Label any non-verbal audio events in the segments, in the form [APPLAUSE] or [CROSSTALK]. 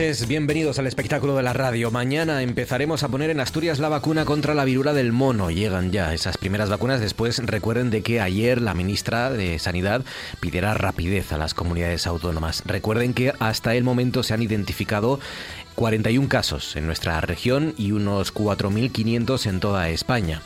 Noches, bienvenidos al espectáculo de la radio. Mañana empezaremos a poner en Asturias la vacuna contra la viruela del mono. Llegan ya esas primeras vacunas. Después recuerden de que ayer la ministra de Sanidad pidiera rapidez a las comunidades autónomas. Recuerden que hasta el momento se han identificado 41 casos en nuestra región y unos 4.500 en toda España.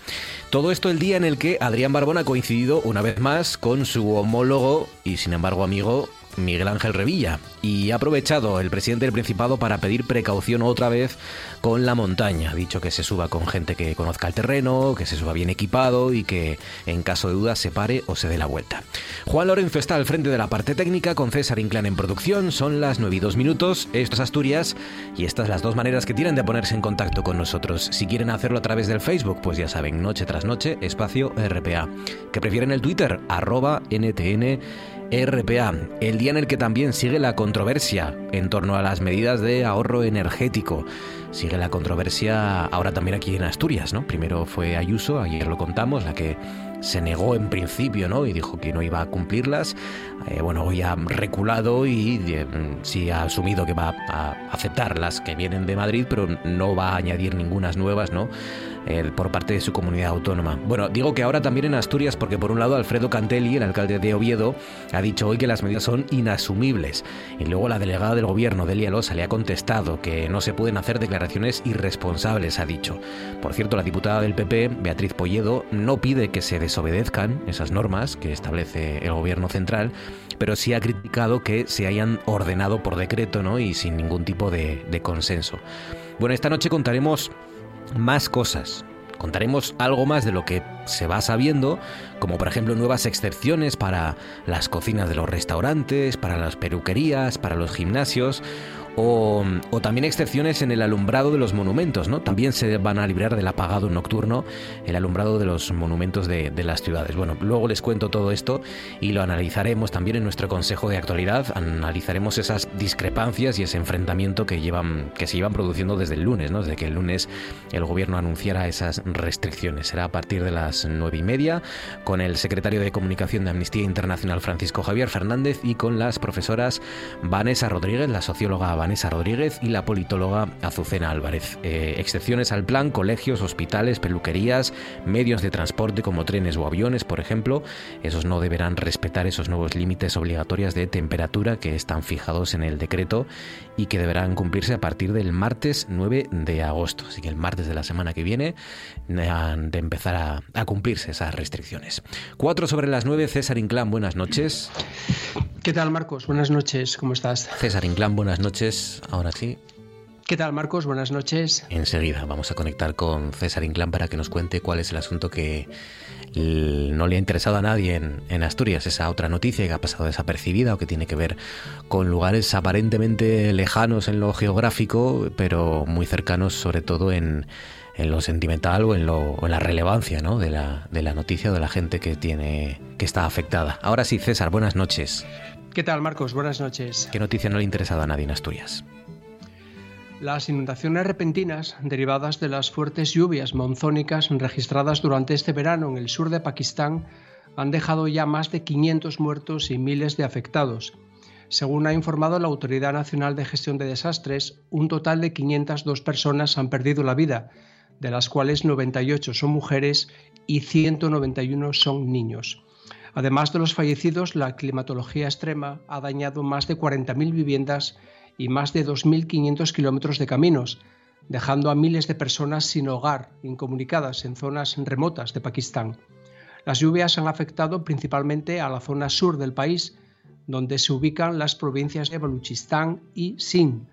Todo esto el día en el que Adrián Barbón ha coincidido una vez más con su homólogo y sin embargo amigo Miguel Ángel Revilla y ha aprovechado el presidente del Principado para pedir precaución otra vez con la montaña. Ha dicho que se suba con gente que conozca el terreno, que se suba bien equipado y que en caso de duda se pare o se dé la vuelta. Juan Lorenzo está al frente de la parte técnica con César Inclán en producción. Son las 9 y 2 minutos. Esto es Asturias y estas las dos maneras que tienen de ponerse en contacto con nosotros. Si quieren hacerlo a través del Facebook, pues ya saben, noche tras noche, espacio RPA. Que prefieren el Twitter, arroba NTN RPA, el día en el que también sigue la controversia en torno a las medidas de ahorro energético. Sigue la controversia ahora también aquí en Asturias, ¿no? Primero fue Ayuso, ayer lo contamos, la que se negó en principio, ¿no? Y dijo que no iba a cumplirlas. Eh, bueno, hoy ha reculado y eh, sí ha asumido que va a aceptar las que vienen de Madrid, pero no va a añadir ningunas nuevas, ¿no? Por parte de su comunidad autónoma. Bueno, digo que ahora también en Asturias, porque por un lado Alfredo Cantelli, el alcalde de Oviedo, ha dicho hoy que las medidas son inasumibles. Y luego la delegada del gobierno, Delia Losa, le ha contestado que no se pueden hacer declaraciones irresponsables, ha dicho. Por cierto, la diputada del PP, Beatriz Polledo, no pide que se desobedezcan esas normas que establece el gobierno central, pero sí ha criticado que se hayan ordenado por decreto ¿no? y sin ningún tipo de, de consenso. Bueno, esta noche contaremos más cosas. Contaremos algo más de lo que se va sabiendo, como por ejemplo nuevas excepciones para las cocinas de los restaurantes, para las peluquerías, para los gimnasios, o, también excepciones en el alumbrado de los monumentos, ¿no? También se van a librar del apagado nocturno el alumbrado de los monumentos de, las ciudades. Bueno, luego les cuento todo esto y lo analizaremos también en nuestro Consejo de Actualidad. Analizaremos esas discrepancias y ese enfrentamiento que, llevan, que se llevan produciendo desde el lunes, ¿no? Desde que el lunes el gobierno anunciara esas restricciones. Será a partir de las nueve y media con el secretario de Comunicación de Amnistía Internacional Francisco Javier Fernández y con las profesoras Vanessa Rodríguez, la socióloga Vanessa Rodríguez y la politóloga Azucena Álvarez. Eh, excepciones al plan, colegios, hospitales, peluquerías, medios de transporte como trenes o aviones, por ejemplo, esos no deberán respetar esos nuevos límites obligatorios de temperatura que están fijados en el decreto y que deberán cumplirse a partir del martes 9 de agosto. Así que el martes de la semana que viene han de empezar a, a cumplirse esas restricciones. Cuatro sobre las nueve, César Inclán, buenas noches. ¿Qué tal, Marcos? Buenas noches, ¿cómo estás? César Inclán, buenas noches. Ahora sí. ¿Qué tal, Marcos? Buenas noches. Enseguida vamos a conectar con César Inclán para que nos cuente cuál es el asunto que no le ha interesado a nadie en, Asturias, esa otra noticia que ha pasado desapercibida o que tiene que ver con lugares aparentemente lejanos en lo geográfico, pero muy cercanos sobre todo en, lo sentimental o en, lo, en la relevancia ¿no? de, la, de la noticia o de la gente que, tiene, que está afectada. Ahora sí, César, buenas noches. ¿Qué tal, Marcos? Buenas noches. ¿Qué noticia no le ha interesado a nadie en Asturias? Las inundaciones repentinas derivadas de las fuertes lluvias monzónicas registradas durante este verano en el sur de Pakistán han dejado ya más de 500 muertos y miles de afectados. Según ha informado la Autoridad Nacional de Gestión de Desastres, un total de 502 personas han perdido la vida, de las cuales 98 son mujeres y 191 son niños. Además de los fallecidos, la climatología extrema ha dañado más de 40.000 viviendas y más de 2.500 kilómetros de caminos, dejando a miles de personas sin hogar, incomunicadas en zonas remotas de Pakistán. Las lluvias han afectado principalmente a la zona sur del país, donde se ubican las provincias de Baluchistán y Sindh.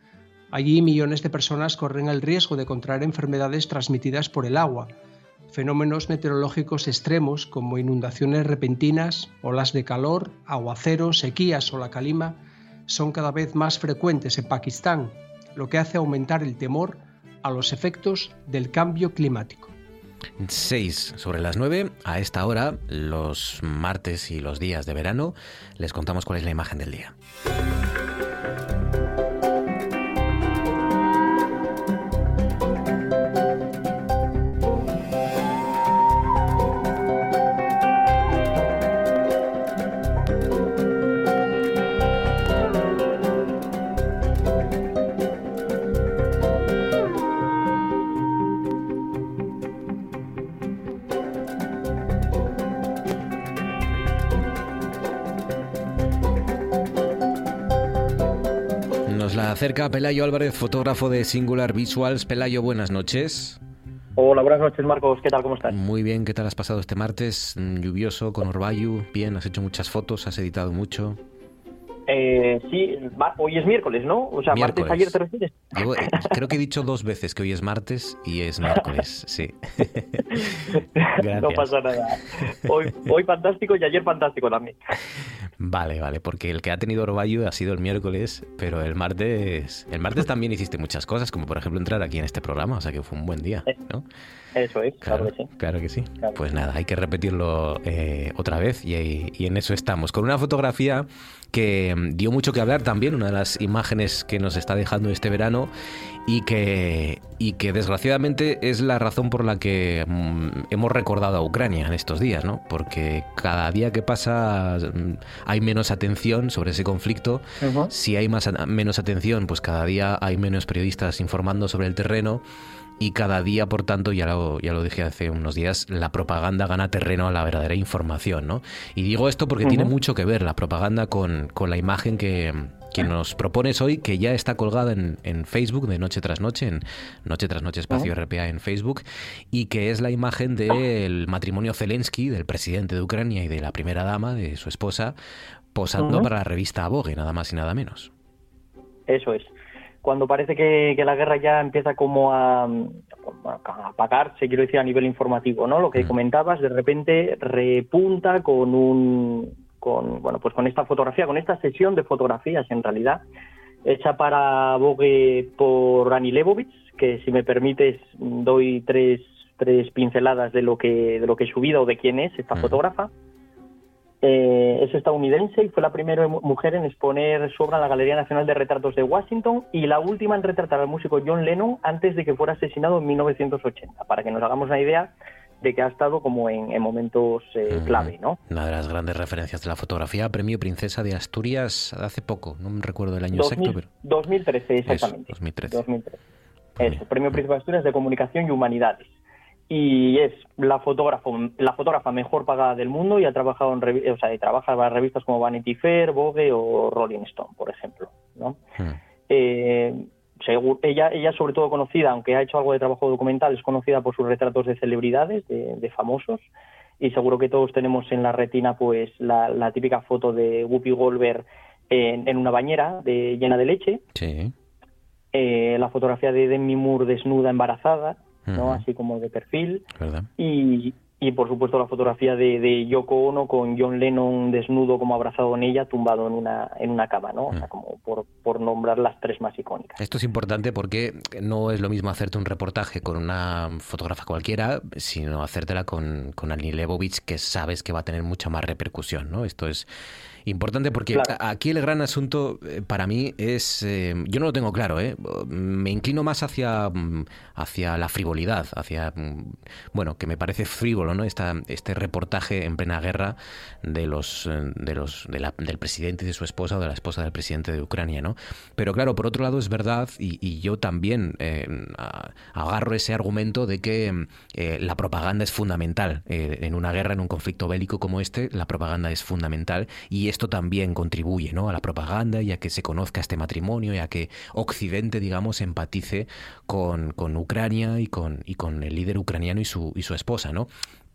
Allí millones de personas corren el riesgo de contraer enfermedades transmitidas por el agua. Fenómenos meteorológicos extremos como inundaciones repentinas, olas de calor, aguaceros, sequías o la calima son cada vez más frecuentes en Pakistán, lo que hace aumentar el temor a los efectos del cambio climático. 6 sobre las 9, a esta hora, los martes y los días de verano, les contamos cuál es la imagen del día. Cerca Pelayo Álvarez, fotógrafo de Singular Visuals. Pelayo, buenas noches. Hola, buenas noches, Marcos. ¿Qué tal? ¿Cómo estás? Muy bien, ¿qué tal has pasado este martes? Mm, lluvioso, con Orbayu. Bien, has hecho muchas fotos, has editado mucho. Eh, sí, hoy es miércoles, ¿no? O sea, martes ayer te refieres. Eh, [LAUGHS] creo que he dicho dos veces que hoy es martes y es miércoles, sí. [LAUGHS] no pasa nada. Hoy, hoy fantástico y ayer fantástico también. Vale, vale, porque el que ha tenido Orvallo ha sido el miércoles, pero el martes, el martes también hiciste muchas cosas, como por ejemplo entrar aquí en este programa, o sea que fue un buen día, ¿no? Eso es, claro, que sí. Claro que sí. Pues nada, hay que repetirlo eh, otra vez y, y en eso estamos, con una fotografía que mm, dio mucho que hablar también, una de las imágenes que nos está dejando este verano y que, y que desgraciadamente es la razón por la que mm, hemos recordado a Ucrania en estos días, ¿no? Porque cada día que pasa mm, hay menos atención sobre ese conflicto. Si hay más, menos atención, pues cada día hay menos periodistas informando sobre el terreno y cada día, por tanto, ya lo, ya lo dije hace unos días, la propaganda gana terreno a la verdadera información, ¿no? Y digo esto porque tiene mucho que ver la propaganda con, con la imagen que, que, nos propones hoy, que ya está colgada en, en, Facebook de Noche tras Noche, en Noche tras Noche Espacio RPA en Facebook, y que es la imagen del matrimonio Zelensky, del presidente de Ucrania y de la primera dama, de su esposa, posando para la revista Vogue, nada más y nada menos. Eso es cuando parece que, la guerra ya empieza como a, a, apagarse, quiero decir, a nivel informativo, ¿no? Lo que mm. comentabas, de repente repunta con un, con, bueno, pues con esta fotografía, con esta sesión de fotografías, en realidad, hecha para Vogue por Ani Lebovitz, que si me permites doy tres, tres pinceladas de lo que de lo que es su vida o de quién es esta fotógrafa. Eh, es estadounidense y fue la primera mujer en exponer su obra en la Galería Nacional de Retratos de Washington y la última en retratar al músico John Lennon antes de que fuera asesinado en 1980, para que nos hagamos una idea de que ha estado como en, momentos eh, clave, ¿no? Una de las grandes referencias de la fotografía, premio Princesa de Asturias hace poco, no me recuerdo el año exacto, pero... 2013, exactamente. 2013. 2013. Eso, premio Príncipe de Asturias de Comunicación y Humanidades y es la fotógrafa, la fotógrafa mejor pagada del mundo y ha trabajado en o sea, trabaja en revistas como Vanity Fair, Vogue o Rolling Stone, por ejemplo. ¿no? Hmm. Eh, ella, ella sobre todo conocida, aunque ha hecho algo de trabajo documental, es conocida por sus retratos de celebridades, de, famosos, y seguro que todos tenemos en la retina pues la, típica foto de Whoopi Goldberg en, una bañera de, llena de leche. Sí. Eh, la fotografía de Demi Moore desnuda embarazada, ¿no? Así como de perfil. Y, y por supuesto la fotografía de, de, Yoko Ono con John Lennon desnudo como abrazado en ella, tumbado en una, en una cama, ¿no? O sea, como por, por nombrar las tres más icónicas. Esto es importante porque no es lo mismo hacerte un reportaje con una fotógrafa cualquiera, sino hacértela con, con Annie Lebovich, que sabes que va a tener mucha más repercusión, ¿no? Esto es Importante porque aquí el gran asunto eh, para mí es, eh, yo no lo tengo claro, ¿eh? me inclino más hacia, mm, hacia la frivolidad, hacia, mm, bueno, que me parece frívolo ¿no? Esta, este reportaje en plena guerra de los, de los del presidente y de su esposa o de la esposa del presidente de Ucrania, ¿no? Pero claro, por otro lado es verdad y, yo también eh, agarro ese argumento de que eh, la propaganda es fundamental eh, en una guerra, en un conflicto bélico como este, la propaganda es fundamental y esto también contribuye, ¿no? A la propaganda y a que se conozca este matrimonio y a que Occidente, digamos, empatice con, con Ucrania y con, y con el líder ucraniano y su, y su esposa, ¿no?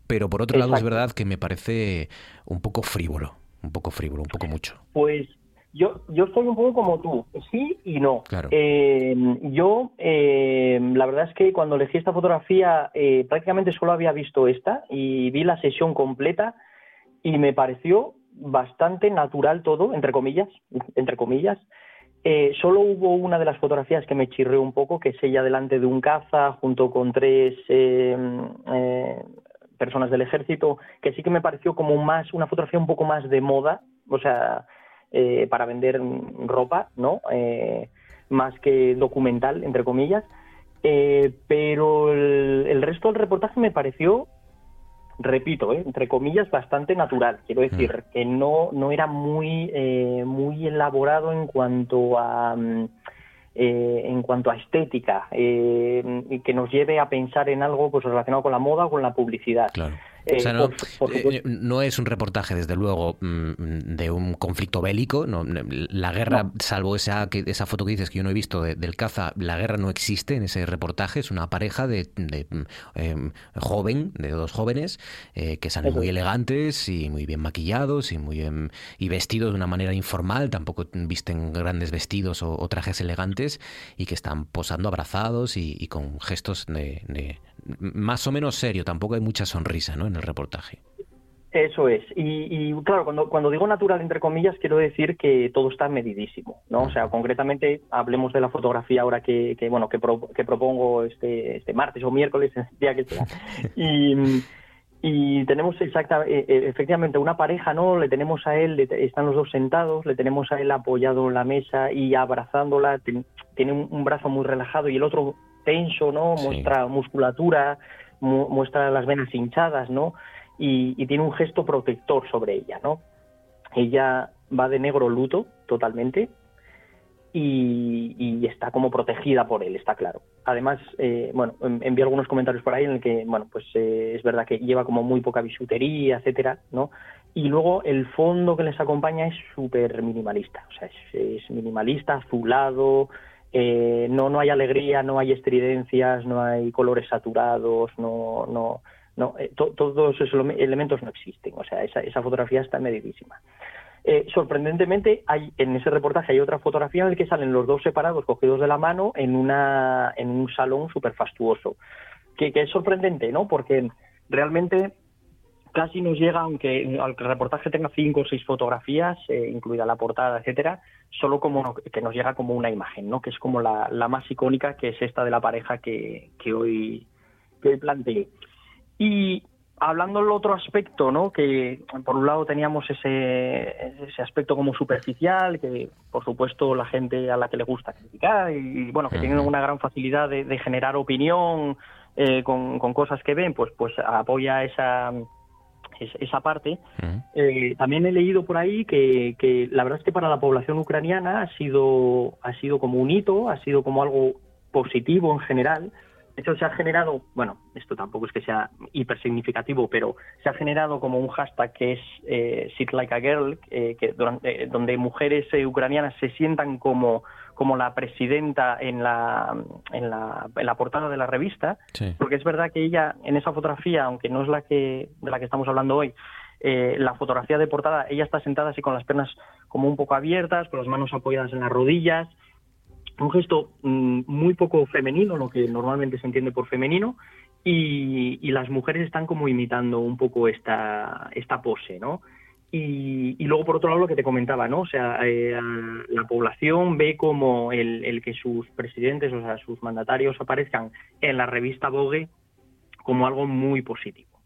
Pero por otro lado es verdad que me parece un poco frívolo, un poco frívolo, un poco mucho. Pues yo, yo estoy un poco como tú, sí y no. Eh, yo, eh, la verdad es que cuando elegí esta fotografía, eh, prácticamente solo había visto esta y vi la sesión completa y me pareció bastante natural todo, entre comillas, entre comillas. solo hubo una de las fotografías que me chirreó un poco, que es ella delante de un caza junto con tres personas del ejército, que sí que me pareció como más una fotografía un poco más de moda, o sea, eh, para vender ropa, ¿no? Eh, más que documental, entre comillas. Eh, pero el, resto del reportaje me pareció, repito, entre comillas, bastante natural. Quiero decir, mm. que no, no era muy, muy elaborado en cuanto a... Mm, en cuanto a estética, y que nos lleve a pensar en algo pues relacionado con la moda o con la publicidad. Claro. Eh, eh, no, es un reportaje, desde luego, mm, de un conflicto bélico. la guerra, salvo esa, que, esa foto que dices que yo no he visto del caza, la guerra no existe en ese reportaje. Es una pareja de, mm, em, joven, de dos jóvenes, eh, que salen muy elegantes y muy bien maquillados y muy y vestidos de una manera informal. Tampoco visten grandes vestidos o, trajes elegantes y que están posando abrazados y, con gestos de, más o menos serio. Tampoco hay mucha sonrisa, ¿no? el reportaje. Eso es. Y, claro, cuando, cuando digo natural, entre comillas, quiero decir que todo está medidísimo, ¿no? O sea, concretamente, hablemos de la fotografía ahora que, bueno, que, que propongo este, este martes o miércoles, día que sea. [LAUGHS] Y, y tenemos exacta, e, e, efectivamente una pareja, ¿no? Le tenemos a él, están los dos sentados, le tenemos a él apoyado en la mesa y abrazándola, tiene un, brazo muy relajado y el otro tenso, ¿no? Muestra musculatura, muestra las venas hinchadas, ¿no? Y, tiene un gesto protector sobre ella, ¿no? Ella va de negro luto totalmente y, está como protegida por él, está claro. Además, eh, bueno, envié algunos comentarios por ahí en el que, bueno, pues eh, es verdad que lleva como muy poca bisutería, etcétera, ¿no? Y luego el fondo que les acompaña es súper minimalista, o sea, es minimalista, azulado, eh, no, no hay alegría, no hay estridencias, no hay colores saturados, no, no, no eh, todos esos elementos no existen. O sea, esa, esa fotografía está medidísima. Eh, sorprendentemente, hay en ese reportaje hay otra fotografía en la que salen los dos separados, cogidos de la mano, en, una, en un salón súper fastuoso. Que, que es sorprendente, ¿no? Porque realmente casi nos llega, aunque el reportaje tenga cinco o seis fotografías, eh, incluida la portada, etcétera, solo como que nos llega como una imagen, ¿no? Que es como la, más icónica, que es esta de la pareja que, que hoy que hoy planteé. Y hablando del otro aspecto, ¿no? Que por un lado teníamos ese, ese aspecto como superficial, que por supuesto la gente a la que le gusta criticar y, bueno, que tienen una gran facilidad de, generar opinión eh, con, con, cosas que ven, pues, pues apoya esa esa parte. Eh, también he leído por ahí que, que, la verdad es que para la población ucraniana ha sido, ha sido como un hito, ha sido como algo positivo en general. De hecho, se ha generado, bueno, esto tampoco es que sea hiper significativo, pero se ha generado como un hashtag que es eh, Sit Like a Girl, eh, que durante, donde mujeres ucranianas se sientan como como la presidenta en la, en la, en la portada de la revista, porque es verdad que ella en esa fotografía, aunque no es la que de la que estamos hablando hoy, eh, la fotografía de portada, ella está sentada así con las piernas como un poco abiertas, con las manos apoyadas en las rodillas, un gesto mm, muy poco femenino, lo que normalmente se entiende por femenino, y, y, las mujeres están como imitando un poco esta, esta pose, ¿no? Y, luego, por otro lado, lo que te comentaba, ¿no? O sea, eh, la población ve como el, que sus presidentes, o sea, sus mandatarios aparezcan en la revista Vogue como algo muy positivo.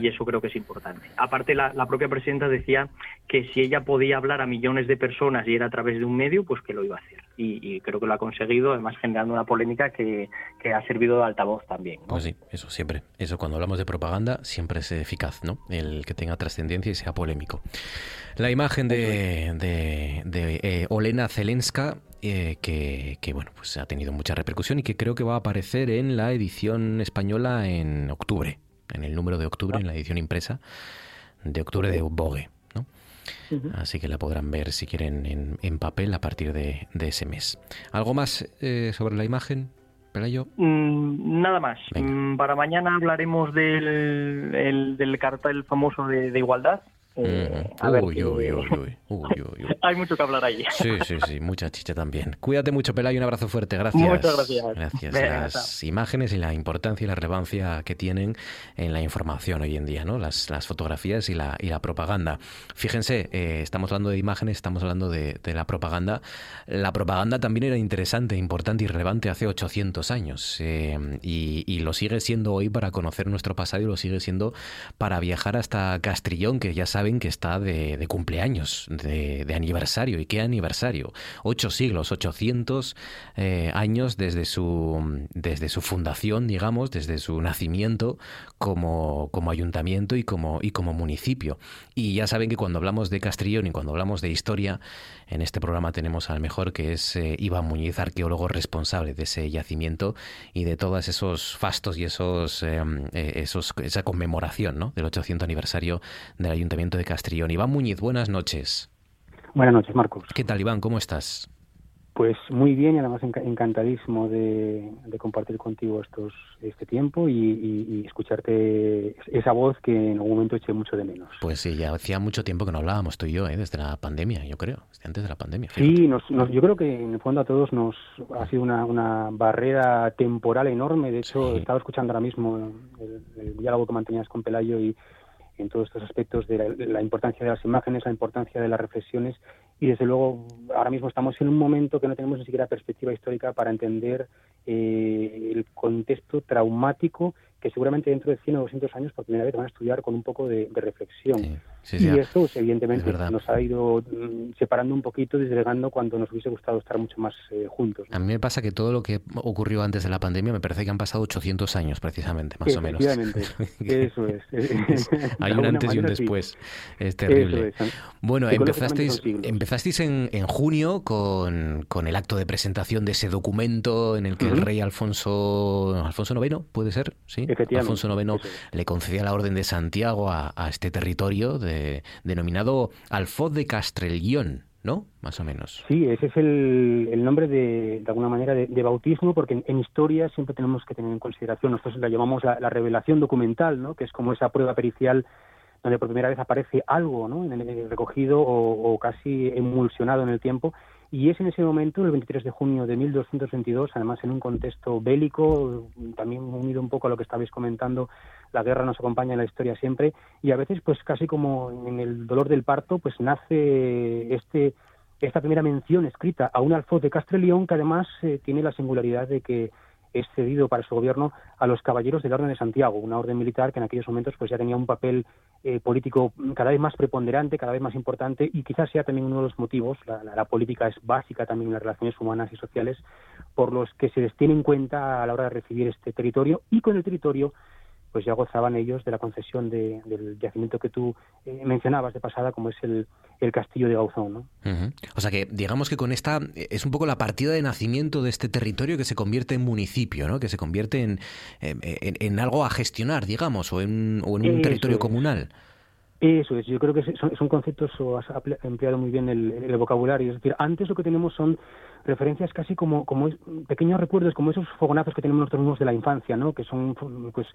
Y eso creo que es importante. Aparte, la, propia presidenta decía que si ella podía hablar a millones de personas y era a través de un medio, pues que lo iba a hacer. Y, creo que lo ha conseguido, además generando una polémica que, ha servido de altavoz también. Pues sí, eso siempre. Eso cuando hablamos de propaganda siempre es eficaz, ¿no? El que tenga trascendencia y sea polémico. La imagen de, de, eh, Olena Zelenska eh, que, que, bueno, pues ha tenido mucha repercusión y que creo que va a aparecer en la edición española en octubre en el número de octubre, en la edición impresa de octubre de Vogue. ¿no? Así que la podrán ver si quieren en, papel a partir de, ese mes. ¿Algo más eh, sobre la imagen? Pelayo? Mm, nada más. Mm, para mañana hablaremos del, del cartel famoso de igualdad, eh, [LAUGHS] Hay mucho que hablar ahí. Sí, sí, sí, mucha chicha también. Cuídate mucho, Pelay, un abrazo fuerte. Gracias. Muchas gracias. Gracias. las imágenes y la importancia y la relevancia que tienen en la información hoy en día, ¿no? Las, las fotografías y la, y la propaganda. Fíjense, eh, estamos hablando de imágenes, estamos hablando de, la propaganda. La propaganda también era interesante, importante y relevante hace 800 años. Eh, y, y lo sigue siendo hoy para conocer nuestro pasado y lo sigue siendo para viajar hasta Castrillón, que ya que está de, cumpleaños, de, aniversario. ¿Y qué aniversario? Ocho siglos, ochocientos eh, años desde su, desde su fundación, digamos, desde su nacimiento como, como ayuntamiento y como, y como municipio. Y ya saben que cuando hablamos de Castrillón y cuando hablamos de historia, en este programa tenemos al mejor que es eh, Iván Muñiz, arqueólogo responsable de ese yacimiento y de todos esos fastos y esos, eh, esos esa conmemoración ¿no? del 800 aniversario del ayuntamiento de Castrillón. Iván Muñiz, buenas noches. Buenas noches, Marcos. ¿Qué tal, Iván? ¿Cómo estás? Pues muy bien y además encantadísimo de, compartir contigo estos este tiempo y, escucharte esa voz que en algún momento eché mucho de menos. Pues sí, ya hacía mucho tiempo que no hablábamos tú y yo, ¿eh? desde la pandemia, yo creo, desde antes de la pandemia. Sí, yo creo que en el fondo a todos nos ha sido una, barrera temporal enorme. De hecho, he estaba escuchando ahora mismo el diálogo que mantenías con Pelayo y en todos estos aspectos de la, importancia de las imágenes, la importancia de las reflexiones y desde luego ahora mismo estamos en un momento que no tenemos ni siquiera perspectiva histórica para entender eh, el contexto traumático que seguramente dentro de 100 o 200 años por primera vez van a estudiar con un poco de, reflexión. Y eso, pues, evidentemente, nos ha ido mm, separando un poquito, deslegando cuando nos hubiese gustado estar mucho más eh, juntos. A mí me pasa que todo lo que ocurrió antes de la pandemia me parece que han pasado 800 años precisamente, más o menos. [LAUGHS] eso es. [LAUGHS] [LAUGHS] Hay un antes y un después. Es terrible. Bueno, empezasteis, empezasteis en, en junio con, con, el acto de presentación de ese documento en el que el rey Alfonso, Alfonso IX, puede ser, ¿sí? Alfonso IX le concedía la Orden de Santiago a, este territorio de, denominado Alfoz de Castrellón, ¿no? Más o menos. Sí, ese es el, nombre de, alguna manera de, bautismo, porque en, historia siempre tenemos que tener en consideración, nosotros la llamamos la, revelación documental, ¿no? Que es como esa prueba pericial donde por primera vez aparece algo, ¿no? En el, recogido o casi emulsionado en el tiempo y es en ese momento, el 23 de junio de 1222, además en un contexto bélico, también unido un poco a lo que estabais comentando, la guerra nos acompaña en la historia siempre, y a veces, pues casi como en el dolor del parto, pues nace este esta primera mención escrita a un alfoz de Castrelión que además eh, tiene la singularidad de que es cedido para su gobierno a los caballeros de la Orden de Santiago, una orden militar que en aquellos momentos pues ya tenía un papel eh, político cada vez más preponderante, cada vez más importante y quizás sea también uno de los motivos, la, política es básica también en las relaciones humanas y sociales, por los que se les tiene en cuenta a la hora de recibir este territorio y con el territorio pues ya gozaban ellos de la concesión del yacimiento que tú eh, mencionabas de pasada, como es el, castillo de Gauzón. ¿no? O sea que digamos que con esta es un poco la partida de nacimiento de este territorio que se convierte en municipio, ¿no? que se convierte en, en, algo a gestionar, digamos, o en, un territorio comunal. Eso es, yo creo que son, conceptos, o has empleado muy bien el, vocabulario, es decir, antes lo que tenemos son referencias casi como, como pequeños recuerdos, como esos fogonazos que tenemos nosotros mismos de la infancia, ¿no? que son pues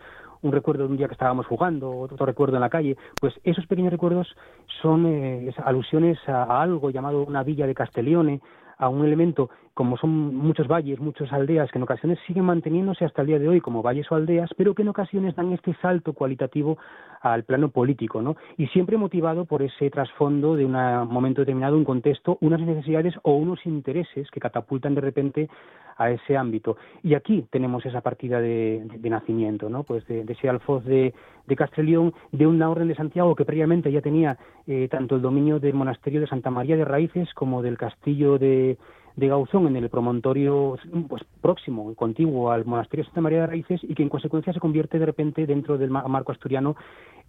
un recuerdo de un día que estábamos jugando, otro recuerdo en la calle, pues esos pequeños recuerdos son eh, alusiones a, algo llamado una villa de Castellione, a un elemento como son muchos valles, muchas aldeas, que en ocasiones siguen manteniéndose hasta el día de hoy como valles o aldeas, pero que en ocasiones dan este salto cualitativo al plano político, ¿no? Y siempre motivado por ese trasfondo de un momento determinado, un contexto, unas necesidades o unos intereses que catapultan de repente a ese ámbito. Y aquí tenemos esa partida de, nacimiento, ¿no? Pues de, ese alfoz de, Castrelión, de una orden de Santiago que previamente ya tenía eh, tanto el dominio del monasterio de Santa María de Raíces como del castillo de, de Gauzón en el promontorio pues, próximo, contiguo al monasterio Santa María de Raíces y que en consecuencia se convierte de repente dentro del marco asturiano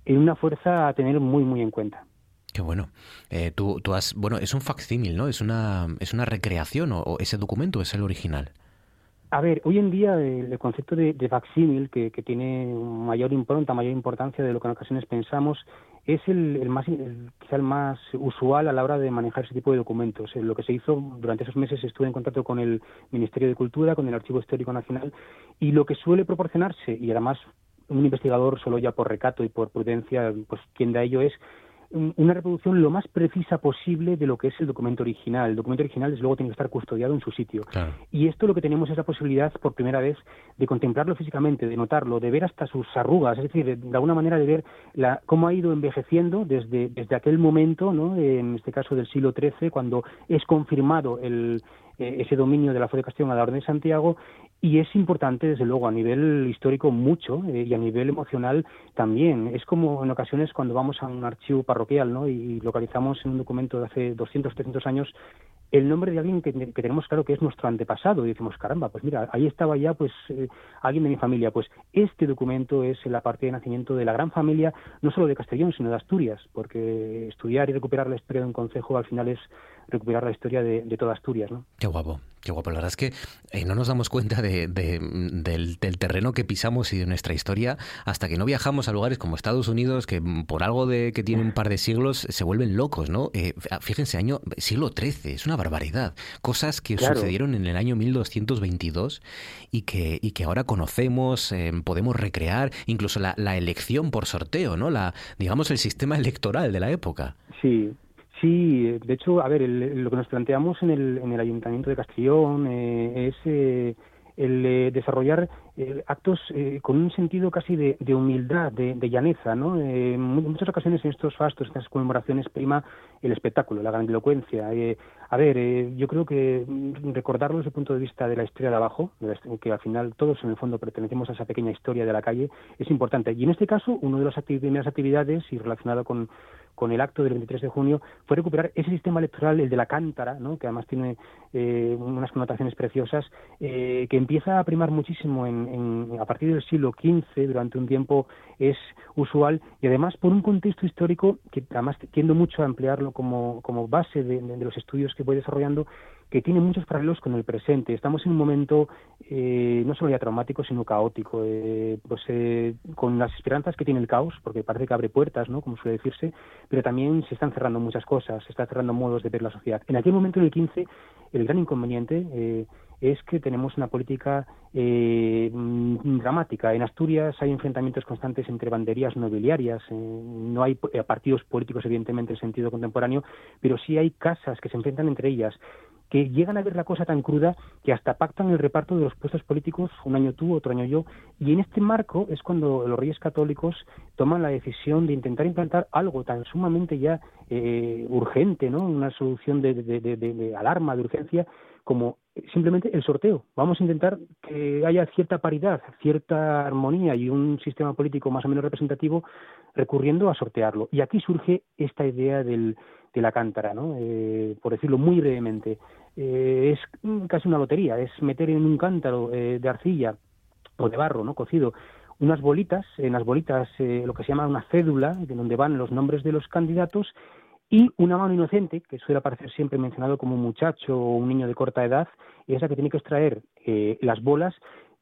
en una fuerza a tener muy, muy en cuenta. Qué bueno. Eh, tú, tú has, bueno, es un facsímil, ¿no? Es una, es una recreación o, ese documento es el original. A ver, hoy en día el, concepto de, de que, que, tiene mayor impronta, mayor importancia de lo que en ocasiones pensamos, es el, más, quizá el más usual a la hora de manejar ese tipo de documentos. Eh, lo que se hizo durante esos meses estuve en contacto con el Ministerio de Cultura, con el Archivo Histórico Nacional, y lo que suele proporcionarse, y además un investigador solo ya por recato y por prudencia, pues quien da ello es una reproducción lo más precisa posible de lo que es el documento original. El documento original, desde luego, tiene que estar custodiado en su sitio. Y esto lo que tenemos es la posibilidad, por primera vez, de contemplarlo físicamente, de notarlo, de ver hasta sus arrugas, es decir, de, alguna manera de ver la, cómo ha ido envejeciendo desde, desde aquel momento, ¿no? en este caso del siglo XIII, cuando es confirmado el, eh, ese dominio de la fe de Castellón a la Orden de Santiago y es importante, desde luego, a nivel histórico mucho eh, y a nivel emocional también. Es como en ocasiones cuando vamos a un archivo parroquial ¿no? y localizamos en un documento de hace 200, 300 años el nombre de alguien que, tenemos claro que es nuestro antepasado y decimos, caramba, pues mira, ahí estaba ya pues eh, alguien de mi familia. Pues este documento es la parte de nacimiento de la gran familia, no solo de Castellón, sino de Asturias, porque estudiar y recuperar la historia de un concejo al final es recuperar la historia de, toda Asturias. ¿no? Qué guapo, qué guapo. La verdad es que eh, no nos damos cuenta de, del, terreno que pisamos y de nuestra historia hasta que no viajamos a lugares como Estados Unidos, que por algo de que tiene un par de siglos se vuelven locos, ¿no? Eh, fíjense, año siglo XIII, es una barbaridad. Cosas que sucedieron en el año 1222 y que, y que ahora conocemos, eh, podemos recrear, incluso la, la elección por sorteo, ¿no? La, digamos, el sistema electoral de la época. Sí, Sí, de hecho, a ver, lo que nos planteamos en el, en el Ayuntamiento de Castellón eh, es eh, el eh, desarrollar actos con un sentido casi de, humildad, de, llaneza, ¿no? en muchas ocasiones en estos fastos, en estas conmemoraciones, prima el espectáculo, la grandilocuencia. a ver, yo creo que recordarlo desde el punto de vista de la historia de abajo, que al final todos en el fondo pertenecemos a esa pequeña historia de la calle, es importante. Y en este caso, una de las primeras actividades y relacionada con con el acto del 23 de junio fue recuperar ese sistema electoral, el de la cántara, ¿no? que además tiene eh, unas connotaciones preciosas, eh, que empieza a primar muchísimo en, a partir del siglo XV, durante un tiempo es usual, y además por un contexto histórico que además tiendo mucho a emplearlo como, como base de, de los estudios que voy desarrollando, que tiene muchos paralelos con el presente. Estamos en un momento eh, no solo ya traumático, sino caótico, eh, pues, eh, con las esperanzas que tiene el caos, porque parece que abre puertas, ¿no? como suele decirse, pero también se están cerrando muchas cosas, se están cerrando modos de ver la sociedad. En aquel momento, en el 15, el gran inconveniente es que tenemos una política mm, dramática. En Asturias hay enfrentamientos constantes entre banderías nobiliarias, no hay partidos políticos, evidentemente, en sentido contemporáneo, pero sí hay casas que se enfrentan entre ellas que llegan a ver la cosa tan cruda que hasta pactan el reparto de los puestos políticos, un año tú, otro año yo, y en este marco es cuando los reyes católicos toman la decisión de intentar implantar algo tan sumamente ya eh, urgente, ¿no? Una solución de, de alarma, de urgencia, como simplemente el sorteo. Vamos a intentar que haya cierta paridad, cierta armonía y un sistema político más o menos representativo recurriendo a sortearlo. Y aquí surge esta idea del, de la cántara, ¿no? Eh, por decirlo muy brevemente. Eh, es casi una lotería, es meter en un cántaro eh, de arcilla o de barro, ¿no? Cocido, unas bolitas, en las bolitas lo que se llama una cédula, de donde van los nombres de los candidatos, y una mano inocente, que suele aparecer siempre mencionado como un muchacho o un niño de corta edad, es la que tiene que extraer las bolas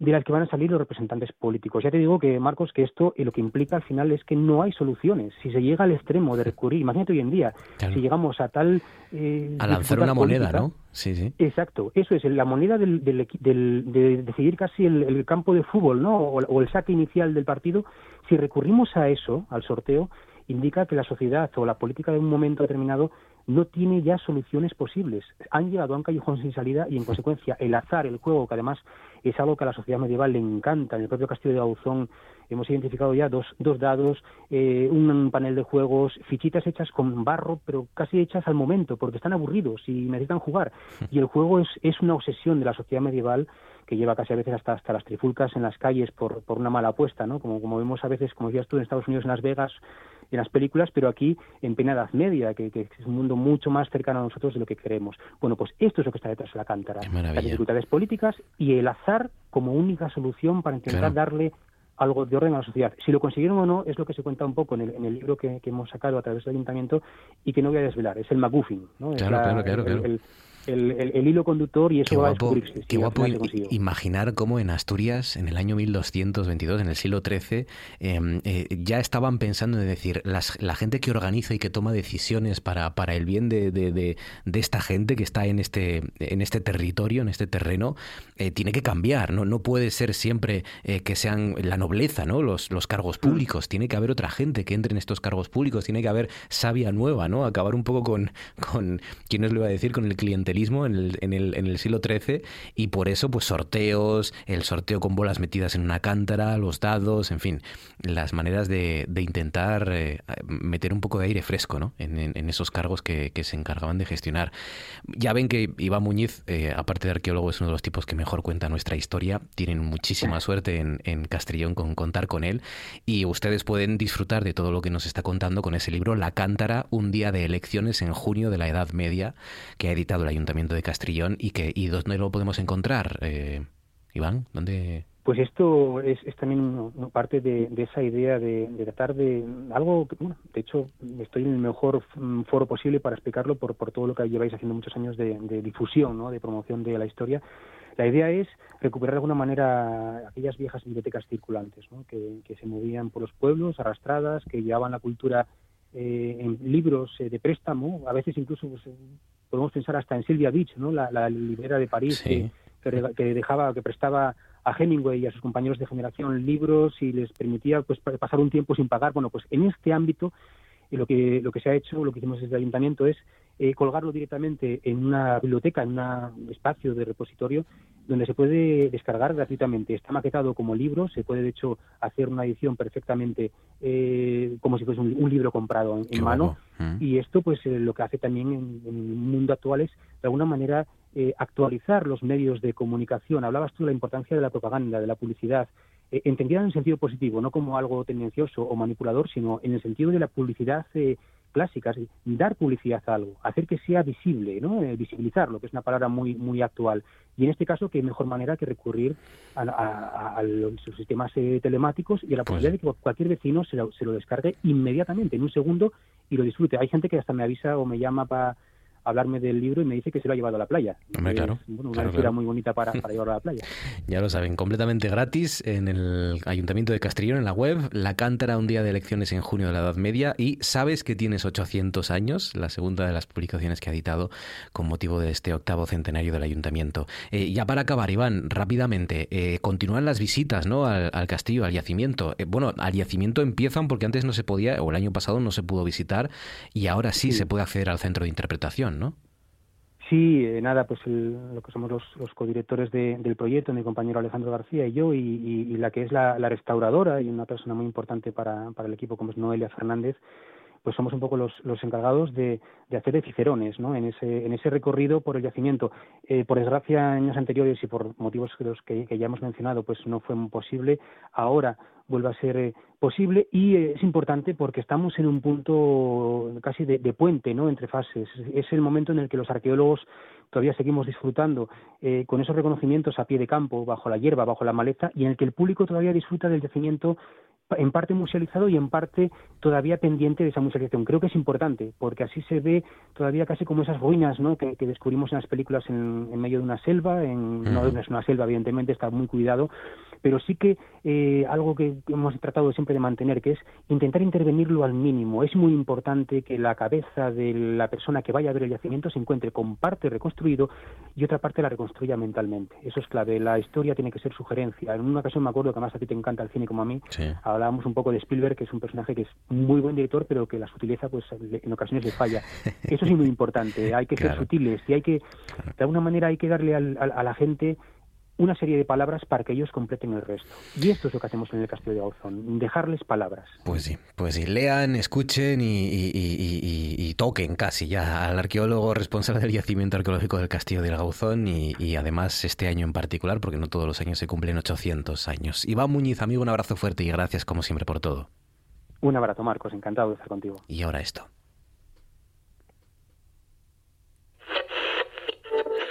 de las que van a salir los representantes políticos. Ya te digo que, Marcos, que esto lo que implica al final es que no hay soluciones. Si se llega al extremo de recurrir, imagínate hoy en día, si llegamos a tal... Eh, a lanzar una moneda, ¿no? Sí, sí. Exacto, eso es, la moneda del, del, de decidir casi el, campo de fútbol, ¿no? O, el saque inicial del partido. Si recurrimos a eso, al sorteo, indica que la sociedad o la política de un momento determinado no tiene ya soluciones posibles. Han llegado a un callejón sin salida y, en consecuencia, el azar, el juego, que además es algo que a la sociedad medieval le encanta. En el propio castillo de Auzón hemos identificado ya dos, dos dados, eh, un panel de juegos, fichitas hechas con barro, pero casi hechas al momento, porque están aburridos y necesitan jugar. [LAUGHS] Y el juego es, es una obsesión de la sociedad medieval que lleva casi a veces hasta, hasta las trifulcas en las calles por, por una mala apuesta, ¿no? Como, como vemos a veces, como decías tú, en Estados Unidos, en Las Vegas, en las películas, pero aquí en plena Edad Media, que, es un mundo mucho más cercano a nosotros de lo que queremos. Bueno, pues esto es lo que está detrás de la cántara. Las dificultades políticas y el azar como única solución para intentar darle algo de orden a la sociedad. Si lo consiguieron o no es lo que se cuenta un poco en el, en el libro que, hemos sacado a través del ayuntamiento y que no voy a desvelar. Es el McGuffin. ¿no? Claro, claro, claro, el, hilo conductor y eso qué va guapo, a Qué guapo imaginar cómo en Asturias, en el año 1222, en el siglo XIII, em, eh, ya estaban pensando en decir, las, la gente que organiza y que toma decisiones para, para el bien de, de, esta gente que está en este, en este territorio, en este terreno, eh, tiene que cambiar. ¿no? no puede ser siempre eh, que sean la nobleza, ¿no? los, los cargos mm. públicos. Tiene que haber otra gente que entre en estos cargos públicos. Tiene que haber savia nueva, ¿no? Acabar un poco con, con ¿quién os lo iba a decir? Con el cliente en el, en el, en el siglo XIII y por eso pues sorteos, el sorteo con bolas metidas en una cántara, los dados, en fin, las maneras de, de intentar eh, meter un poco de aire fresco ¿no? en, en, esos cargos que, que, se encargaban de gestionar. Ya ven que Iván Muñiz, eh, aparte de arqueólogo, es uno de los tipos que mejor cuenta nuestra historia, tienen muchísima suerte en, en Castrillón con contar con él y ustedes pueden disfrutar de todo lo que nos está contando con ese libro La Cántara, un día de elecciones en junio de la Edad Media, que ha editado el Ayuntamiento de Castrillón y que y dónde lo podemos encontrar, eh, Iván, dónde pues esto es, también parte de, esa idea de, tratar de algo que, bueno, de hecho, estoy en el mejor foro posible para explicarlo por, por todo lo que lleváis haciendo muchos años de, difusión, ¿no? de promoción de la historia. La idea es recuperar de alguna manera aquellas viejas bibliotecas circulantes, ¿no? que, se movían por los pueblos, arrastradas, que llevaban la cultura eh, en libros eh, de préstamo, a veces incluso pues, podemos pensar hasta en Silvia Beach, ¿no? la, la librera de París, que, que, dejaba, que prestaba a Hemingway y a sus compañeros de generación libros y les permitía pues pasar un tiempo sin pagar. Bueno, pues en este ámbito eh, lo que lo que se ha hecho, lo que hicimos desde el ayuntamiento es eh, colgarlo directamente en una biblioteca, en un espacio de repositorio donde se puede descargar gratuitamente. Está maquetado como libro, se puede de hecho hacer una edición perfectamente eh, como si fuese un, libro comprado en, mano. Mm. Y esto pues eh, lo que hace también en, en, el mundo actual es de alguna manera actualizar los medios de comunicación. Hablabas tú de la importancia de la propaganda, de la publicidad. entendida en el sentido positivo, no como algo tendencioso o manipulador, sino en el sentido de la publicidad clásicas, dar publicidad a algo, hacer que sea visible, ¿no? Eh, visibilizarlo, que es una palabra muy muy actual. Y en este caso, qué mejor manera que recurrir a, los sistemas eh, telemáticos y a la pues posibilidad de que cualquier vecino se lo, se lo descargue inmediatamente, en un segundo, y lo disfrute. Hay gente que hasta me avisa o me llama para hablarme del libro y me dice que se lo ha llevado a la playa. claro. una muy bonita para, [LAUGHS] para llevarlo a la playa. ya lo saben, completamente gratis en el Ayuntamiento de Castrillón, en la web, La Cántara, un día de elecciones en junio de la Edad Media, y sabes que tienes 800 años, la segunda de las publicaciones que ha editado con motivo de este octavo centenario del Ayuntamiento. Eh, ya para acabar, Iván, rápidamente, eh, continúan las visitas ¿no? al, castillo, al yacimiento. Eh, bueno, al yacimiento empiezan porque antes no se podía, o el año pasado no se pudo visitar, y ahora sí. se puede acceder al centro de interpretación. ¿No? Sí, eh, nada, pues lo que somos los, los codirectores del proyecto, mi compañero Alejandro García y yo, y, la que es la, restauradora y una persona muy importante para, para el equipo como es Noelia Fernández, pues somos un poco los, los encargados de, de, hacer de cicerones ¿no? en, ese, en ese recorrido por el yacimiento. Eh, por desgracia, años anteriores y por motivos que, que, ya hemos mencionado, pues no fue posible. Ahora vuelve a ser eh, posible y eh, es importante porque estamos en un punto casi de, puente ¿no? entre fases. Es el momento en el que los arqueólogos todavía seguimos disfrutando eh, con esos reconocimientos a pie de campo, bajo la hierba, bajo la maleza, y en el que el público todavía disfruta del yacimiento en parte musealizado y en parte todavía pendiente de esa musealización. Creo que es importante, porque así se ve todavía casi como esas ruinas ¿no? que, descubrimos en las películas en, medio de una selva, en, no es una selva, evidentemente, está muy cuidado, pero sí que eh, algo que hemos tratado siempre de mantener, que es intentar intervenirlo al mínimo. Es muy importante que la cabeza de la persona que vaya a ver el yacimiento se encuentre con parte reconstruido y otra parte la reconstruya mentalmente. Eso es clave. La historia tiene que ser sugerencia. En una ocasión me acuerdo que además a ti te encanta el cine como a mí, hablábamos un poco de Spielberg, que es un personaje que es muy buen director, pero que la sutileza pues en ocasiones le falla. [LAUGHS] Eso es muy importante. Hay que ser sutiles y hay que, de alguna manera hay que darle al, a la gente una serie de palabras para que ellos completen el resto. Y esto es lo que hacemos en el Castillo de Gauzón, dejarles palabras. Pues sí, pues sí, lean, escuchen y, toquen casi ya al arqueólogo responsable del yacimiento arqueológico del Castillo de Gauzón y, además este año en particular, porque no todos los años se cumplen 800 años. Iván Muñiz, amigo, un abrazo fuerte y gracias como siempre por todo. Un abrazo, Marcos, encantado de estar contigo. Y ahora esto.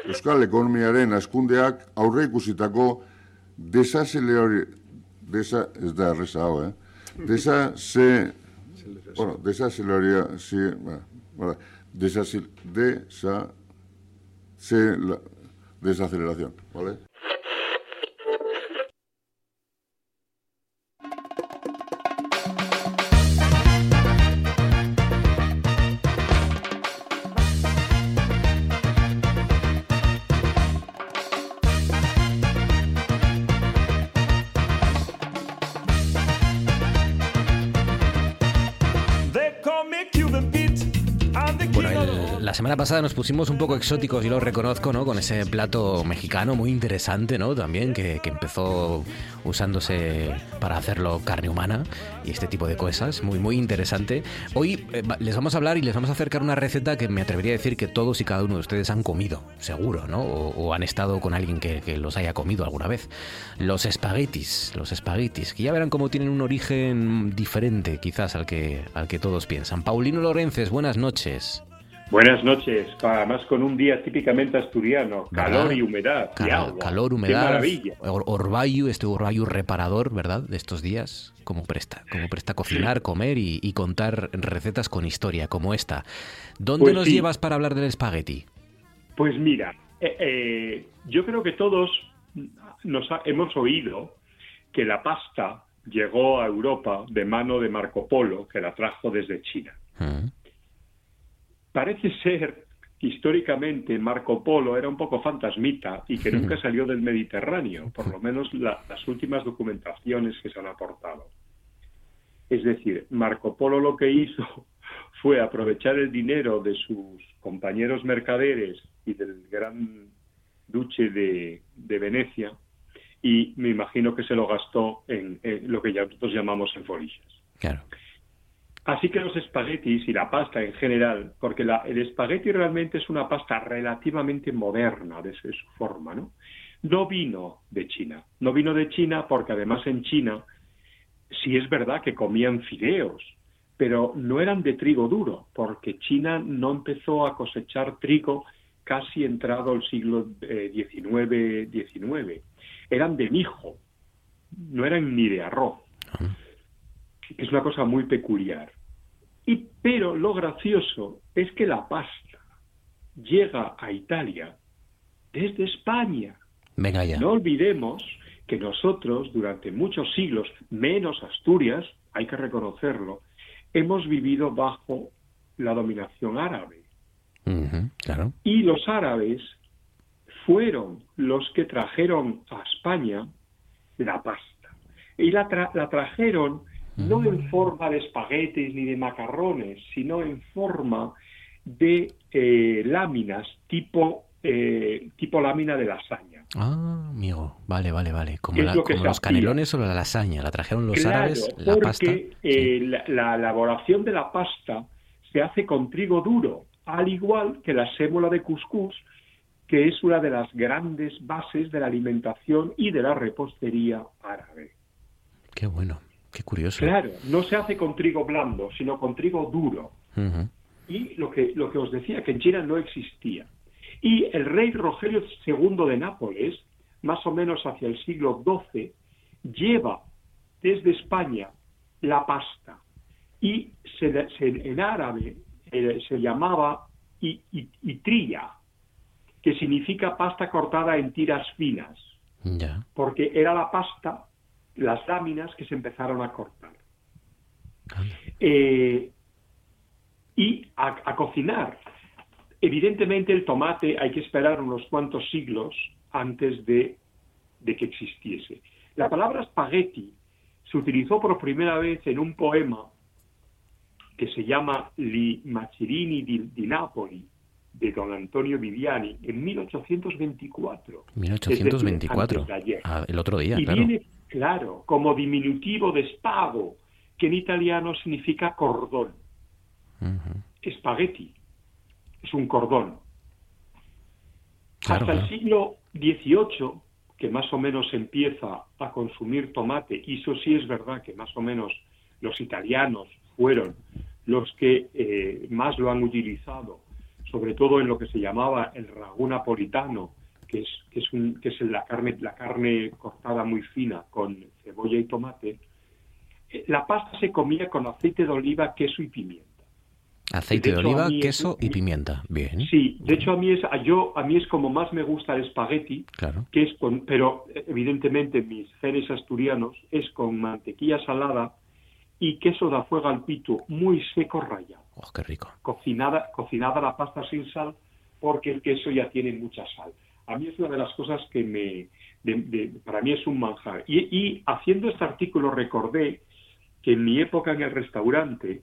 Euskal Ekonomiaren askundeak aurre ikusitako desazeleori... Desa, ez da erreza hau, eh? Desa se... Bueno, desazeleoria... Si, bueno, desazil... Desa... Se... La, desaceleración, ¿vale? Semana pasada nos pusimos un poco exóticos, y lo reconozco, ¿no? Con ese plato mexicano muy interesante, ¿no? También, que, empezó usándose para hacerlo carne humana y este tipo de cosas. Muy, muy interesante. Hoy eh, les vamos a hablar y les vamos a acercar una receta que me atrevería a decir que todos y cada uno de ustedes han comido, seguro, ¿no? O, han estado con alguien que, que, los haya comido alguna vez. Los espaguetis, los espaguetis, que ya verán cómo tienen un origen diferente quizás al que, al que todos piensan. Paulino Lorences, buenas noches. Buenas noches, además con un día típicamente asturiano, calor y humedad. Calor, humedad. maravilla. Orbayu, este Orbayu reparador, ¿verdad? De estos días, como presta, como presta cocinar, comer y, contar recetas con historia, como esta. ¿Dónde pues nos llevas para hablar del espagueti? Pues mira, eh, eh, yo creo que todos nos hemos oído que la pasta llegó a Europa de mano de Marco Polo, que la trajo desde China. Mm. Parece ser históricamente Marco Polo era un poco fantasmita y que nunca [LAUGHS] salió del Mediterráneo, por lo menos las últimas documentaciones que se han aportado. Es decir, Marco Polo lo que hizo [LAUGHS] fue aprovechar el dinero de sus compañeros mercaderes y del gran duche de, Venecia y me imagino que se lo gastó en, lo que ya nosotros llamamos en folillas. Claro. Así que los espaguetis y la pasta en general, porque el espagueti realmente es una pasta relativamente moderna desde su forma, ¿no? No vino de China. No vino de China porque además en China sí es verdad que comían fideos, pero no eran de trigo duro, porque China no empezó a cosechar trigo casi entrado el siglo XIX, eh, XIX. Eran de mijo, no eran ni de arroz es una cosa muy peculiar. Y, pero lo gracioso es que la pasta llega a Italia desde España. Venga ya. No olvidemos que nosotros durante muchos siglos, menos Asturias, hay que reconocerlo, hemos vivido bajo la dominación árabe. claro. Y los árabes fueron los que trajeron a España la pasta. Y la, la trajeron no en forma de espaguetis ni de macarrones, sino en forma de eh, láminas tipo, eh, tipo lámina de lasaña. Ah, amigo, vale, vale, vale. Como, los canelones o la lasaña, la trajeron los árabes, la porque, eh, la, la, elaboración de la pasta se hace con trigo duro, al igual que la sémola de cuscús, que es una de las grandes bases de la alimentación y de la repostería árabe. Qué bueno. Qué curioso. Claro, no se hace con trigo blando, sino con trigo duro. Y lo que, lo que os decía, que en China no existía. Y el rey Rogelio II de Nápoles, más o menos hacia el siglo XII, lleva desde España la pasta. Y en árabe eh, se llamaba itria, que significa pasta cortada en tiras finas. Porque era la pasta, las láminas que se empezaron a cortar. Eh, y a, a cocinar. Evidentemente el tomate hay que esperar unos cuantos siglos antes de, de que existiese. La palabra spaghetti se utilizó por primera vez en un poema que se llama Li Macirini di, di Napoli, de don Antonio Viviani, en 1824. 1824. Es decir, antes de ayer. Ah, el otro día, y claro. viene, claro, como diminutivo de spago, que en italiano significa cordón. Ujú. Spaghetti es un cordón. Claro, Hasta claro. el siglo XVIII, que más o menos empieza a consumir tomate, y eso sí es verdad que más o menos los italianos fueron los que eh, más lo han utilizado, sobre todo en lo que se llamaba el ragú napolitano, que es, que es, un, que es la, carne, la carne cortada muy fina con cebolla y tomate, eh, la pasta se comía con aceite de oliva, queso y pimienta. Aceite de, de hecho, oliva, mí es- queso y pimienta. Bien. Sí, de hecho a mí es a yo a mí es como más me gusta el espagueti, Claro. que es con pero eh, evidentemente mis genes asturianos es con mantequilla salada y queso de fuego al pito muy seco rallado. Oh, qué rico. Cocinada cocinada la pasta sin sal porque el queso ya tiene mucha sal. A mí es una de las cosas que me de- de- para mí es un manjar. Y, y haciendo este artículo recordé que en mi época en el restaurante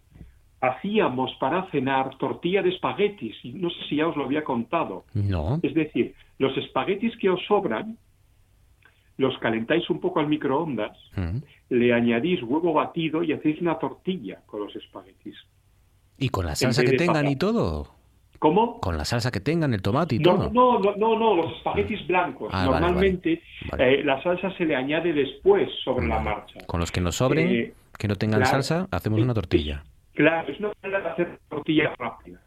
hacíamos para cenar tortilla de espaguetis, y no sé si ya os lo había contado. No. Es decir, los espaguetis que os sobran, los calentáis un poco al microondas, Mm. le añadís huevo batido y hacéis una tortilla con los espaguetis. Y con la salsa que tengan y todo. ¿Cómo? Con la salsa que tengan, el tomate y No, todo. no, no, no, no, los espaguetis blancos. Ah, vale, Normalmente Vale. eh, la salsa se le añade después sobre la marcha. Con los que nos sobren, Eh, que no tengan claro. salsa, hacemos una tortilla. Claro, es una manera de hacer tortilla rápida.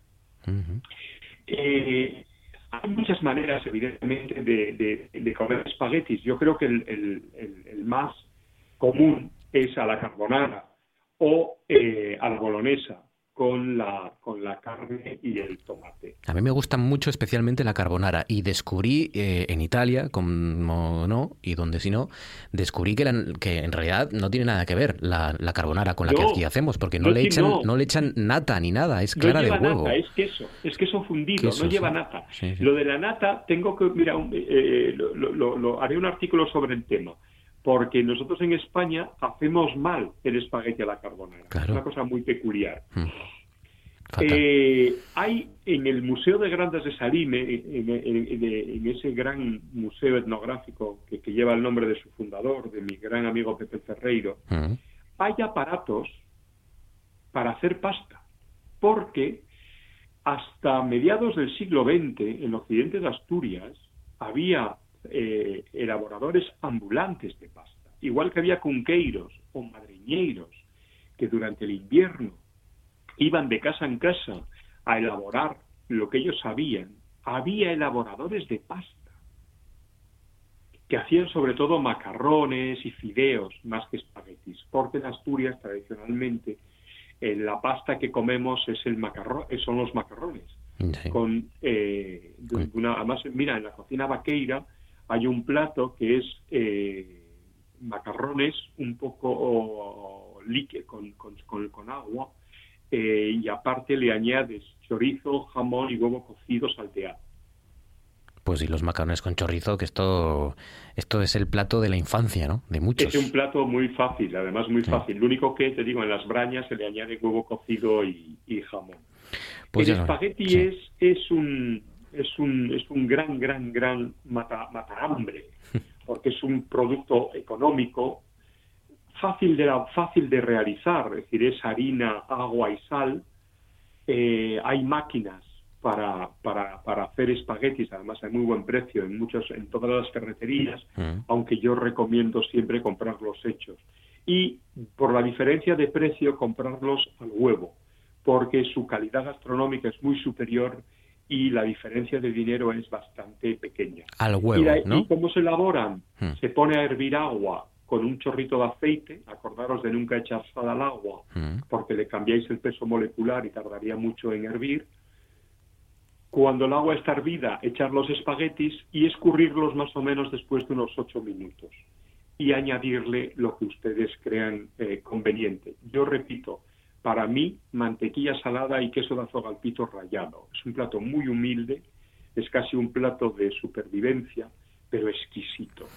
Eh, hay muchas maneras, evidentemente, de, de- de comer espaguetis. Yo creo que el, el- el- el más común es a la carbonara o a la bolognesa con la, con la carne y el tomate. A mí me gusta mucho especialmente la carbonara y descubrí eh, en Italia, como no, y donde si no, descubrí que, la- que en realidad no tiene nada que ver la, la carbonara con la que No. aquí hacemos, porque no, No, le echan, no. no le echan nata ni nada, es No clara de lleva huevo. nata, es queso, es queso fundido, Queso, no lleva sí. nata. Sí, sí. Lo de la nata, tengo que, mira, un- eh, lo- lo- lo- haré un artículo sobre el tema, porque nosotros en España hacemos mal el espagueti a la carbonara. Claro. Es una cosa muy peculiar. Mm. Fatal. Eh, hay en el Museo de Grandes de Salime, en, en- en- en ese gran museo etnográfico que, que lleva el nombre de su fundador, de mi gran amigo Pepe Ferreiro, Mm. hay aparatos para hacer pasta, porque hasta mediados del siglo XX, en el occidente de Asturias, había eh, elaboradores ambulantes de pasta, igual que había cunqueiros o madriñeiros, que durante el invierno iban de casa en casa a elaborar lo que ellos sabían, había elaboradores de pasta que hacían sobre todo macarrones y fideos más que espaguetis, porque en Asturias tradicionalmente eh, la pasta que comemos es el macarrón, eh, son los macarrones. Sí. Con, eh, una, además, mira, en la cocina vaqueira hay un plato que es eh, macarrones un poco líquido con, con, con, con agua eh, y aparte le añades chorizo, jamón y huevo cocido salteado. Pues y los macarrones con chorizo, que esto, esto es el plato de la infancia, ¿no? De muchos. Es un plato muy fácil, además muy Sí. fácil. Lo único que, te digo, en las brañas se le añade huevo cocido y, y jamón. Pues el espagueti sí. es, es un es un es un gran gran gran mata, hambre [LAUGHS] porque es un producto económico fácil de la- fácil de realizar es decir es harina agua y sal Eh, hay máquinas para, para, para hacer espaguetis además a muy buen precio en muchos en todas las ferreterías Mm. aunque yo recomiendo siempre comprarlos hechos. Y por la diferencia de precio, comprarlos al huevo, porque su calidad gastronómica es muy superior y la diferencia de dinero es bastante pequeña. Al ¿Y, huevo, la- ¿no? ¿Y cómo se elaboran? Hmm. Se pone a hervir agua con un chorrito de aceite, acordaros de nunca echar sal al agua, Mm. porque le cambiáis el peso molecular y tardaría mucho en hervir. Cuando el agua está hervida, echar los espaguetis y escurrirlos más o menos después de unos ocho minutos y añadirle lo que ustedes crean eh, conveniente. Yo repito, para mí, mantequilla salada y queso de azogalpito rallado. Es un plato muy humilde, es casi un plato de supervivencia, pero exquisito.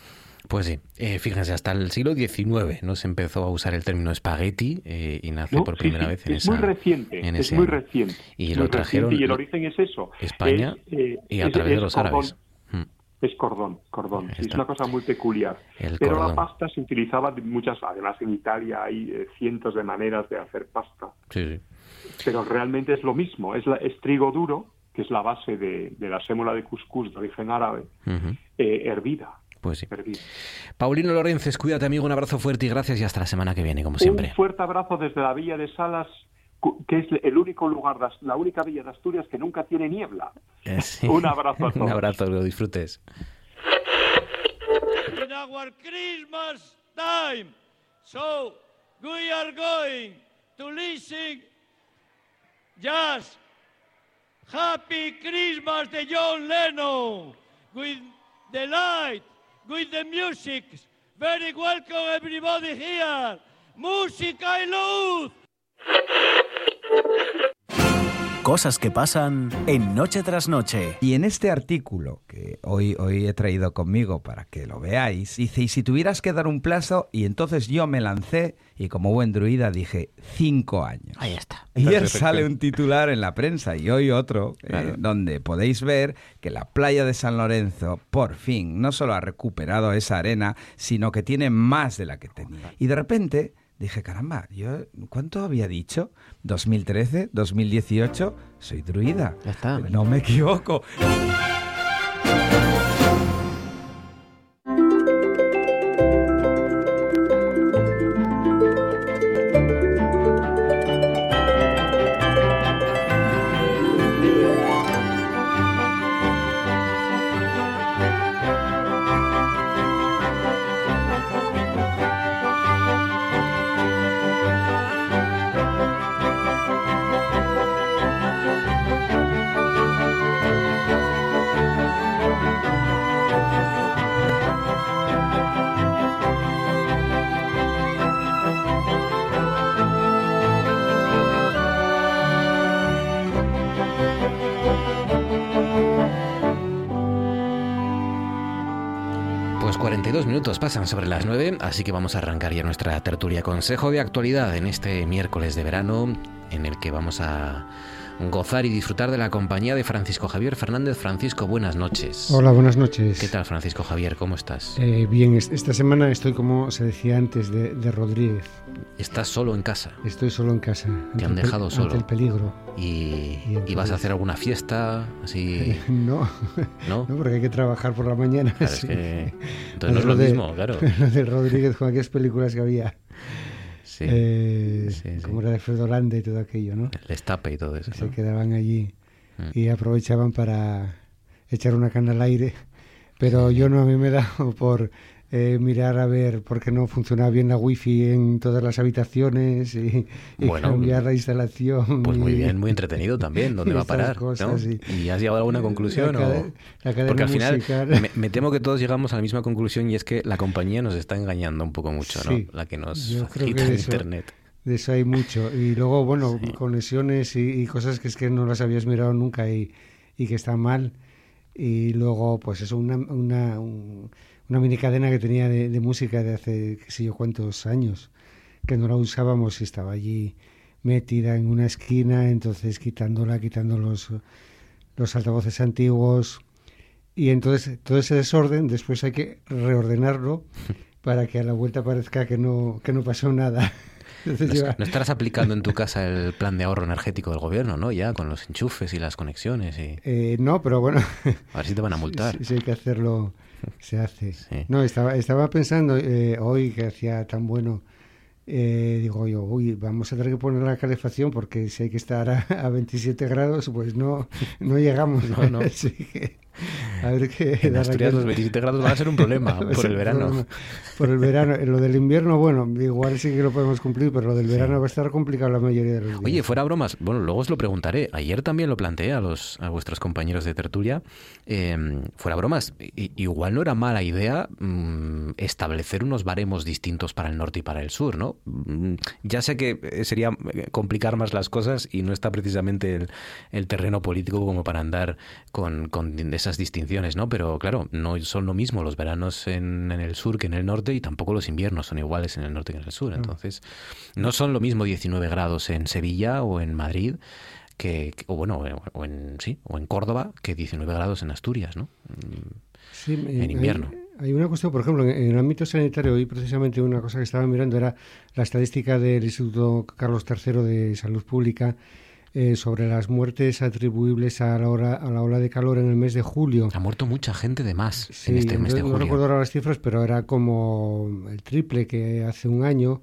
Pues sí, eh, fíjense, hasta el siglo XIX no se empezó a usar el término espagueti eh, y nace por primera vez en es muy reciente, es muy reciente. Y lo trajeron. Y el origen es eso. España y a través de los árabes es cordón, cordón. es una cosa muy peculiar. Pero la pasta se utilizaba de muchas, además en Italia hay eh, cientos de maneras de hacer pasta. Sí, Pero realmente es lo mismo, es, la, trigo duro, que es la base de, la sémola de cuscús de origen árabe, eh, hervida. Pues sí. Paulino Lorences, cuídate amigo, un abrazo fuerte y gracias y hasta la semana que viene, como siempre. Un fuerte abrazo desde la Villa de Salas que es el único lugar, la única villa de Asturias que nunca tiene niebla. Eh, Un abrazo a [LAUGHS] todos. Un abrazo, lo disfrutes. In our Christmas time, so we are going to listen just Happy Christmas de John Lennon with the light, with the music. Very welcome everybody here. Música y luz. Cosas que pasan en Noche tras Noche. Y en este artículo que hoy, hoy he traído conmigo para que lo veáis, dice, y si tuvieras que dar un plazo, y entonces yo me lancé y como buen druida dije, cinco años. Ahí está. Y Ayer sale un titular en la prensa y hoy otro, eh, donde podéis ver que la playa de San Lorenzo, por fin, no solo ha recuperado esa arena, sino que tiene más de la que tenía. Y de repente dije, caramba, yo ¿cuánto había dicho? 2013, 2018, soy druida. Ya está. No me equivoco. Pasan sobre las 9, así que vamos a arrancar ya nuestra tertulia. Consejo de actualidad en este miércoles de verano en el que vamos a gozar y disfrutar de la compañía de Francisco Javier Fernández. Francisco, buenas noches. Hola, buenas noches. ¿Qué tal, Francisco Javier? ¿Cómo estás? Eh, bien, esta semana estoy, como se decía antes, de, Rodríguez. ¿Estás solo en casa? Estoy solo en casa. Te han dejado solo. Ante el peligro. ¿Y, vas a hacer alguna fiesta? así [LAUGHS] [LAUGHS] no, no, porque hay que trabajar por la mañana. [LAUGHS] entonces no es lo mismo, claro. de Rodríguez con aquellas películas que había. Eh, como era de Fredo Landa y todo aquello, ¿no? El estape y todo eso. Se quedaban allí mm. y aprovechaban para echar una cana al aire. Pero yo no, a mí me [LAUGHS] da por eh, mirar a ver por qué no funcionaba bien la wifi en todas las habitaciones y, cambiar la instalación. Pues muy bien, muy entretenido también, ¿dónde va a [LAUGHS] parar? y... has llegado a alguna conclusión? Porque al final me, temo que todos llegamos a la misma conclusión y es que la compañía nos está engañando un poco mucho, ¿no? La que nos quita Internet. De eso hay mucho. Y luego, bueno, conexiones y, cosas que es que no las habías mirado nunca y, que están mal. Y luego, pues eso, una, una una mini cadena que tenía de, música de hace qué sé yo cuántos años, que no la usábamos y estaba allí metida en una esquina, entonces quitándola, quitando los, los altavoces antiguos. Y entonces todo ese desorden después hay que reordenarlo [LAUGHS] para que a la vuelta parezca que no, que no pasó nada. [LAUGHS] no, estarás aplicando en tu casa el plan de ahorro energético del gobierno, ¿no? Ya con los enchufes y las conexiones. Y... Eh, no, pero bueno. A ver si te van a multar. [LAUGHS] Sí, hay que hacerlo [LAUGHS] se hace. No, estaba, estaba pensando eh, hoy que hacía tan bueno. Eh, digo yo, uy, vamos a tener que poner la calefacción porque si hay que estar a, 27 grados, pues no, no llegamos. No, no. [LAUGHS] A ver qué. En Asturias los 27 grados van a ser un problema [LAUGHS] por el verano. Por el verano. Lo del invierno, bueno, igual sí que lo podemos cumplir, pero lo del verano va a estar complicado la mayoría de los días. Oye, fuera bromas, bueno, luego os lo preguntaré. Ayer también lo planteé a, los, a vuestros compañeros de tertulia. Em, fuera bromas, igual no era mala idea mm, establecer unos baremos distintos para el norte y para el sur, ¿no? Mm, ya sé que sería complicar más las cosas y no está precisamente el, terreno político como para andar con, esas distinciones, ¿no? Pero claro, no son lo mismo los veranos en, el sur que en el norte y tampoco los inviernos son iguales en el norte que en el sur. Entonces, no son lo mismo 19 grados en Sevilla o en Madrid que, o bueno, o en, sí, o en Córdoba que 19 grados en Asturias, ¿no? Sí, en invierno. Hay, una cuestión, por ejemplo, en, el ámbito sanitario, hoy precisamente una cosa que estaba mirando era la estadística del Instituto Carlos III de Salud Pública eh, sobre las muertes atribuibles a la, hora, a la ola de calor en el mes de julio. Ha muerto mucha gente de más en este mes de julio. No recuerdo ahora las cifras, pero era como el triple que hace un año.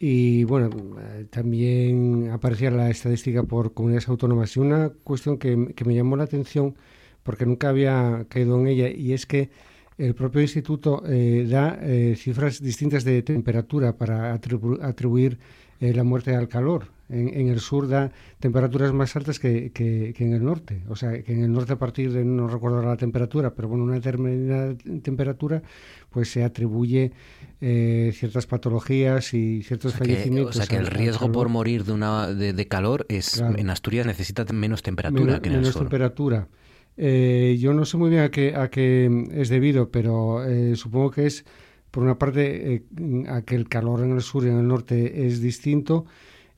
Y bueno, eh, también aparecía la estadística por comunidades autónomas. Y una cuestión que, que me llamó la atención, porque nunca había caído en ella, y es que el propio instituto eh, da cifras distintas de temperatura para atribuir la muerte al calor en, el sur da temperaturas más altas que, que, en el norte. O sea, que en el norte a partir de, no recuerdo la temperatura, pero bueno, una determinada temperatura, pues se atribuye eh, ciertas patologías y ciertos fallecimientos. o sea, que el riesgo por morir de, una, de, calor es en Asturias necesita menos temperatura que en el menos temperatura. Eh, yo no sé muy bien a qué, a qué es debido, pero eh, supongo que es, por una parte, a que el calor en el sur y en el norte es distinto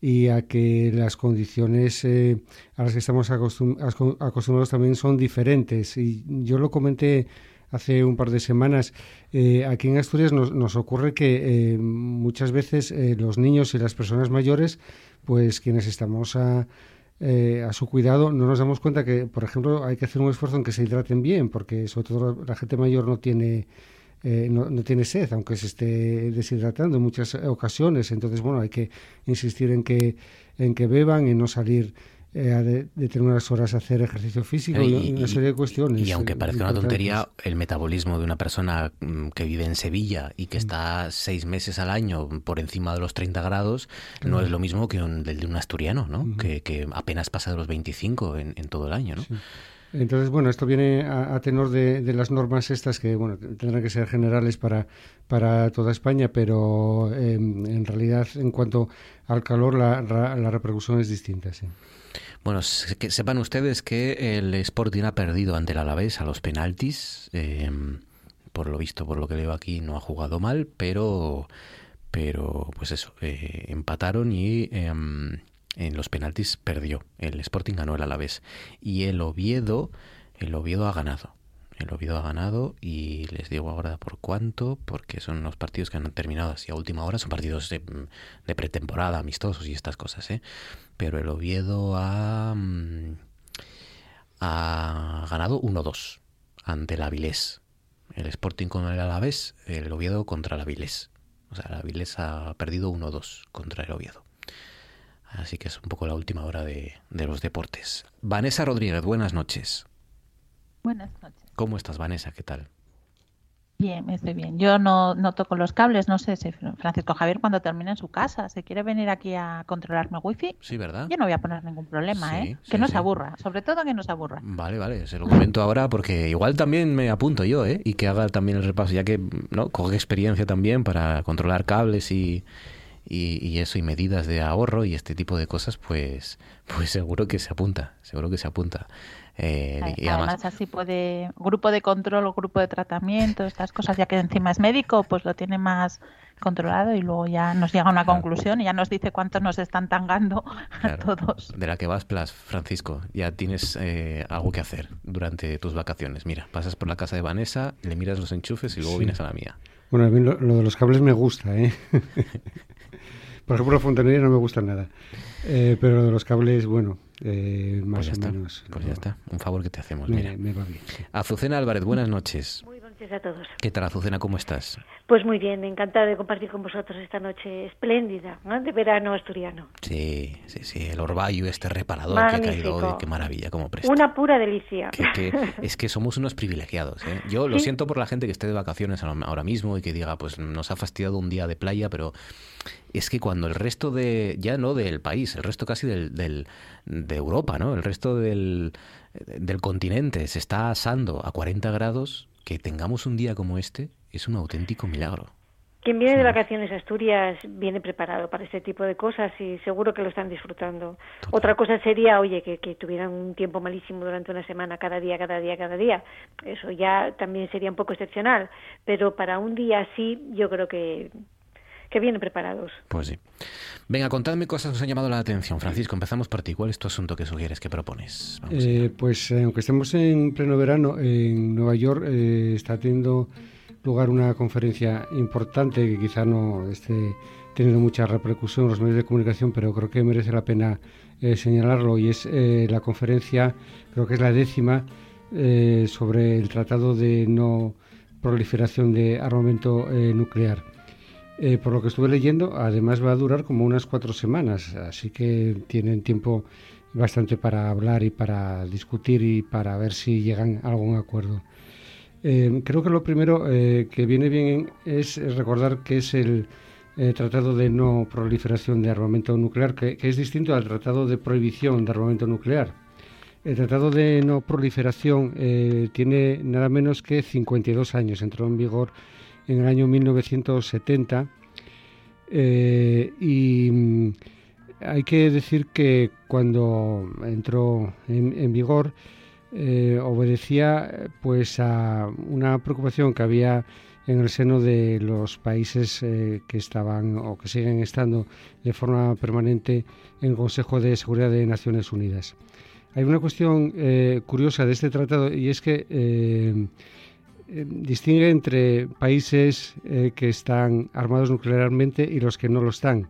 y a que las condiciones eh, a las que estamos acostumbrados también son diferentes. Y yo lo comenté hace un par de semanas. Eh, aquí en Asturias nos, ocurre que eh, muchas veces los niños y las personas mayores, pues quienes estamos a, a su cuidado, no nos damos cuenta que, por ejemplo, hay que hacer un esfuerzo en que se hidraten bien, porque sobre todo la gente mayor no tiene eh, no, tiene sed, aunque se esté deshidratando en muchas ocasiones. Entonces, bueno, hay que insistir en que, en que beban y no salir eh, a de, determinadas horas a hacer ejercicio físico y, una serie de cuestiones. Y aunque parezca una tontería, el metabolismo de una persona mm, que vive en Sevilla y que mm. está seis meses al año por encima de los 30 grados, no es lo mismo que el de un asturiano, ¿no? que, que, apenas pasa de los 25 en, en todo el año, ¿no? Entonces, bueno, esto viene a, tenor de, las normas estas que, bueno, tendrán que ser generales para, para toda España, pero em, en realidad, en cuanto al calor, la, la repercusión es distinta. Bueno, que sepan ustedes que el Sporting ha perdido ante el Alavés a los penaltis. Em, por lo visto, por lo que leo aquí, no ha jugado mal, pero, pero pues eso, eh, empataron y em, en los penaltis perdió. El Sporting ganó el Alavés. Y el Oviedo, el Oviedo ha ganado. El Oviedo ha ganado y les digo ahora por cuánto, porque son los partidos que han terminado así a última hora, son partidos de, pretemporada, amistosos y estas cosas, ¿eh? Pero el Oviedo ha, mm, ha ganado 1-2 ante el Avilés. El Sporting con el Alavés, el Oviedo contra el Avilés. O sea, el Avilés ha perdido 1-2 contra el Oviedo. Así que es un poco la última hora de, los deportes. Vanessa Rodríguez, buenas noches. Buenas noches. ¿Cómo estás, Vanessa? ¿Qué tal? Bien, estoy bien. Yo no, no toco los cables, no sé si Francisco Javier cuando termine en su casa, se quiere venir aquí a controlarme wifi. Sí, ¿verdad? Yo no voy a poner ningún problema, ¿eh? Que no se aburra, sobre todo que no se aburra. Vale, vale, se lo comento ahora porque igual también me apunto yo, ¿eh? Y que haga también el repaso, ya que, ¿no? Coge experiencia también para controlar cables y y, eso y medidas de ahorro y este tipo de cosas, pues, [LAUGHS] pues seguro que se apunta, seguro que se apunta. Eh, y además, así puede, grupo de control o grupo de tratamiento, estas cosas, ya que encima es médico, pues lo tiene más controlado y luego ya nos llega a una conclusión y ya nos dice cuántos nos están tangando [LAUGHS] a todos. De la que vas, Plas, Francisco, ya tienes eh, algo que hacer durante tus vacaciones. Mira, pasas por la casa de Vanessa, le miras los enchufes y luego vienes a la mía. Bueno, a mí lo, lo de los cables me gusta, ¿eh? [LAUGHS] Por ejemplo, la fontanería no me gusta nada. Eh, pero de los cables, bueno, más pues o menos. Pues ya está. Un favor que te hacemos. mira. Me va bien, Azucena Álvarez, buenas noches. Muy noches a todos. ¿Qué tal, Azucena? ¿Cómo estás? Pues muy bien, encantada de compartir con vosotros esta noche espléndida, de verano asturiano. Sí, sí, sí, el orvallo este reparador que ha caído hoy, qué maravilla, cómo presta. Una pura delicia. es que somos unos privilegiados. ¿eh? Yo lo siento por la gente que esté de vacaciones ahora mismo y que diga, pues nos ha fastidiado un día de playa, pero es que cuando el resto de, ya no del país, el resto casi del, del de Europa, ¿no? El resto del, del continente se está asando a 40 grados, que tengamos un día como este es un auténtico milagro. Quien viene de vacaciones a Asturias viene preparado para este tipo de cosas y seguro que lo están disfrutando. Otra cosa sería, oye, que, que, tuvieran un tiempo malísimo durante una semana, cada día, cada día, cada día. Eso ya también sería un poco excepcional. Pero para un día así, yo creo que, que vienen preparados. Pues sí. Venga, contadme cosas que os han llamado la atención. Francisco, empezamos por ti. ¿Cuál es tu asunto que sugieres, que propones? Eh, pues eh, aunque estemos en pleno verano, en Nueva York eh, está teniendo lugar una conferencia importante que quizá no esté teniendo mucha repercusión en los medios de comunicación, pero creo que merece la pena señalarlo y es la conferencia, creo que es la décima, sobre el Tratado de No Proliferación de Armamento Nuclear. Eh, por lo que estuve leyendo, además va a durar como unas cuatro semanas, así que tienen tiempo bastante para hablar y para discutir y para ver si llegan a algún acuerdo. Eh, creo que lo primero eh, que viene bien es recordar que es el Tratado de No Proliferación de Armamento Nuclear, que, es distinto al Tratado de Prohibición de Armamento Nuclear. El Tratado de No Proliferación tiene nada menos que 52 años, entró en vigor en el año 1970 eh, y mm, hay que decir que cuando entró en, vigor eh, obedecía pues a una preocupación que había en el seno de los países eh, que estaban o que siguen estando de forma permanente en el Consejo de Seguridad de Naciones Unidas. Hay una cuestión curiosa de este tratado y es que eh, distingue entre países eh, que están armados nuclearmente y los que no lo están.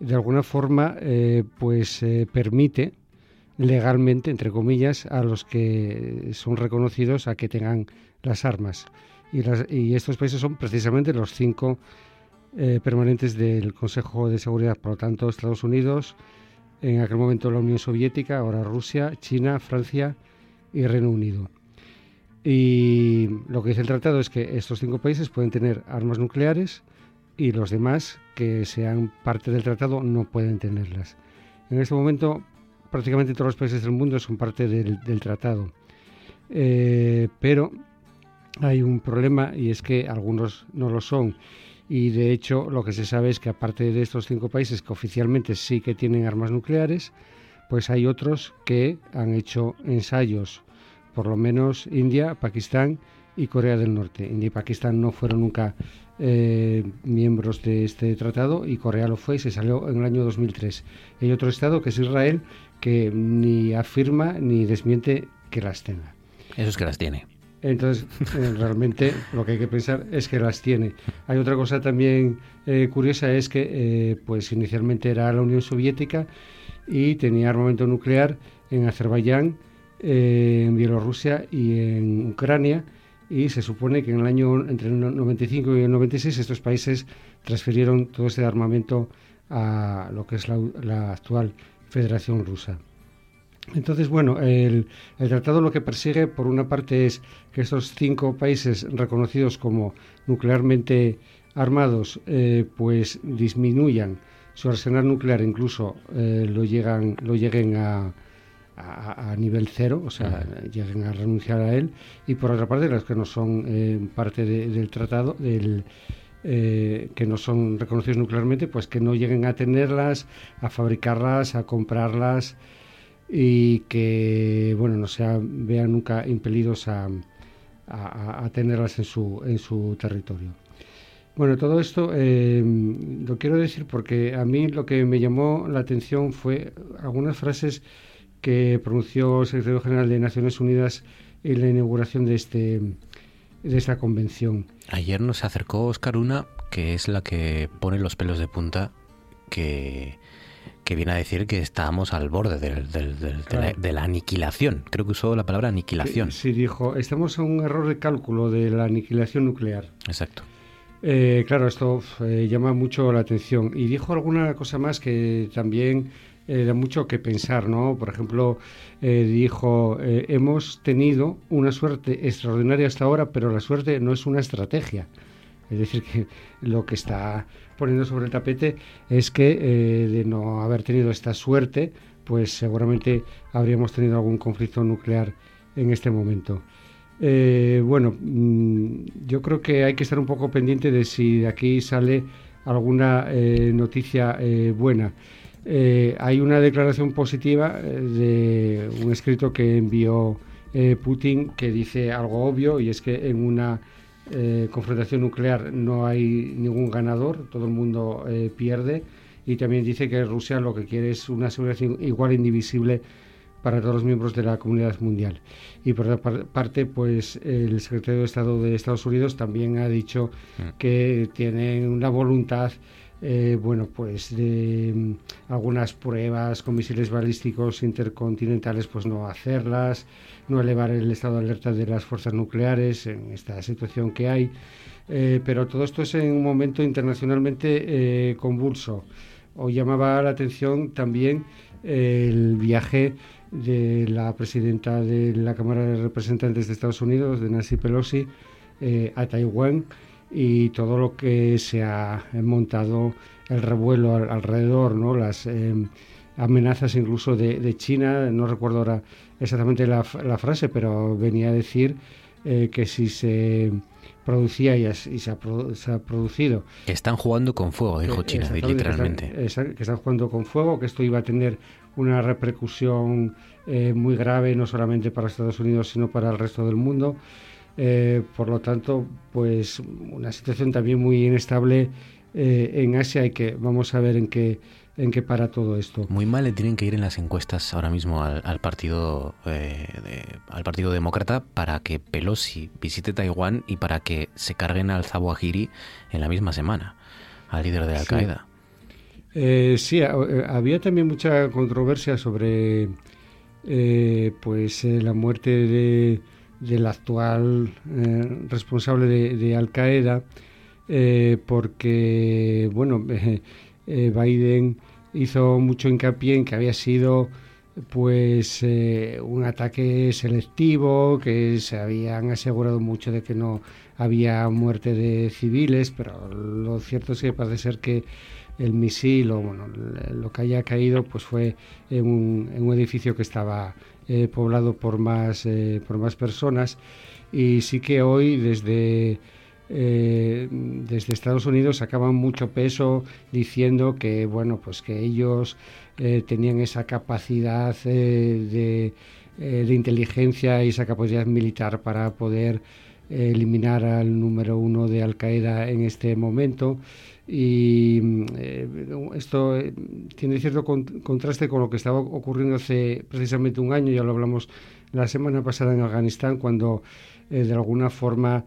De alguna forma, eh, pues permite legalmente, entre comillas, a los que son reconocidos a que tengan las armas. Y, y estos países son precisamente los cinco permanentes del Consejo de Seguridad. Por lo tanto, Estados Unidos, en aquel momento la Unión Soviética, ahora Rusia, China, Francia y Reino Unido. Y lo que dice el tratado es que estos cinco países pueden tener armas nucleares y los demás que sean parte del tratado no pueden tenerlas. En este momento prácticamente todos los países del mundo son parte del, tratado. Eh, pero hay un problema y es que algunos no lo son. Y de hecho lo que se sabe es que aparte de estos cinco países que oficialmente sí que tienen armas nucleares, pues hay otros que han hecho ensayos por lo menos India, Pakistán y Corea del Norte. India y Pakistán no fueron nunca eh, miembros de este tratado y Corea lo fue y se salió en el año 2003. Hay otro estado que es Israel que ni afirma ni desmiente que las tenga. Eso es que las tiene. Entonces, eh, realmente lo que hay que pensar es que las tiene. Hay otra cosa también eh, curiosa, es que pues inicialmente era la Unión Soviética y tenía armamento nuclear en Azerbaiyán, en Bielorrusia y en Ucrania y se supone que en el año entre el 95 y el 96 estos países transfirieron todo ese armamento a lo que es la, actual Federación Rusa. Entonces, bueno, el, tratado lo que persigue, por una parte, es que estos cinco países reconocidos como nuclearmente armados, eh, pues disminuyan su arsenal nuclear, incluso eh, lo, llegan, lo lleguen a, a, nivel cero, o sea, lleguen a renunciar a él, y por otra parte, las que no son eh, parte del tratado, del, eh, que no son reconocidos nuclearmente, pues que no lleguen a tenerlas, a fabricarlas, a comprarlas y que, bueno, no se vean nunca impelidos a, a, tenerlas en su, en su territorio. Bueno, todo esto eh, lo quiero decir porque a mí lo que me llamó la atención fue algunas frases que pronunció el secretario general de Naciones Unidas en la inauguración de, este, de esta convención. Ayer nos acercó Oscar Una, que es la que pone los pelos de punta, que, que viene a decir que estamos al borde de, la, aniquilación. Creo que usó la palabra aniquilación. Sí, dijo, estamos a un error de cálculo de la aniquilación nuclear. Exacto. Eh, claro, esto eh, llama mucho la atención. Y dijo alguna cosa más que también eh, da mucho que pensar, ¿no? Por ejemplo, dijo, hemos tenido una suerte extraordinaria hasta ahora, pero la suerte no es una estrategia. Es decir, que lo que está poniendo sobre el tapete es que de no haber tenido esta suerte, pues seguramente habríamos tenido algún conflicto nuclear en este momento. Eh, bueno, mm, yo creo que hay que estar un poco pendiente de si de aquí sale alguna eh, noticia eh, hay una declaración positiva de un escrito que envió Putin que dice algo obvio y es que en una confrontación nuclear no hay ningún ganador, todo el mundo pierde y también dice que Rusia lo que quiere es una seguridad igual indivisible para todos los miembros de la comunidad mundial. Y por otra parte, pues el secretario de Estado de Estados Unidos también ha dicho mm. que tienen una voluntad eh, bueno, pues de mm, algunas pruebas con misiles balísticos intercontinentales, pues no hacerlas, no elevar el estado de alerta de las fuerzas nucleares en esta situación que hay. Eh, pero todo esto es en un momento internacionalmente eh, convulso. Hoy llamaba la atención también el viaje de la presidenta de la Cámara de Representantes de Estados Unidos, de Nancy Pelosi, eh, a Taiwán y todo lo que se ha montado el revuelo alrededor, ¿no? las eh, amenazas incluso de, China, no recuerdo ahora exactamente la, frase, pero venía a decir eh, que si se producía y, se, ha, producido. Que están jugando con fuego, dijo China, literalmente. que están jugando con fuego, que esto iba a tener una repercusión eh, muy grave no solamente para Estados Unidos sino para el resto del mundo. Eh, por lo tanto, pues una situación también muy inestable eh, en Asia y que vamos a ver en qué en qué para todo esto. Muy mal le tienen que ir en las encuestas ahora mismo al, partido al partido demócrata para que Pelosi visite Taiwán y para que se carguen al Zawahiri en la misma semana, al líder de Al Qaeda. Eh, sí, eh, había también mucha controversia sobre eh, pues la muerte de, del actual responsable de, Al Qaeda, porque bueno, [LAUGHS] Biden hizo mucho hincapié en que había sido pues un ataque selectivo, que se habían asegurado mucho de que no había muerte de civiles, pero lo cierto es que parece ser que el misil o bueno, lo que haya caído pues fue en un, edificio que estaba eh, poblado por más, eh, por más personas. Y sí que hoy desde, eh, desde Estados Unidos sacaban mucho peso diciendo que bueno pues que ellos tenían esa capacidad de, de inteligencia y esa capacidad militar para poder eliminar al número uno de Al Qaeda en este momento y eh, esto eh, tiene cierto contraste con lo que estaba ocurriendo hace precisamente un año, ya lo hablamos la semana pasada en Afganistán, cuando eh, de alguna forma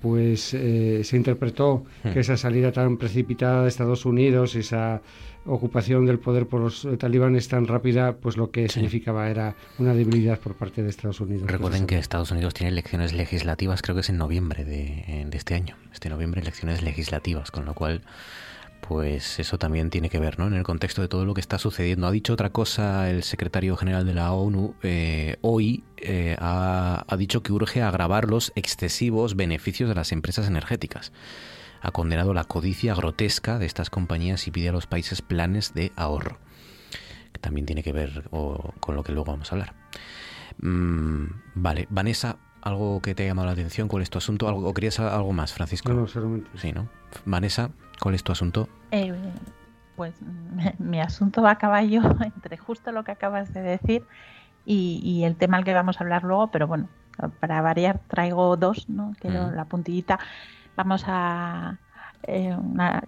pues se interpretó hmm. que esa salida tan precipitada de Estados Unidos, esa ocupación del poder por los talibanes tan rápida, pues lo que significaba era una debilidad por parte de Estados Unidos. Recuerden que Estados Unidos tiene elecciones legislativas, creo que es en noviembre de, este año, este noviembre elecciones legislativas, con lo cual pues eso también tiene que ver ¿no? en el contexto de todo lo que está sucediendo. Ha dicho otra cosa el secretario general de la ONU eh, hoy, eh, ha, ha dicho que urge agravar los excesivos beneficios de las empresas energéticas ha condenado la codicia grotesca de estas compañías y pide a los países planes de ahorro, que también tiene que ver con lo que luego vamos a hablar. Mm, vale, Vanessa, ¿algo que te ha llamado la atención? ¿Cuál es tu asunto? ¿Algo, ¿O querías algo más, Francisco? No, solamente. Sí, ¿no? Vanessa, ¿cuál es tu asunto? Eh, pues [LAUGHS] mi asunto va a caballo [LAUGHS] entre justo lo que acabas de decir y, el tema al que vamos a hablar luego, pero bueno, para variar traigo dos, ¿no? Quiero la puntillita vamos a... Eh,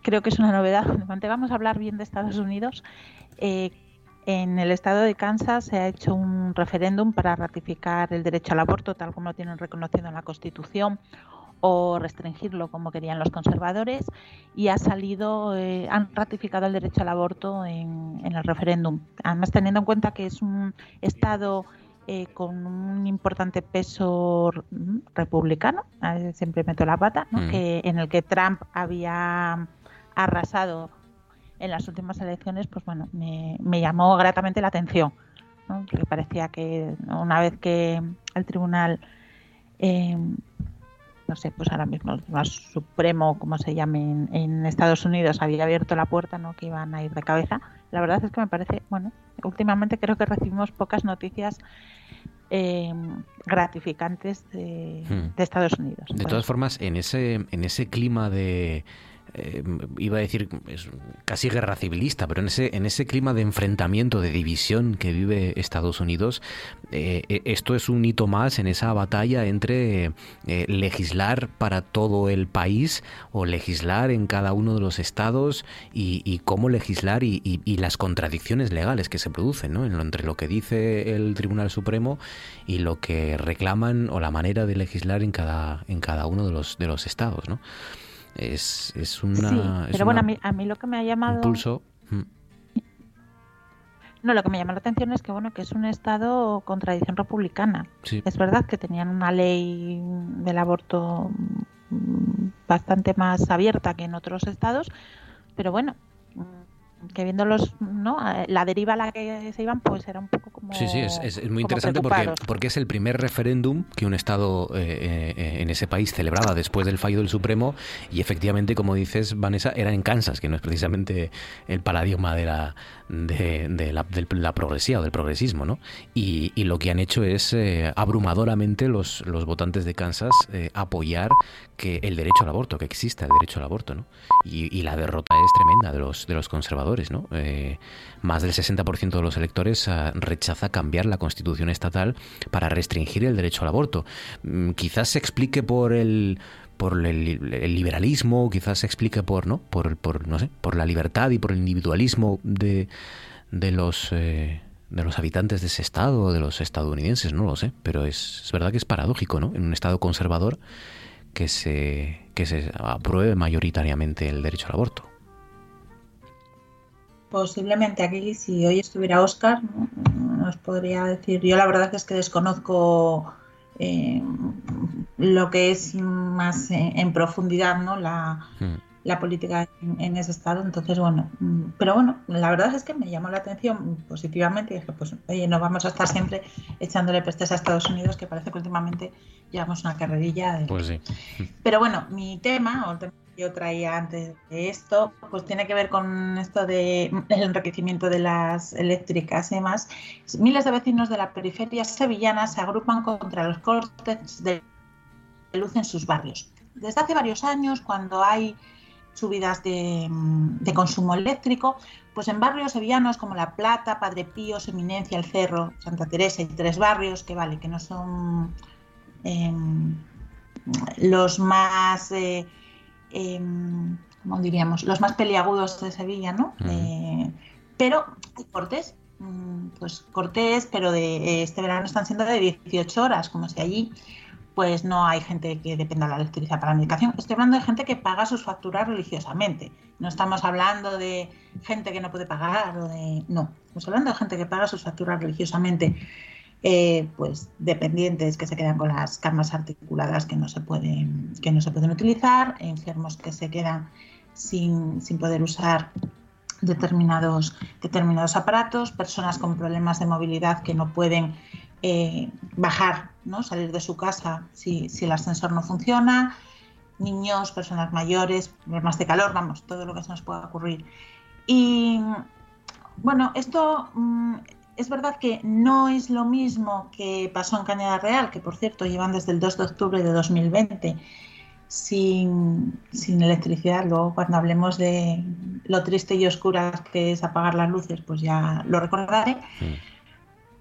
creo que es una novedad. [LAUGHS] Vamos a hablar bien de Estados Unidos. Eh, en el estado de Kansas se ha hecho un referéndum para ratificar el derecho al aborto, tal como lo tienen reconocido en la Constitución. o restringirlo como querían los conservadores y ha salido, eh, han ratificado el derecho al aborto en, el referéndum. Además, teniendo en cuenta que es un Estado eh, con un importante peso republicano, siempre meto la pata, mm. que, en el que Trump había arrasado en las últimas elecciones, pues bueno, me, llamó gratamente la atención, porque parecía que una vez que el tribunal eh, no sé, pues ahora mismo el Tribunal Supremo, como se llame en, Estados Unidos, había abierto la puerta, ¿no? Que iban a ir de cabeza. La verdad es que me parece, bueno, últimamente creo que recibimos pocas noticias eh, gratificantes de, hmm. de, Estados Unidos. De todas formas, en ese, en ese clima de eh, iba a decir, casi guerra civilista, pero en ese, en ese clima de enfrentamiento, de división que vive Estados Unidos, eh, eh, esto es un hito más en esa batalla entre legislar para todo el país o legislar en cada uno de los estados y, cómo legislar y, las contradicciones legales que se producen ¿no? entre lo que dice el Tribunal Supremo y lo que reclaman o la manera de legislar en cada, en cada uno de los, de los estados. ¿no? Es, es una. pero bueno, a mí, a mí lo que me ha llamado. Impulso. Mm. No, lo que me llama la atención es que bueno, que es un estado con tradición republicana. Es verdad que tenían una ley del aborto mm, bastante más abierta que en otros estados, pero bueno, que viendo los, ¿no? la deriva a la que se iban, pues era un poco como. Sí, sí, es, muy interesante porque, porque es el primer referéndum que un Estado eh, eh, en ese país celebraba después del fallo del Supremo y efectivamente, como dices, Vanessa, era en Kansas, que no es precisamente el paradigma de la, de, la, la, progresía o del progresismo, ¿no? Y, lo que han hecho es eh, abrumadoramente los, los votantes de Kansas apoyar que el derecho al aborto, que exista el derecho al aborto, ¿no? Y, y la derrota es tremenda de los, de los conservadores ¿no? Eh, más del 60% de los electores ah, rechaza cambiar la constitución estatal para restringir el derecho al aborto. Mm, quizás se explique por el por el, liberalismo, quizás se explique por, ¿no? Por, por, no sé, por la libertad y por el individualismo de, de los eh, de los habitantes de ese estado de los estadounidenses, no lo sé, pero es, verdad que es paradójico, ¿no? En un estado conservador que se que se apruebe mayoritariamente el derecho al aborto posiblemente aquí, si hoy estuviera Oscar, nos podría decir, yo la verdad es que desconozco eh, lo que es más en, profundidad ¿no? la, hmm. la política en, ese estado. Entonces, bueno, mm, pero bueno, la verdad es que me llamó la atención positivamente y dije, pues, oye, no vamos a estar siempre echándole pestes a Estados Unidos, que parece que últimamente llevamos una carrerilla. Pues sí. Pero bueno, mi tema, o el tema yo traía antes de esto, pues tiene que ver con esto de enriquecimiento de las eléctricas y demás. Miles de vecinos de la periferia sevillana se agrupan contra los cortes de luz en sus barrios. Desde hace varios años, cuando hay subidas de, consumo eléctrico, pues en barrios sevillanos como La Plata, Padre Pío, Eminencia, El Cerro, Santa Teresa y tres barrios que vale, que no son em, los más eh, Em, como diríamos, los más peliagudos de Sevilla, ¿no? Eh, pero hay cortes, mm, pues cortes, pero de este verano están siendo de 18 horas, como si allí pues no hay gente que dependa de la electricidad para la medicación. Estoy hablando de gente que paga sus facturas religiosamente. No estamos hablando de gente que no puede pagar o de... No, estamos hablando de gente que paga sus facturas religiosamente. Eh, pues dependientes que se quedan con las camas articuladas que no se pueden, que no se pueden utilizar, enfermos que se quedan sin, poder usar determinados, determinados aparatos, personas con problemas de movilidad que no pueden eh, bajar, ¿no? salir de su casa si, el ascensor no funciona, niños, personas mayores, problemas de calor, vamos, todo lo que se nos pueda ocurrir. Y bueno, esto mm, es verdad que no es lo mismo que pasó en Cañada Real, que por cierto llevan desde el 2 de octubre de 2020 sin, electricidad. Luego cuando hablemos de lo triste y oscura que es apagar las luces, pues ya lo recordaré.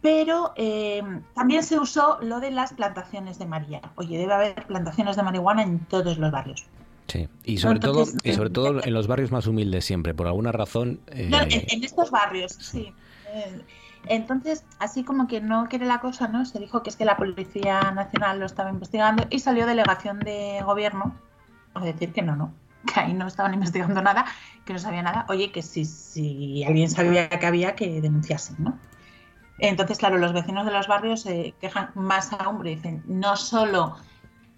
Pero eh, también se usó lo de las plantaciones de María. Oye, debe haber plantaciones de marihuana en todos los barrios. Sí, y sobre todo, y sobre todo en los barrios más humildes siempre, por alguna razón. en, estos barrios, sí. Eh, entonces, así como que no quiere la cosa, ¿no? Se dijo que es que la Policía Nacional lo estaba investigando y salió delegación de gobierno a decir que no, no, [LAUGHS] que ahí no estaban investigando nada, que no sabía nada. Oye, que si, si alguien sabía que había, que denunciasen, ¿no? Entonces, claro, los vecinos de los barrios se quejan más aún, pero dicen, no solo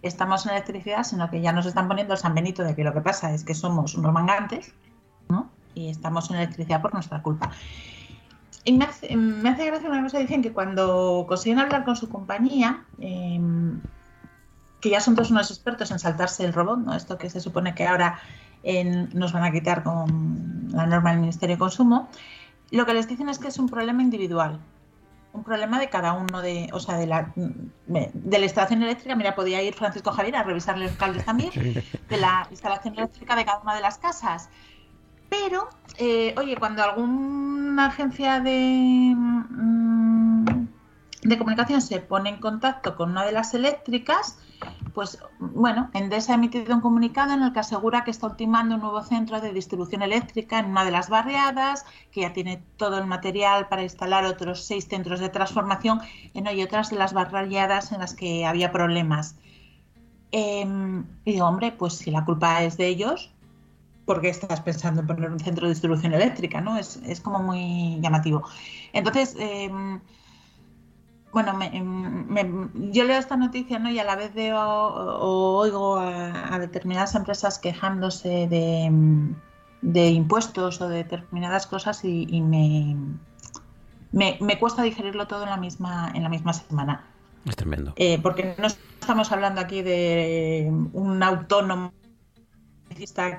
estamos en electricidad, sino que ya nos están poniendo el San Benito de que lo que pasa es que somos unos mangantes, ¿no? Y estamos en electricidad por nuestra culpa. Y me hace, gracia una cosa, dicen que cuando consiguen hablar con su compañía, em, que ya son todos unos expertos en saltarse el robot, ¿no? Esto que se supone que ahora nos van a quitar con la norma del Ministerio de Consumo, lo que les dicen es que es un problema individual, un problema de cada uno de, o sea, de la, de la instalación eléctrica. Mira, podía ir Francisco Javier a revisar los cables también, de la instalación eléctrica de cada una de las casas. Pero, eh, oye, cuando alguna agencia de, mm, de comunicación se pone en contacto con una de las eléctricas, pues bueno, Endesa ha emitido un comunicado en el que asegura que está ultimando un nuevo centro de distribución eléctrica en una de las barriadas, que ya tiene todo el material para instalar otros seis centros de transformación en hoy otras de las barriadas en las que había problemas. Em, y digo, hombre, pues si la culpa es de ellos, porque estás pensando en poner un centro de distribución eléctrica, ¿no? Es, es como muy llamativo. Entonces, em, bueno, yo leo esta noticia, ¿no? Y a la vez veo o, oigo a, determinadas empresas quejándose de, de, impuestos o de determinadas cosas y, me, me, cuesta digerirlo todo en la misma, en la misma semana. Es tremendo. Eh, porque no estamos hablando aquí de un autónomo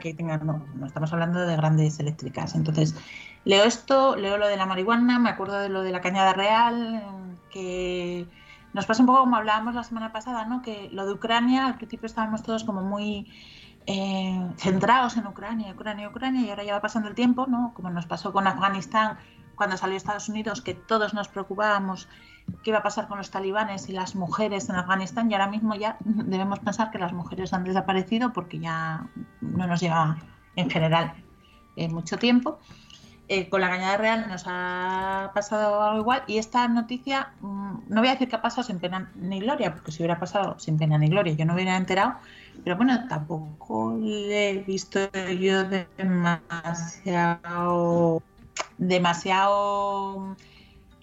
que tenga, no, no estamos hablando de grandes eléctricas. Entonces, leo esto, leo lo de la marihuana, me acuerdo de lo de la cañada real, que nos pasa un poco como hablábamos la semana pasada, ¿no? Que lo de Ucrania, al principio estábamos todos como muy eh, centrados en Ucrania, Ucrania, Ucrania, y ahora ya va pasando el tiempo, ¿no? Como nos pasó con Afganistán cuando salió Estados Unidos, que todos nos preocupábamos qué iba a pasar con los talibanes y las mujeres en Afganistán y ahora mismo ya debemos pensar que las mujeres han desaparecido porque ya no nos lleva en general eh, mucho tiempo. Eh, con la cañada real nos ha pasado algo igual y esta noticia mm, no voy a decir que ha pasado sin pena ni gloria porque si hubiera pasado sin pena ni gloria yo no hubiera enterado pero bueno tampoco le he visto yo demasiado demasiado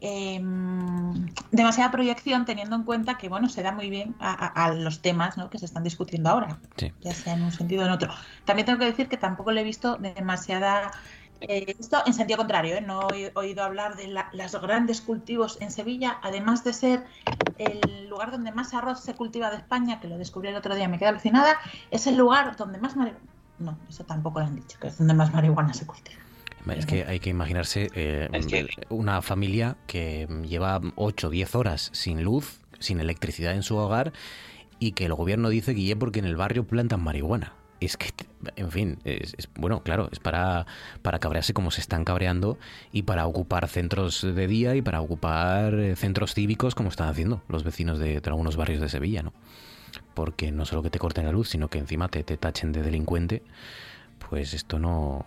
Em, demasiada proyección teniendo en cuenta que bueno se da muy bien a, los temas que se están discutiendo ahora, ya sea en un sentido o en otro. También tengo que decir que tampoco le he visto demasiada eh, esto en sentido contrario, ¿eh? no he oído hablar de los grandes cultivos en Sevilla, además de ser el lugar donde más arroz se cultiva de España, que lo descubrí el otro día, me quedé alucinada, es el lugar donde más marihuana, no, eso tampoco lo han dicho, que es donde más marihuana se cultiva. Es que hay que imaginarse eh, una familia que lleva 8 o 10 horas sin luz, sin electricidad en su hogar y que el gobierno dice que ya porque en el barrio plantan marihuana. Es que, en fin, es, bueno, claro, es para, para cabrearse como se están cabreando y para ocupar centros de día y para ocupar eh, centros cívicos como están haciendo los vecinos de, algunos barrios de Sevilla, ¿no? Porque no solo que te corten la luz, sino que encima te, te tachen de delincuente, pues esto no,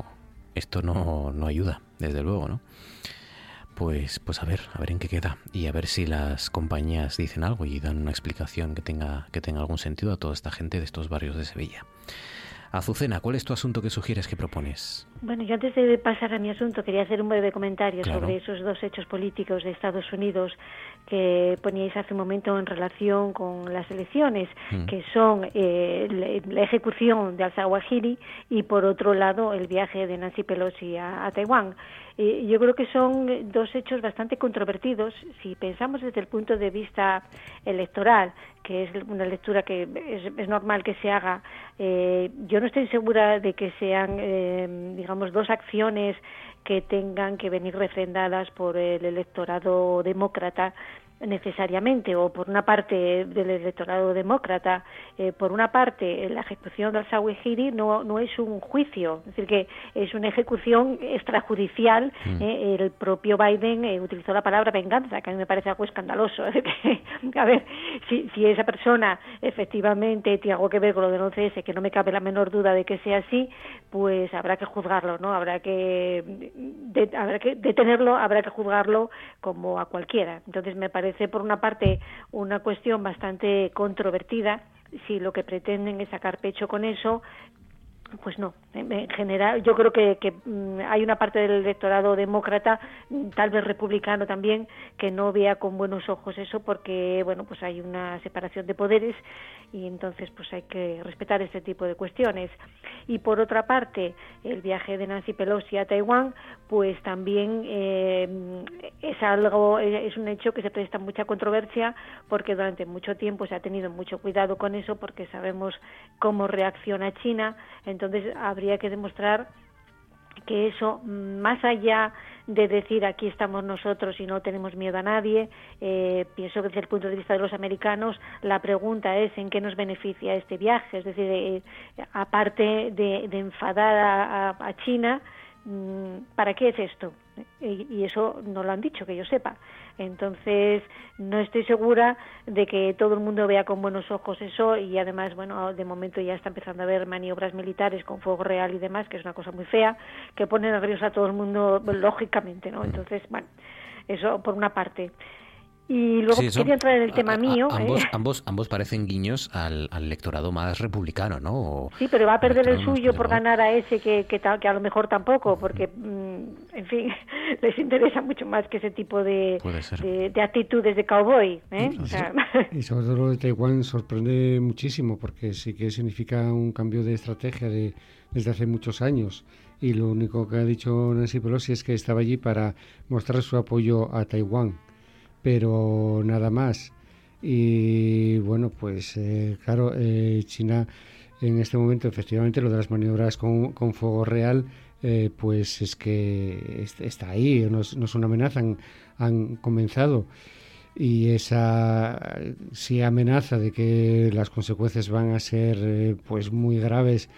esto no, no ayuda, desde luego, ¿no? Pues, pues a ver, a ver en qué queda y a ver si las compañías dicen algo y dan una explicación que tenga, que tenga algún sentido a toda esta gente de estos barrios de Sevilla. Azucena, ¿cuál es tu asunto que sugieres que propones? Bueno, yo antes de pasar a mi asunto quería hacer un breve comentario sobre esos dos hechos políticos de Estados Unidos que poníais hace un momento en relación con las elecciones, mm. que son eh, la ejecución de Al-Zawahiri y por otro lado el viaje de Nancy Pelosi a Taiwán yo creo que son dos hechos bastante controvertidos si pensamos desde el punto de vista electoral, que es una lectura que es, normal que se haga. Eh, yo no estoy segura de que sean, eh, digamos, dos acciones que tengan que venir refrendadas por el electorado demócrata necesariamente o por una parte del electorado demócrata, eh, por una parte la ejecución del Sawahiri no, no es un juicio, es decir, que es una ejecución extrajudicial. Mm. Eh, el propio Biden eh, utilizó la palabra venganza, que a mí me parece algo escandaloso. [LAUGHS] a ver, si, si esa persona efectivamente tiene algo que ver con lo del 11S, que no me cabe la menor duda de que sea así, pues habrá que juzgarlo, ¿no? Habrá que, habrá que detenerlo, habrá que juzgarlo como a cualquiera. Entonces me parece parece, por una parte, una cuestión bastante controvertida. Si lo que pretenden es sacar pecho con eso, pues no, en general yo creo que, que, mm, hay una parte del electorado demócrata, mm, tal vez republicano también, que no vea con buenos ojos eso porque, bueno, pues hay una separación de poderes y entonces pues hay que respetar ese tipo de cuestiones. Y por otra parte, el viaje de Nancy Pelosi a Taiwán, pues también eh, es algo, es un hecho que se presta mucha controversia porque durante mucho tiempo se ha tenido mucho cuidado con eso porque sabemos cómo reacciona China, entonces habría que demostrar que eso, más allá de decir aquí estamos nosotros y no tenemos miedo a nadie, eh, pienso que desde el punto de vista de los americanos la pregunta es en qué nos beneficia este viaje, es decir, eh, aparte de, enfadar a China, Mm, ¿para qué es esto? Y, eso no lo han dicho, que yo sepa. Entonces, no estoy segura de que todo el mundo vea con buenos ojos eso y además, bueno, de momento ya está empezando a haber maniobras militares con fuego real y demás, que es una cosa muy fea, que pone nervioso a todo el mundo, lógicamente, ¿no? Entonces, bueno, eso por una parte. Y luego quería entrar en el tema mío. ambos, ¿eh? [LAUGHS] ambos, ambos parecen guiños al, electorado más republicano, ¿no? sí, pero va a perder el suyo por ganar a ese que, que, que, a lo mejor tampoco, porque, mm, en fin, [LAUGHS] les interesa mucho más que ese tipo de, de, actitudes de cowboy. ¿eh? [LAUGHS] Y, sobre todo lo de Taiwán sorprende muchísimo, porque sí que significa un cambio de estrategia de, desde hace muchos años. Y lo único que ha dicho Nancy Pelosi es que estaba allí para mostrar su apoyo a Taiwán pero nada más. Y bueno, pues eh, claro, eh, China en este momento, efectivamente, lo de las maniobras con, fuego real, eh, pues es que está ahí, no es, una amenaza, han, comenzado. Y esa si amenaza de que las consecuencias van a ser pues muy graves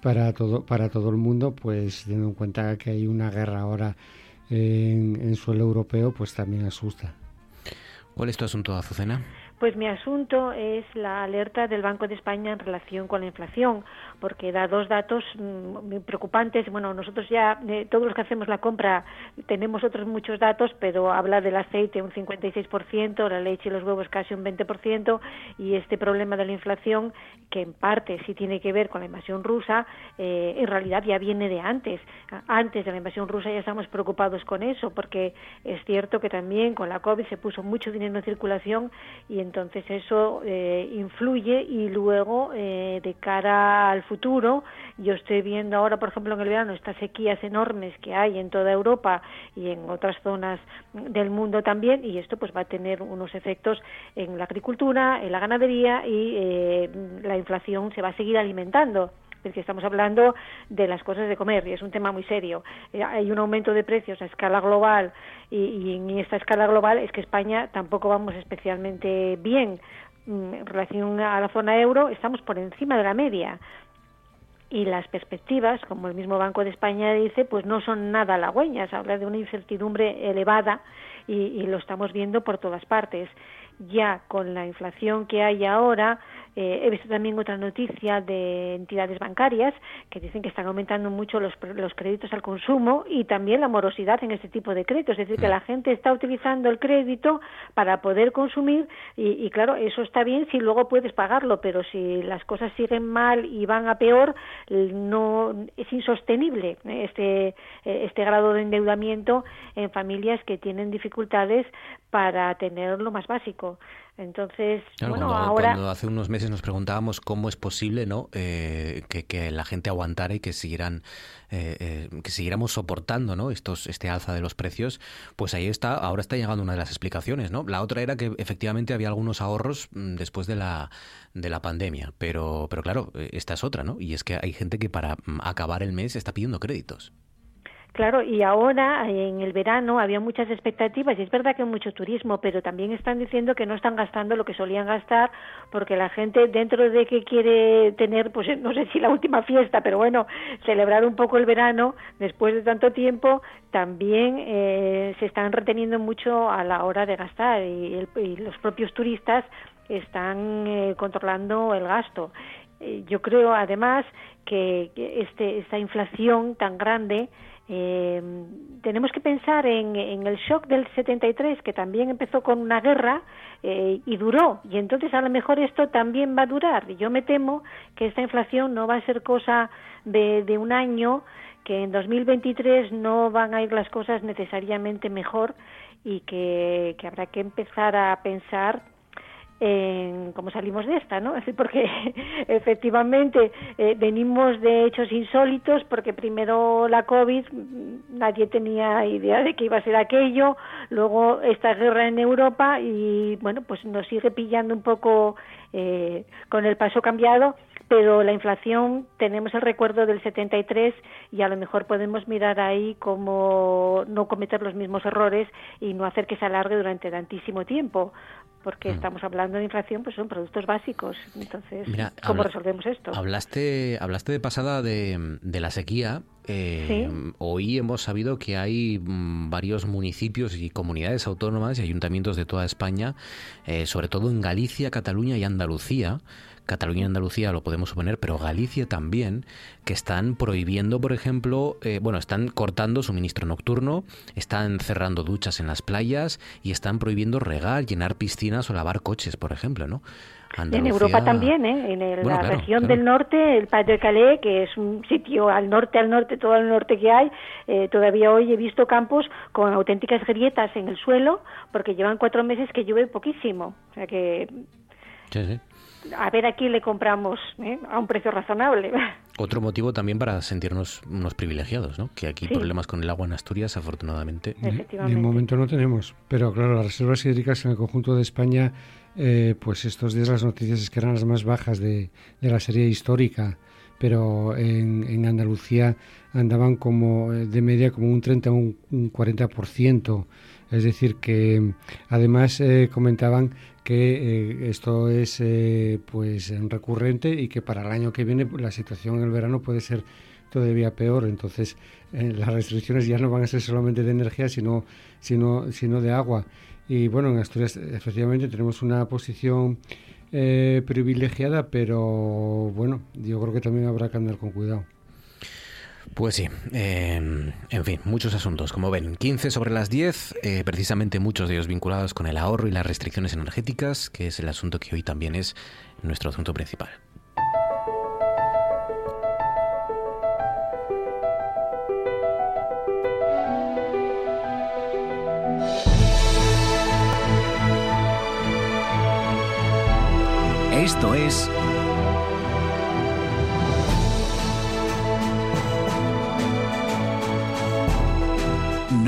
para todo, para todo el mundo, pues teniendo en cuenta que hay una guerra ahora en suelo europeo, pues también asusta. ¿Cuál es tu asunto, Azucena? Pues mi asunto es la alerta del Banco de España en relación con la inflación, porque da dos datos mm, muy preocupantes. Bueno, nosotros ya, todos los que hacemos la compra, tenemos otros muchos datos, pero habla del aceite un 56%, la leche y los huevos casi un 20%, y este problema de la inflación, que en parte sí tiene que ver con la invasión rusa, eh, en realidad ya viene de antes. Antes de la invasión rusa ya estamos preocupados con eso, porque es cierto que también con la COVID se puso mucho dinero en circulación y entonces eso eh, influye y luego eh, de cara al futuro yo estoy viendo ahora por ejemplo en el verano estas sequías enormes que hay en toda Europa y en otras zonas del mundo también y esto pues va a tener unos efectos en la agricultura en la ganadería y eh, la inflación se va a seguir alimentando es que estamos hablando de las cosas de comer y es un tema muy serio. Eh, hay un aumento de precios a escala global y, en esta escala global es que España tampoco vamos especialmente bien. Mm, en relación a la zona euro estamos por encima de la media y las perspectivas, como el mismo Banco de España dice, pues no son nada halagüeñas, habla de una incertidumbre elevada y, lo estamos viendo por todas partes. Ya con la inflación que hay ahora, eh, he visto también otra noticia de entidades bancarias que dicen que están aumentando mucho los, los créditos al consumo y también la morosidad en este tipo de créditos. Es decir, que mm. la gente está utilizando el crédito para poder consumir y, claro, eso está bien si luego puedes pagarlo, pero si las cosas siguen mal y van a peor, no es insostenible este, este grado de endeudamiento en familias que tienen dificultades para tener lo más básico. Entonces, bueno, ahora... Cuando hace unos meses nos preguntábamos cómo es posible ¿no? Eh, que, la gente aguantara y que siguieran eh, eh, que siguiéramos soportando ¿no? Estos, este alza de los precios, pues ahí está, ahora está llegando una de las explicaciones. ¿no? La otra era que efectivamente había algunos ahorros mm, después de la, de la pandemia, pero, pero claro, esta es otra, ¿no? Y es que hay gente que para mm, acabar el mes está pidiendo créditos. Claro, y ahora en el verano había muchas expectativas y es verdad que hay mucho turismo, pero también están diciendo que no están gastando lo que solían gastar porque la gente dentro de que quiere tener, pues no sé si la última fiesta, pero bueno, celebrar un poco el verano después de tanto tiempo, también eh, se están reteniendo mucho a la hora de gastar y, los propios turistas están eh, controlando el gasto. Eh, yo creo además que este, esta inflación tan grande eh, tenemos que pensar en, el shock del 73, que también empezó con una guerra eh, y duró, y entonces a lo mejor esto también va a durar. Yo me temo que esta inflación no va a ser cosa de, de un año, que en 2023 no van a ir las cosas necesariamente mejor y que habrá que empezar a pensar en cómo salimos de esta, ¿no? [LAUGHS] Porque efectivamente eh, venimos de hechos insólitos, porque primero la COVID, nadie tenía idea de que iba a ser aquello, luego esta guerra en Europa y bueno, pues nos sigue pillando un poco eh, con el paso cambiado pero la inflación tenemos el recuerdo del 73 y a lo mejor podemos mirar ahí cómo no cometer los mismos errores y no hacer que se alargue durante tantísimo tiempo, porque mm. estamos hablando de inflación, pues son productos básicos. Entonces, ¿cómo resolvemos esto? Hablaste, hablaste de pasada de, la sequía. Eh, Hoy hemos sabido que hay mm, varios municipios y comunidades autónomas y ayuntamientos de toda España, eh, sobre todo en Galicia, Cataluña y Andalucía, Cataluña y Andalucía lo podemos suponer, pero Galicia también, que están prohibiendo, por ejemplo, eh, bueno, están cortando suministro nocturno, están cerrando duchas en las playas y están prohibiendo regar, llenar piscinas o lavar coches, por ejemplo, ¿no? En Europa también, ¿eh? en la región del norte, el Pas de Calais, que es un sitio al norte, al norte, todo el norte que hay, eh, todavía hoy he visto campos con auténticas grietas en el suelo, porque llevan cuatro meses que llueve poquísimo. O sea que sí, sí a ver a quién le compramos ¿eh? a un precio razonable. [LAUGHS] Otro motivo también para sentirnos unos privilegiados, ¿no? Que aquí problemas con el agua en Asturias, afortunadamente. De momento no tenemos, pero claro, las reservas hídricas en el conjunto de España, eh, pues estos días las noticias es que eran las más bajas de, la serie histórica, pero en, Andalucía andaban como eh, de media como un 30 o un, un 40%. Es decir, que además comentaban que eh, esto es eh, pues recurrente y que para el año que viene la situación en el verano puede ser todavía peor. Entonces eh, las restricciones ya no van a ser solamente de energía, sino, sino, sino de agua. Y bueno, en Asturias efectivamente tenemos una posición privilegiada, pero bueno, yo creo que también habrá que andar con cuidado. Pues sí, em, en fin, muchos asuntos. Como ven, 15 sobre las 10, eh, precisamente muchos de ellos vinculados con el ahorro y las restricciones energéticas, que es el asunto que hoy también es nuestro asunto principal. Esto es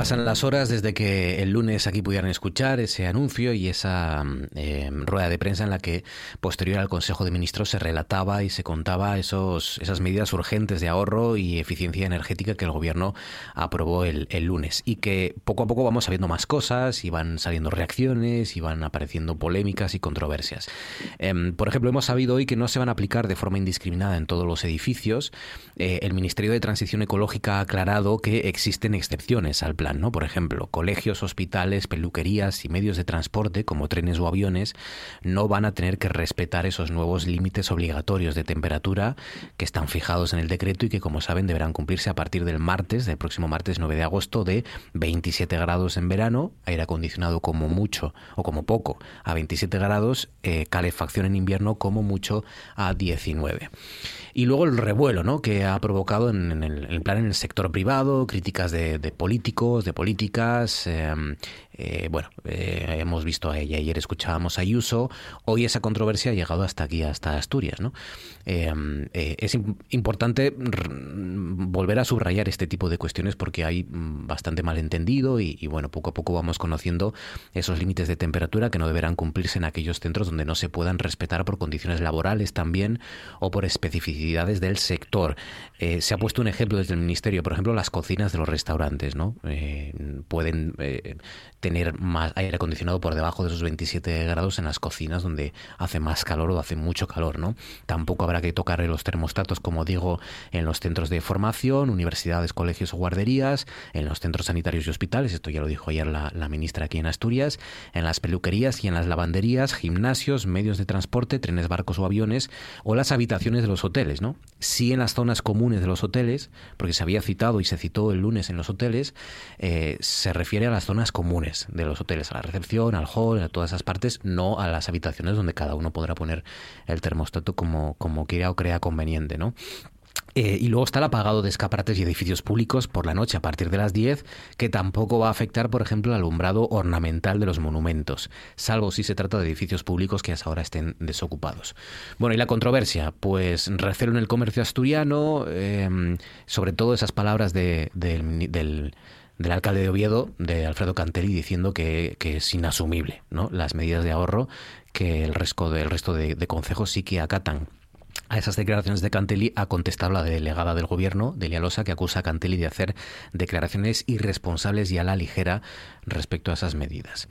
Pasan las horas desde que el lunes aquí pudieran escuchar ese anuncio y esa eh, rueda de prensa en la que posterior al Consejo de Ministros se relataba y se contaba esos, esas medidas urgentes de ahorro y eficiencia energética que el gobierno aprobó el, lunes y que poco a poco vamos sabiendo más cosas y van saliendo reacciones y van apareciendo polémicas y controversias. Em, por ejemplo, hemos sabido hoy que no se van a aplicar de forma indiscriminada en todos los edificios. Eh, el Ministerio de Transición Ecológica ha aclarado que existen excepciones al plan ¿no? Por ejemplo, colegios, hospitales, peluquerías y medios de transporte como trenes o aviones no van a tener que respetar esos nuevos límites obligatorios de temperatura que están fijados en el decreto y que como saben deberán cumplirse a partir del martes, del próximo martes 9 de agosto de 27 grados en verano, aire acondicionado como mucho o como poco a 27 grados, eh, calefacción en invierno como mucho a 19. Y luego el revuelo ¿no? que ha provocado en, el, plan en el sector privado, críticas de, políticos, de políticas, em, Eh, bueno, eh, hemos visto a ella, ayer escuchábamos a Ayuso, hoy esa controversia ha llegado hasta aquí, hasta Asturias. ¿no? es importante volver a subrayar este tipo de cuestiones porque hay mm, bastante malentendido y, y bueno, poco a poco vamos conociendo esos límites de temperatura que no deberán cumplirse en aquellos centros donde no se puedan respetar por condiciones laborales también o por especificidades del sector. se ha puesto un ejemplo desde el Ministerio, por ejemplo, las cocinas de los restaurantes, ¿no? Eh, pueden eh, tener más aire acondicionado por debajo de esos 27 grados en las cocinas donde hace más calor o hace mucho calor, ¿no? Tampoco habrá que tocar los termostatos, como digo, en los centros de formación, universidades, colegios o guarderías, en los centros sanitarios y hospitales, esto ya lo dijo ayer la, ministra aquí en Asturias, en las peluquerías y en las lavanderías, gimnasios, medios de transporte, trenes, barcos o aviones, o las habitaciones de los hoteles, ¿no? Sí en las zonas comunes de los hoteles, porque se había citado y se citó el lunes en los hoteles, eh, se refiere a las zonas comunes de los hoteles, a la recepción, al hall, a todas esas partes, no a las habitaciones donde cada uno podrá poner el termostato como, como quiera o crea conveniente, ¿no? Eh, y luego está el apagado de escaparates y edificios públicos por la noche a partir de las 10, que tampoco va a afectar, por ejemplo, el alumbrado ornamental de los monumentos, salvo si se trata de edificios públicos que hasta ahora estén desocupados. Bueno, y la controversia, pues recelo en el comercio asturiano, em, sobre todo esas palabras del, del alcalde de Oviedo, de Alfredo Cantelli, diciendo que, es inasumible ¿no? las medidas de ahorro que el resto, del resto de, de concejos sí que acatan. A esas declaraciones de Cantelli ha contestado la delegada del gobierno, Delia Losa, que acusa a Cantelli de hacer declaraciones irresponsables y a la ligera respecto a esas medidas.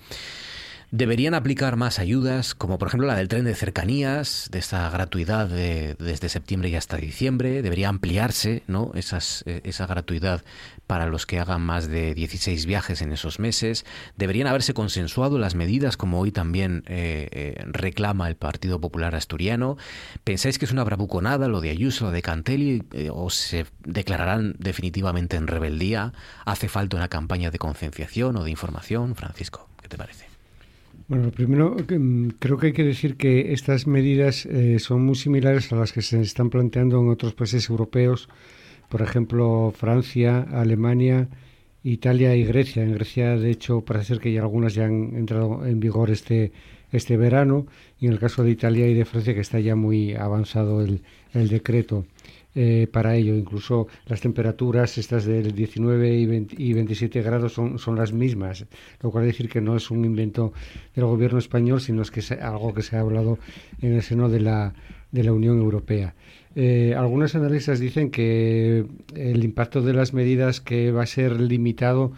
Deberían aplicar más ayudas, como por ejemplo la del tren de cercanías, de esa gratuidad desde septiembre y hasta diciembre. Debería ampliarse ¿no? Eh, esa gratuidad para los que hagan más de 16 viajes en esos meses. Deberían haberse consensuado las medidas, como hoy también eh, eh, reclama el Partido Popular Asturiano. ¿Pensáis que es una bravuconada lo de Ayuso, lo de Cantelli, o se declararán definitivamente en rebeldía? ¿Hace falta una campaña de concienciación o de información? Francisco, ¿qué te parece? Bueno, primero mm, creo que hay que decir que estas medidas eh, son muy similares a las que se están planteando en otros países europeos, por ejemplo Francia, Alemania, Italia y Grecia. En Grecia, de hecho, parece ser que ya algunas ya han entrado en vigor este, este verano, y en el caso de Italia y de Francia que está ya muy avanzado el, el decreto. Eh, para ello. Incluso las temperaturas, estas del 19 y, 27 grados, son, son las mismas, lo cual decir que no es un invento del gobierno español, sino es que es algo que se ha hablado en el seno de la, de la Unión Europea. Eh, algunos analistas dicen que el impacto de las medidas que va a ser limitado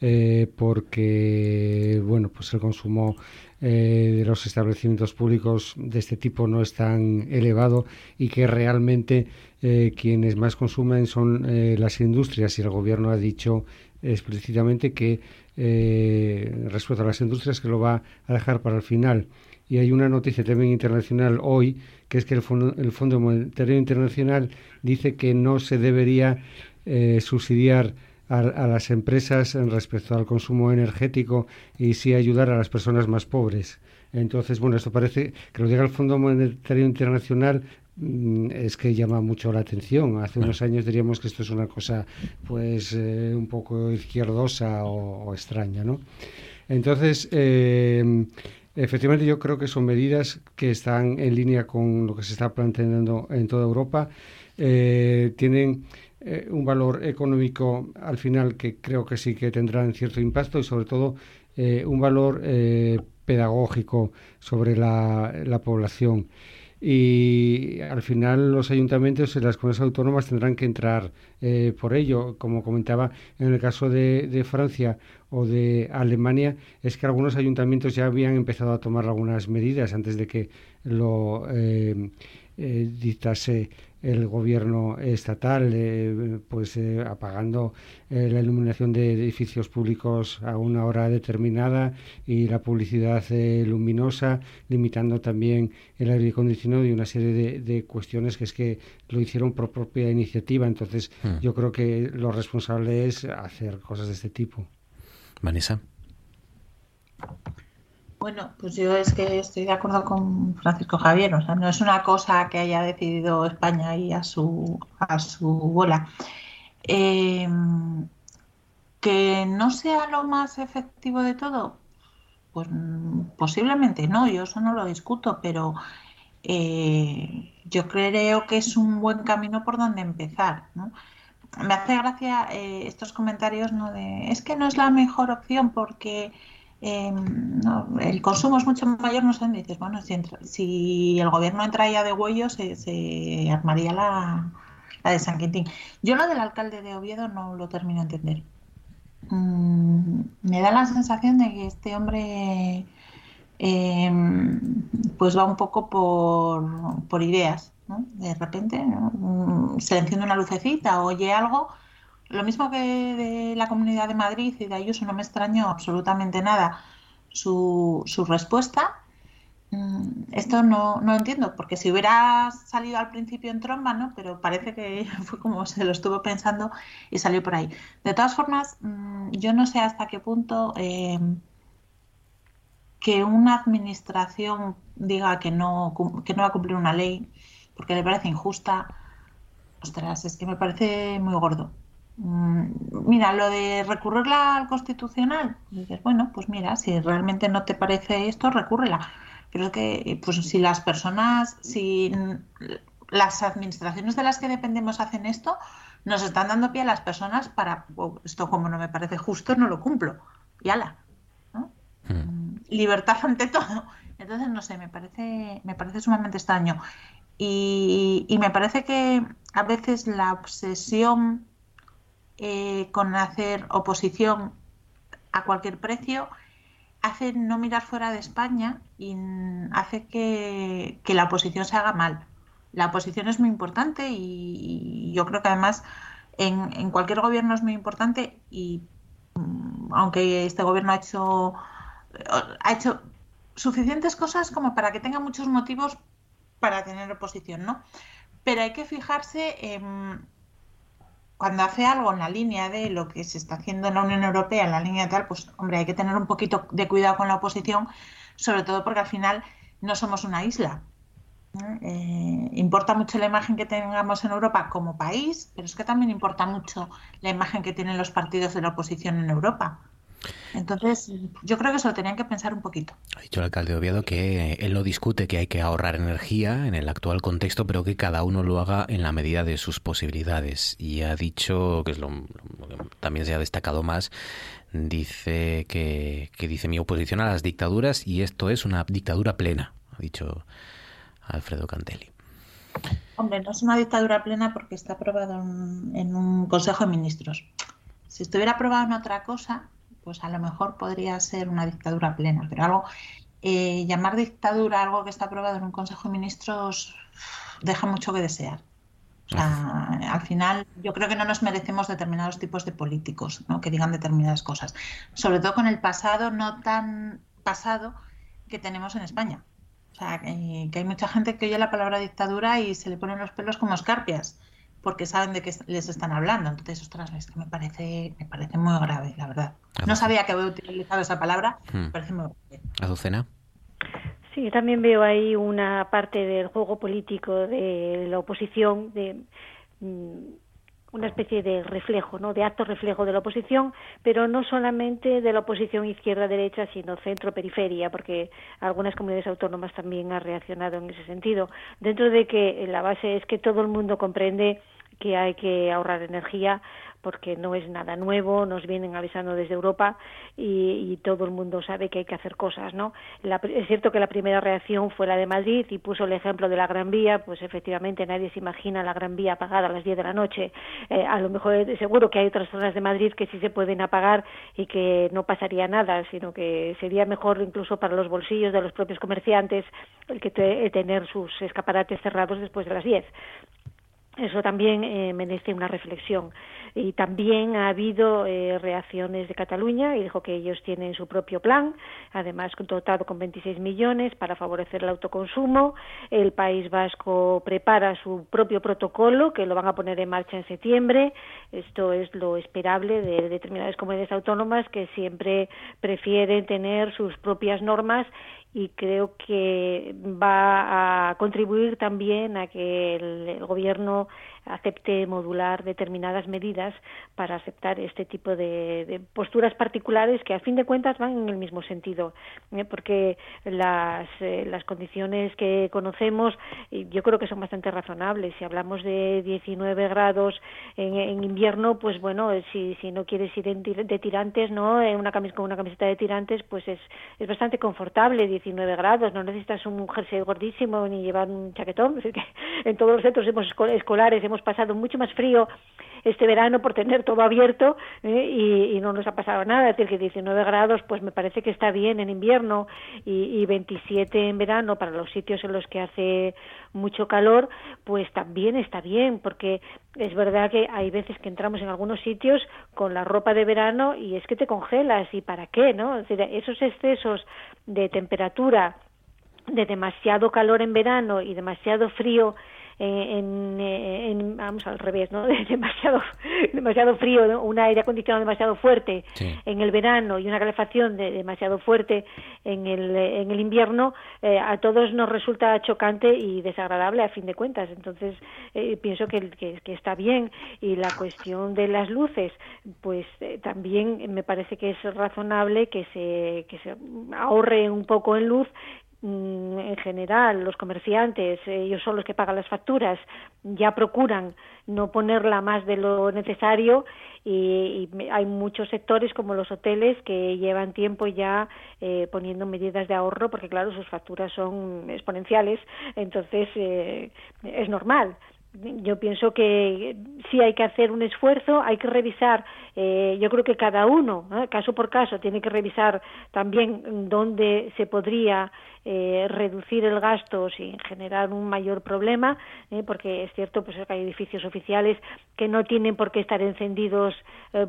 eh, porque bueno pues el consumo de los establecimientos públicos de este tipo no es tan elevado y que realmente eh, quienes más consumen son eh, las industrias y el gobierno ha dicho explícitamente que eh, respecto a las industrias que lo va a dejar para el final. Y hay una noticia también internacional hoy, que es que el Fondo, el Fondo Monetario Internacional dice que no se debería subsidiar a, a, las empresas respecto al consumo energético y sí ayudar a las personas más pobres. Entonces, bueno, esto parece que lo diga el Fondo Monetario Internacional es que llama mucho la atención. Hace unos años diríamos que esto es una cosa pues eh, un poco izquierdosa o, extraña, ¿no? Entonces, eh, efectivamente yo creo que son medidas que están en línea con lo que se está planteando en toda Europa. Eh, tienen un valor económico al final que creo que sí que tendrán cierto impacto y sobre todo un valor pedagógico sobre la, la población y al final los ayuntamientos y las comunidades autónomas tendrán que entrar eh, por ello. Como comentaba en el caso de, Francia o de Alemania, es que algunos ayuntamientos ya habían empezado a tomar algunas medidas antes de que lo eh, eh, dictase el gobierno estatal, eh, pues eh, apagando eh, la iluminación de edificios públicos a una hora determinada y la publicidad luminosa, limitando también el aire acondicionado y una serie de, cuestiones que es que lo hicieron por propia iniciativa. Entonces, hmm. yo creo que lo responsable es hacer cosas de este tipo. Vanessa. Bueno, pues yo es que estoy de acuerdo con Francisco Javier, o sea, no es una cosa que haya decidido España y a su, a su bola. Eh, Que no sea lo más efectivo de todo, pues posiblemente no, yo eso no lo discuto, pero eh, yo creo que es un buen camino por donde empezar. Me hace gracia eh, estos comentarios ¿no? de es que no es la mejor opción porque em, el consumo es mucho mayor, no sé, dices, bueno, si, el gobierno entra ya de huello se, armaría la, de San Quintín. Yo lo del alcalde de Oviedo no lo termino de entender. Mm, me da la sensación de que este hombre em, pues va un poco por, ideas. ¿no? De repente mm, se enciende una lucecita, oye algo. Lo mismo que de la Comunidad de Madrid y de Ayuso, no me extrañó absolutamente nada su, su respuesta. Mm, esto no, no entiendo, porque si hubiera salido al principio en tromba, ¿no? Pero parece que [LAUGHS] fue como se lo estuvo pensando y salió por ahí. De todas formas, mm, yo no sé hasta qué punto eh, que una administración diga que no, que no va a cumplir una ley porque le parece injusta, ostras, es que me parece muy gordo. Mm, mira, lo de recurrirla al constitucional, dices, bueno, pues mira, si realmente no te parece esto, recúrrela creo que pues si las personas, si las administraciones de las que dependemos hacen esto, nos están dando pie a las personas para oh, esto como no me parece justo, no lo cumplo. Y ala. Hmm. Libertad ante todo. Entonces, no sé, me parece, me parece sumamente extraño. Y, me parece que a veces la obsesión eh, con hacer oposición a cualquier precio hace no mirar fuera de España y hace que, la oposición se haga mal. La oposición es muy importante y, yo creo que además en, cualquier gobierno es muy importante y mm, aunque este gobierno ha hecho, ha hecho suficientes cosas como para que tenga muchos motivos para tener oposición, ¿no? Pero hay que fijarse en cuando hace algo en la línea de lo que se está haciendo en la Unión Europea, en la línea tal, pues hombre, hay que tener un poquito de cuidado con la oposición, sobre todo porque al final no somos una isla. Eh, importa mucho la imagen que tengamos en Europa como país, pero es que también importa mucho la imagen que tienen los partidos de la oposición en Europa. Entonces, yo creo que se lo tenían que pensar un poquito. Ha dicho el alcalde de Oviedo que él no discute que hay que ahorrar energía en el actual contexto, pero que cada uno lo haga en la medida de sus posibilidades. Y ha dicho, que es lo, que también se ha destacado más, dice que, que dice mi oposición a las dictaduras y esto es una dictadura plena, ha dicho Alfredo Cantelli. Hombre, no es una dictadura plena porque está aprobado en un Consejo de Ministros. Si estuviera aprobado en otra cosa, pues a lo mejor podría ser una dictadura plena, pero algo, eh, llamar dictadura algo que está aprobado en un Consejo de Ministros deja mucho que desear. O sea, al final yo creo que no nos merecemos determinados tipos de políticos ¿no? que digan determinadas cosas, sobre todo con el pasado no tan pasado que tenemos en España. O sea, que, que hay mucha gente que oye la palabra dictadura y se le ponen los pelos como escarpias porque saben de qué les están hablando. Entonces, ostras, es que me parece, me parece muy grave, la verdad. No sabía que había utilizado esa palabra, me hmm. parece muy grave. Azucena. Sí, también veo ahí una parte del juego político de la oposición, de mm, una especie de reflejo, ¿no? de acto reflejo de la oposición, pero no solamente de la oposición izquierda-derecha, sino centro-periferia, porque algunas comunidades autónomas también han reaccionado en ese sentido. Dentro de que la base es que todo el mundo comprende que hay que ahorrar energía porque no es nada nuevo, nos vienen avisando desde Europa y, todo el mundo sabe que hay que hacer cosas, ¿no? es cierto que la primera reacción fue la de Madrid y puso el ejemplo de la Gran Vía, pues efectivamente nadie se imagina la Gran Vía apagada a las 10 de la noche. Eh, a lo mejor seguro que hay otras zonas de Madrid que sí se pueden apagar y que no pasaría nada, sino que sería mejor incluso para los bolsillos de los propios comerciantes el que tener sus escaparates cerrados después de las 10 eso también eh, merece una reflexión. Y también ha habido eh, reacciones de Cataluña y dijo que ellos tienen su propio plan, además dotado con 26 millones para favorecer el autoconsumo. El País Vasco prepara su propio protocolo que lo van a poner en marcha en septiembre. Esto es lo esperable de determinadas comunidades autónomas que siempre prefieren tener sus propias normas y creo que va a contribuir también a que el, gobierno acepte modular determinadas medidas para aceptar este tipo de, posturas particulares que a fin de cuentas van en el mismo sentido, ¿eh? porque las, eh, las condiciones que conocemos yo creo que son bastante razonables. Si hablamos de 19 grados en, invierno, pues bueno, si, si no quieres ir de tirantes, ¿no? En una con una camiseta de tirantes, pues es, es bastante confortable, 19 grados, no necesitas un jersey gordísimo ni llevar un chaquetón. [LAUGHS] En todos los centros hemos, escolares hemos pasado mucho más frío este verano por tener todo abierto ¿eh? y, no nos ha pasado nada. Es decir, que 19 grados, pues me parece que está bien en invierno y, y 27 en verano para los sitios en los que hace mucho calor, pues también está bien, porque es verdad que hay veces que entramos en algunos sitios con la ropa de verano y es que te congelas y para qué, ¿no? Es decir, esos excesos de temperatura de demasiado calor en verano y demasiado frío en, eh, en, vamos al revés, ¿no? [LAUGHS] demasiado, demasiado frío, un aire acondicionado demasiado fuerte en el verano y una calefacción de, demasiado fuerte en el, en el invierno, eh, a todos nos resulta chocante y desagradable a fin de cuentas. Entonces, pienso que, que, que, está bien. Y la cuestión de las luces, pues también me parece que es razonable que se, que se ahorre un poco en luz en general los comerciantes, ellos son los que pagan las facturas, ya procuran no ponerla más de lo necesario y, hay muchos sectores como los hoteles que llevan tiempo ya eh, poniendo medidas de ahorro porque claro sus facturas son exponenciales, entonces eh, es normal yo pienso que sí hay que hacer un esfuerzo, hay que revisar, eh, yo creo que cada uno, caso por caso, tiene que revisar también dónde se podría eh, reducir el gasto sin generar un mayor problema, eh, porque es cierto pues, que hay edificios oficiales que no tienen por qué estar encendidos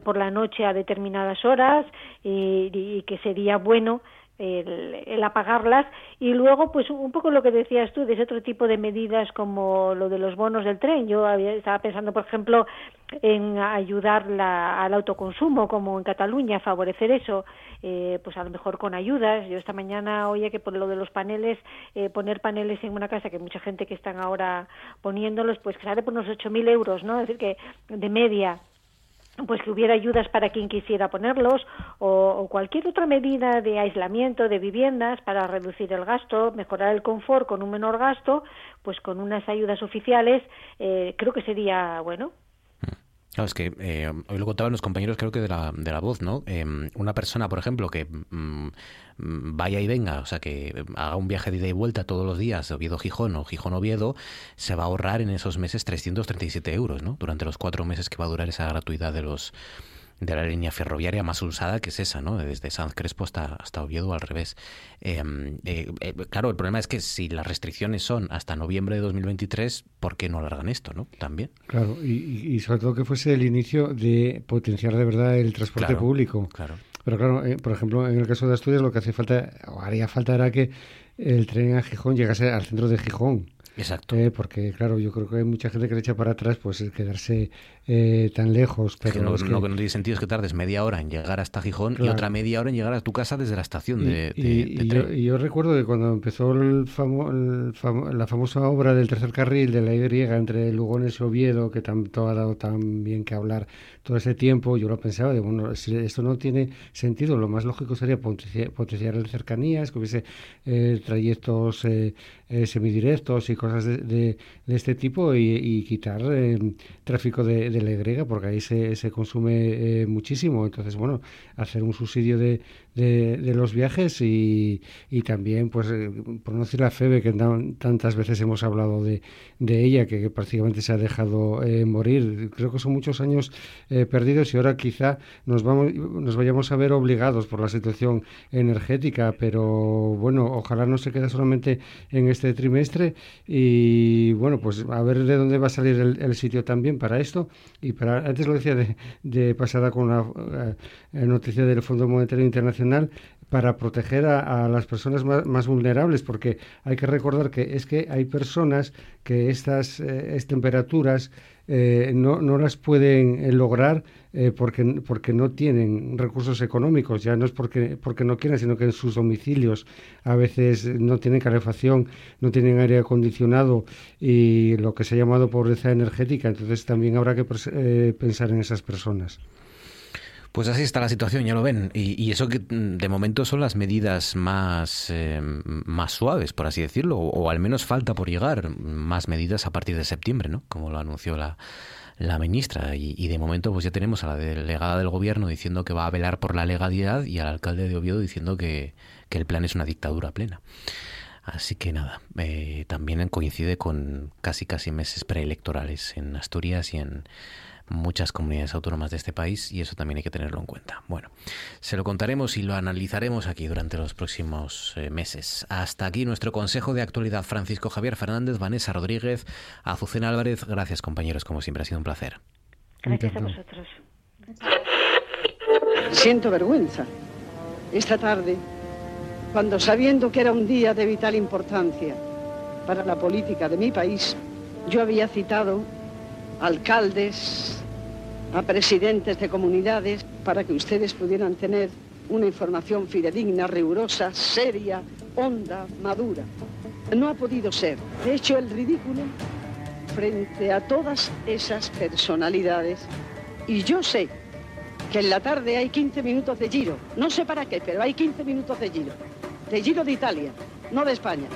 por la noche a determinadas horas y que sería bueno el, apagarlas. Y luego pues un poco lo que decías tú de ese otro tipo de medidas como lo de los bonos del tren. Yo estaba pensando por ejemplo en ayudar al autoconsumo como en Cataluña favorecer eso eh, pues a lo mejor con ayudas. Yo esta mañana oye que por lo de los paneles eh, poner paneles en una casa que mucha gente que están ahora poniéndolos pues que sale por unos 8.000 euros no es decir que de media pues que hubiera ayudas para quien quisiera ponerlos o, cualquier otra medida de aislamiento de viviendas para reducir el gasto, mejorar el confort con un menor gasto, pues con unas ayudas oficiales, eh, creo que sería bueno. Claro, es que eh, hoy lo contaban los compañeros, creo que de la, de la voz, ¿no? Em, una persona, por ejemplo, que mm, vaya y venga, o sea, que haga un viaje de ida y vuelta todos los días, Oviedo-Gijón o Gijón-Oviedo, se va a ahorrar en esos meses 337 euros, ¿no? Durante los cuatro meses que va a durar esa gratuidad de los de la línea ferroviaria más usada, que es esa, ¿no? Desde San Crespo hasta, hasta Oviedo al revés. Em, eh, eh, claro, el problema es que si las restricciones son hasta noviembre de 2023, ¿por qué no alargan esto, no? También. Claro, y, sobre todo que fuese el inicio de potenciar de verdad el transporte público. Claro. Pero claro, eh, por ejemplo, en el caso de Asturias lo que hace falta, o haría falta era que el tren a Gijón llegase al centro de Gijón. Exacto. porque, claro, yo creo que hay mucha gente que le echa para atrás, pues quedarse eh, tan lejos. Pero lo que no tiene sentido es que tardes media hora en llegar hasta Gijón y otra media hora en llegar a tu casa desde la estación de, y, Yo, recuerdo que cuando empezó el la famosa obra del tercer carril de la Y entre Lugones y Oviedo, que tanto ha dado tan bien que hablar todo ese tiempo, yo lo pensaba, de bueno, si esto no tiene sentido, lo más lógico sería potenciar, el cercanías, que hubiese eh, trayectos eh, semidirectos y cosas de, este tipo y, quitar tráfico de de la Y, porque ahí se, se consume eh, muchísimo. Entonces, bueno, hacer un subsidio de, de, los viajes y, y también, pues, eh, por no decir la FEBE, que tantas veces hemos hablado de, de ella, que, prácticamente se ha dejado eh, morir. Creo que son muchos años perdidos y ahora quizá nos, vamos, nos vayamos a ver obligados por la situación energética, pero bueno, ojalá no se quede solamente en este trimestre y bueno, pues a ver de dónde va a salir el, sitio también para esto y para, antes lo decía de, pasada con la eh, noticia del Fondo Monetario Internacional, para proteger a, las personas más, vulnerables, porque hay que recordar que es que hay personas que estas, eh, temperaturas eh, no, no, las pueden eh, lograr eh, porque, porque no tienen recursos económicos. Ya no es porque, porque no quieran, sino que en sus domicilios a veces no tienen calefacción, no tienen aire acondicionado y lo que se ha llamado pobreza energética. Entonces también habrá que pensar en esas personas. Pues así está la situación, ya lo ven. Y, eso que mm, de momento son las medidas más, eh, más suaves, por así decirlo, o, al menos falta por llegar más medidas a partir de septiembre, ¿no? Como lo anunció la, la ministra. Y, de momento pues ya tenemos a la delegada del gobierno diciendo que va a velar por la legalidad y al alcalde de Oviedo diciendo que, el plan es una dictadura plena. Así que nada, eh, también coincide con casi casi meses preelectorales en Asturias y en muchas comunidades autónomas de este país y eso también hay que tenerlo en cuenta. Bueno, se lo contaremos y lo analizaremos aquí durante los próximos eh, meses. Hasta aquí nuestro Consejo de Actualidad. Francisco Javier Fernández, Vanessa Rodríguez, Azucena Álvarez. Gracias compañeros, como siempre ha sido un placer. Gracias a vosotros. Siento vergüenza. Esta tarde, cuando sabiendo que era un día de vital importancia para la política de mi país, yo había citado alcaldes, a presidentes de comunidades, para que ustedes pudieran tener una información fidedigna, rigurosa, seria, honda, madura. No ha podido ser. De hecho, el ridículo frente a todas esas personalidades. Y yo sé que en la tarde hay 15 minutos de giro. No sé para qué, pero hay 15 minutos de giro. De giro de Italia, no de España.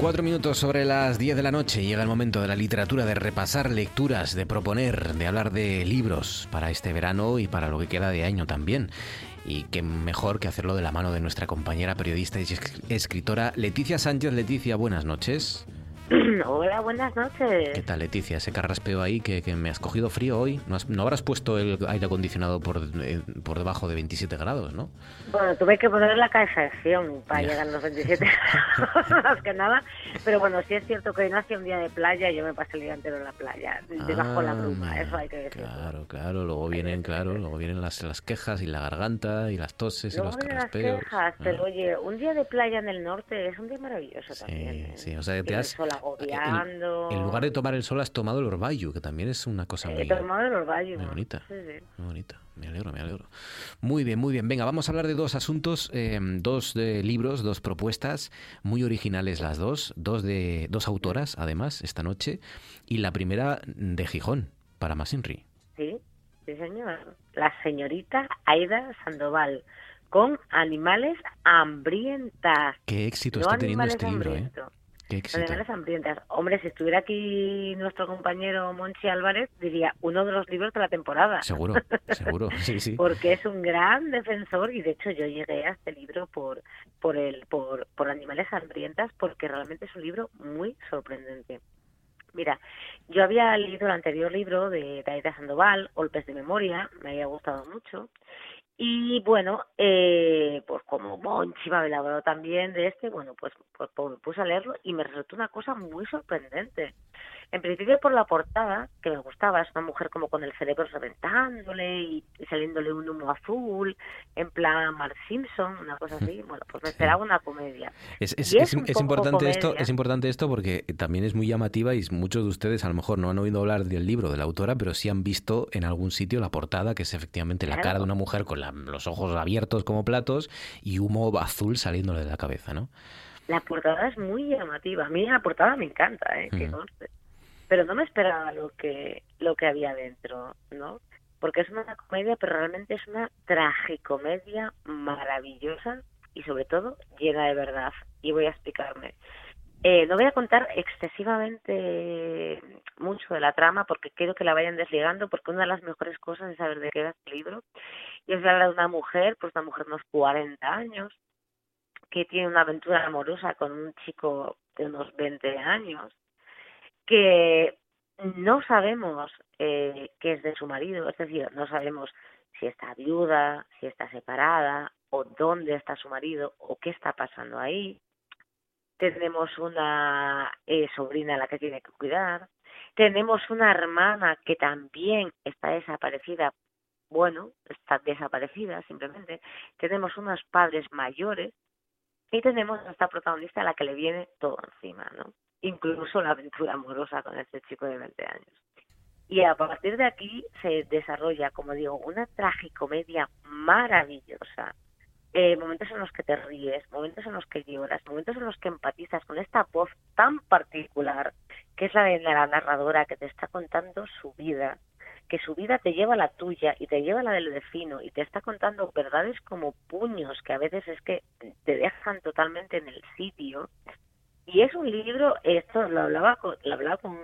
34 minutos sobre las 10 de la noche llega el momento de la literatura, de repasar lecturas, de proponer, de hablar de libros para este verano y para lo que queda de año también. Y qué mejor que hacerlo de la mano de nuestra compañera periodista y escritora Leticia Sánchez. Leticia, buenas noches. [CLEARS THROAT] Hola, buenas noches. ¿Qué tal, Leticia? Ese carraspeo ahí que, me has cogido frío hoy. ¿No, habrás puesto el aire acondicionado por, eh, por debajo de 27 grados, no? Bueno, tuve que poner la calefacción para llegar a los 27 grados, [LAUGHS] más que nada. Pero bueno, sí es cierto que hoy no hacía un día de playa y yo me pasé el día entero en la playa, debajo de la bruma, ah, eso hay que decir. Claro, claro, luego vienen, claro, luego vienen las, las quejas y la garganta y las toses y los carraspeos. las quejas, pero ah. oye, un día de playa en el norte es un día maravilloso también. ¿eh? Sí, o sea, te has en, lugar de tomar el sol has tomado el orvallo, que también es una cosa muy, He tomado el orvallo. muy bonita. Muy bonita. Me alegro, me alegro. Muy bien, muy bien. Venga, vamos a hablar de dos asuntos, em, dos de libros, dos propuestas muy originales las dos, dos de dos autoras además esta noche y la primera de Gijón para Masinri. Sí, sí señor. La señorita Aida Sandoval con animales hambrientas. Qué éxito está teniendo este libro, ¿eh? Animales hambrientas. Hombre, si estuviera aquí nuestro compañero Monchi Álvarez, diría uno de los libros de la temporada. Seguro, [LAUGHS] seguro, sí, sí. Porque es un gran defensor y de hecho yo llegué a este libro por por el por, por Animales hambrientas porque realmente es un libro muy sorprendente. Mira, yo había leído el anterior libro de Taita Sandoval, Golpes de Memoria, me había gustado mucho. Y bueno, eh, pues como Monchi me había hablado también de este, bueno, pues, pues, pues, me puse a leerlo y me resultó una cosa muy sorprendente. En principio por la portada, que me gustaba, es una mujer como con el cerebro reventándole y, saliéndole un humo azul, en plan Mark Simpson, una cosa así. Bueno, pues me esperaba una comedia. Es, es, importante esto, es importante esto porque también es muy llamativa y muchos de ustedes a lo mejor no han oído hablar del libro de la autora, pero sí han visto en algún sitio la portada, que es efectivamente la cara de una mujer con los ojos abiertos como platos y humo azul saliéndole de la cabeza, ¿no? La portada es muy llamativa. A mí la portada me encanta, ¿eh? Pero no me esperaba lo que lo que había dentro, ¿no? porque es una comedia, pero realmente es una tragicomedia maravillosa y sobre todo llena de verdad. Y voy a explicarme. Eh, no voy a contar excesivamente mucho de la trama porque quiero que la vayan desligando porque una de las mejores cosas es saber de qué va este libro y es hablar de una mujer, pues una mujer de unos 40 años que tiene una aventura amorosa con un chico de unos 20 años que no sabemos eh, qué es de su marido, es decir, no sabemos si está viuda, si está separada o dónde está su marido o qué está pasando ahí. Tenemos una eh, sobrina a la que tiene que cuidar, tenemos una hermana que también está desaparecida, bueno, está desaparecida simplemente, tenemos unos padres mayores y tenemos a esta protagonista a la que le viene todo encima, ¿no? Incluso la aventura amorosa con este chico de 20 años. Y a partir de aquí se desarrolla, como digo, una tragicomedia maravillosa eh, momentos en los que te ríes, momentos en los que lloras, momentos en los que empatizas con esta voz tan particular que es la de la narradora que te está contando su vida, que su vida te lleva a la tuya y te lleva a la del vecino y te está contando verdades como puños que a veces es que te dejan totalmente en el sitio. Y es un libro, esto lo hablaba con, lo hablaba con,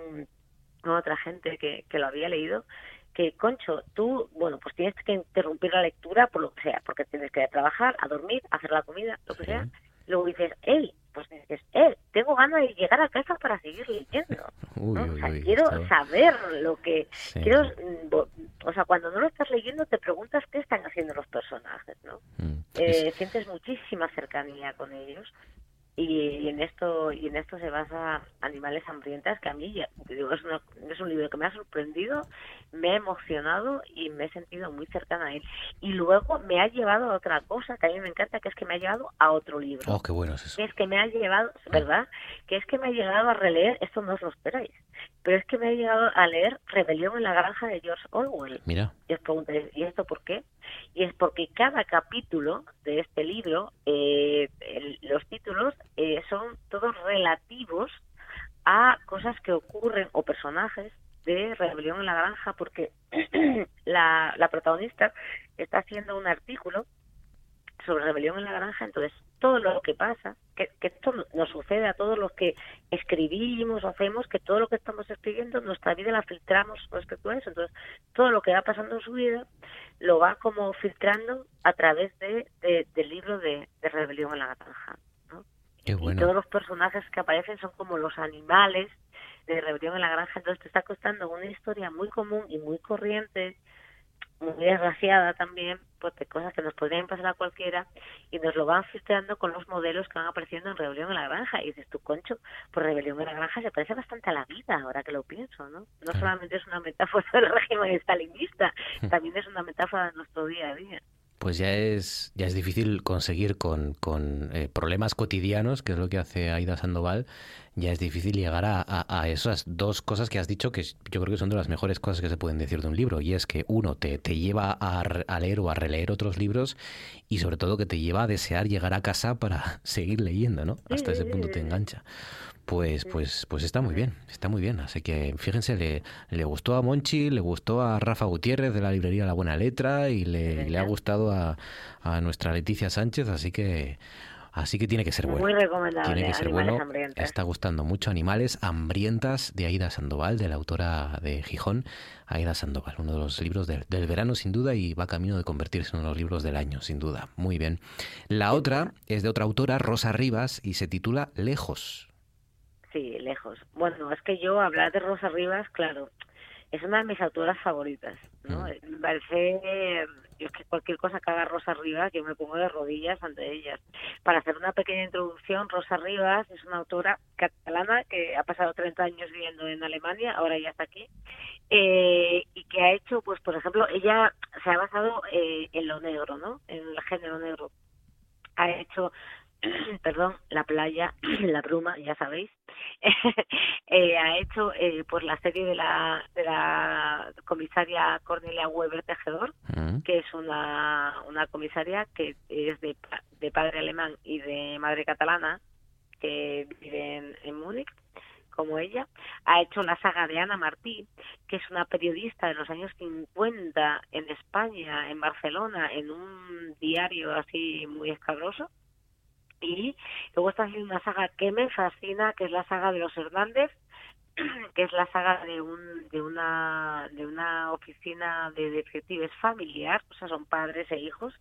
otra gente que, que lo había leído, que, concho, tú, bueno, pues tienes que interrumpir la lectura por lo que sea, porque tienes que ir a trabajar, a dormir, a hacer la comida, lo que sea. Luego dices, hey, pues dices, eh, tengo ganas de llegar a casa para seguir leyendo. [LAUGHS] o sea, quiero saber lo que... quiero mm, O sea, cuando no lo estás leyendo te preguntas qué están haciendo los personajes, ¿no? Mm. Eh, sientes muchísima cercanía con ellos y, en esto y en esto se basa Animales hambrientas que a mí digo es, es un libro que me ha sorprendido me ha emocionado y me he sentido muy cercana a él. Y luego me ha llevado a otra cosa que a mí me encanta que es que me ha llevado a otro libro. Oh qué bueno es eso. Que es que me ha llevado verdad que es que me ha llegado a releer esto no os lo esperáis pero es que me ha llegado a leer Rebelión en la granja de George Orwell mira y os preguntáis ¿y esto por qué? y es porque cada capítulo de este libro, eh, los títulos eh, son todos relativos a cosas que ocurren o personajes de Rebelión en la Granja, porque [CLEARS THROAT] la, la protagonista está haciendo un artículo sobre Rebelión en la Granja, entonces todo lo que pasa, que, que esto nos sucede a todos los que escribimos o hacemos, que todo lo que estamos escribiendo, nuestra vida la filtramos respecto a eso. Entonces, todo lo que va pasando en su vida lo va como filtrando a través de, del libro de, Rebelión en la Granja. ¿no? Y todos los personajes que aparecen son como los animales de Rebelión en la Granja. Entonces, te está costando una historia muy común y muy corriente muy desgraciada también, pues de cosas que nos podrían pasar a cualquiera y nos lo van filtrando con los modelos que van apareciendo en Rebelión en la Granja. Y dices, tu concho, pues Rebelión en la Granja se parece bastante a la vida, ahora que lo pienso, ¿no? No solamente es una metáfora [LAUGHS] del régimen estalinista, [LAUGHS] también es una metáfora de nuestro día a día pues ya es, ya es difícil conseguir con, con eh, problemas cotidianos, que es lo que hace Aida Sandoval, ya es difícil llegar a, a, esas dos cosas que has dicho que yo creo que son de las mejores cosas que se pueden decir de un libro. Y es que uno te, te lleva a, a, leer o a releer otros libros y sobre todo que te lleva a desear llegar a casa para [LAUGHS] seguir leyendo, ¿no? Hasta ese punto te engancha. Pues, pues, pues está muy bien, está muy bien. Así que fíjense, le, le gustó a Monchi, le gustó a Rafa Gutiérrez de la librería La Buena Letra y le, le ha gustado a, a nuestra Leticia Sánchez, así que Así que tiene que ser bueno. Muy recomendable. Tiene que ser bueno. Está gustando mucho Animales Hambrientas de Aida Sandoval, de la autora de Gijón, Aida Sandoval. Uno de los libros del, verano, sin duda, y va camino de convertirse en uno de los libros del año, sin duda. Muy bien. La otra es de otra autora, Rosa Rivas, y se titula Lejos. Sí, Lejos. Bueno, es que yo hablar de Rosa Rivas, claro, es una de mis autoras favoritas. ¿no? Mm. Me parece yo es que cualquier cosa que haga Rosa Rivas, yo me pongo de rodillas ante ellas. Para hacer una pequeña introducción, Rosa Rivas es una autora catalana que ha pasado 30 años viviendo en Alemania, ahora ya está aquí, eh, y que ha hecho, pues por ejemplo, ella se ha basado eh, en lo negro, ¿no? En el género negro. Ha hecho [CLEARS THROAT] perdón, la playa, [CLEARS THROAT] la bruma, ya sabéis, [LAUGHS] eh, ha hecho eh, pues la serie de la, de la comisaria Cornelia Weber Tejedor, mm. que es una, una comisaria que es de, de padre alemán y de madre catalana, que vive en, Múnich como ella, ha hecho la saga de Ana Martí, que es una periodista de los años 50 en España, en Barcelona, en un diario así muy escabroso. Y luego está haciendo una saga que me fascina, que es la saga de los Hernández, [CLEARS THROAT] que es la saga de un de una de una oficina de detectives familiar, o sea, son padres e hijos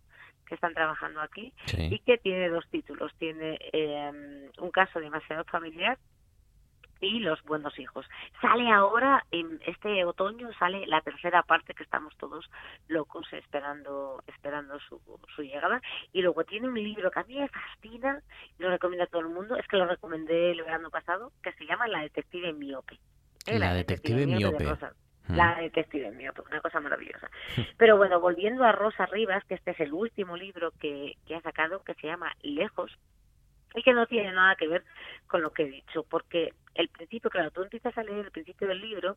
que están trabajando aquí y que tiene dos títulos, tiene eh, un caso demasiado familiar y los buenos hijos. Sale ahora, en este otoño, sale la tercera parte que estamos todos locos esperando esperando su, su llegada. Y luego tiene un libro que a mí me fascina y lo recomiendo a todo el mundo, es que lo recomendé el verano pasado, que se llama La Detective Miope. ¿Eh? La, Detective, Miope. Mm. La detective miope, una cosa maravillosa. [LAUGHS] Pero bueno, volviendo a Rosa Rivas, que este es el último libro que, que ha sacado, que se llama Lejos, y que no tiene nada que ver con lo que he dicho, porque el principio, claro, tú empiezas a leer el principio del libro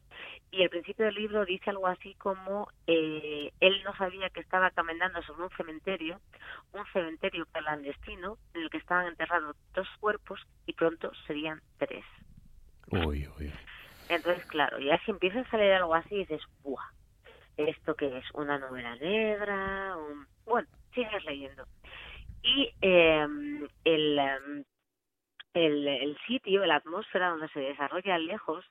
y el principio del libro dice algo así como eh, él no sabía que estaba caminando sobre un cementerio, un cementerio clandestino en el que estaban enterrados dos cuerpos y pronto serían tres. Uy, uy. Entonces, claro, ya si empiezas a leer algo así dices, ¡buah! ¿Esto que es? ¿Una novela negra? Bueno, sigues leyendo y em, el, em, el, el sitio, la atmósfera donde se desarrolla lejos,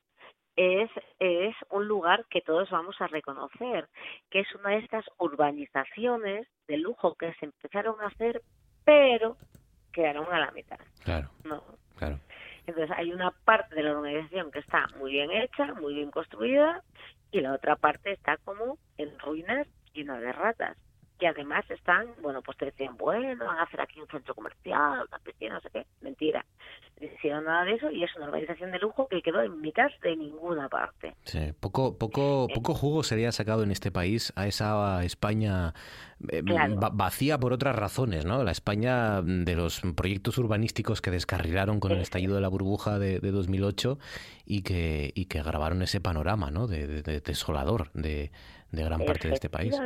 es, es un lugar que todos vamos a reconocer, que es una de estas urbanizaciones de lujo que se empezaron a hacer, pero quedaron a la mitad. Claro. ¿no? Claro. Entonces hay una parte de la organización que está muy bien hecha, muy bien construida, y la otra parte está como en ruinas llena de ratas que además están, bueno, pues te decían, bueno, van a hacer aquí un centro comercial, una piscina, no sé qué. Mentira. No hicieron nada de eso y es una organización de lujo que quedó en mitad de ninguna parte. Sí, poco, poco, eh. poco jugo sería sacado en este país a esa España eh, vacía por otras razones, ¿no? La España de los proyectos urbanísticos que descarrilaron con el estallido de la burbuja de, 2008 y que, y que grabaron ese panorama, ¿no? De, desolador de, de gran parte de este país.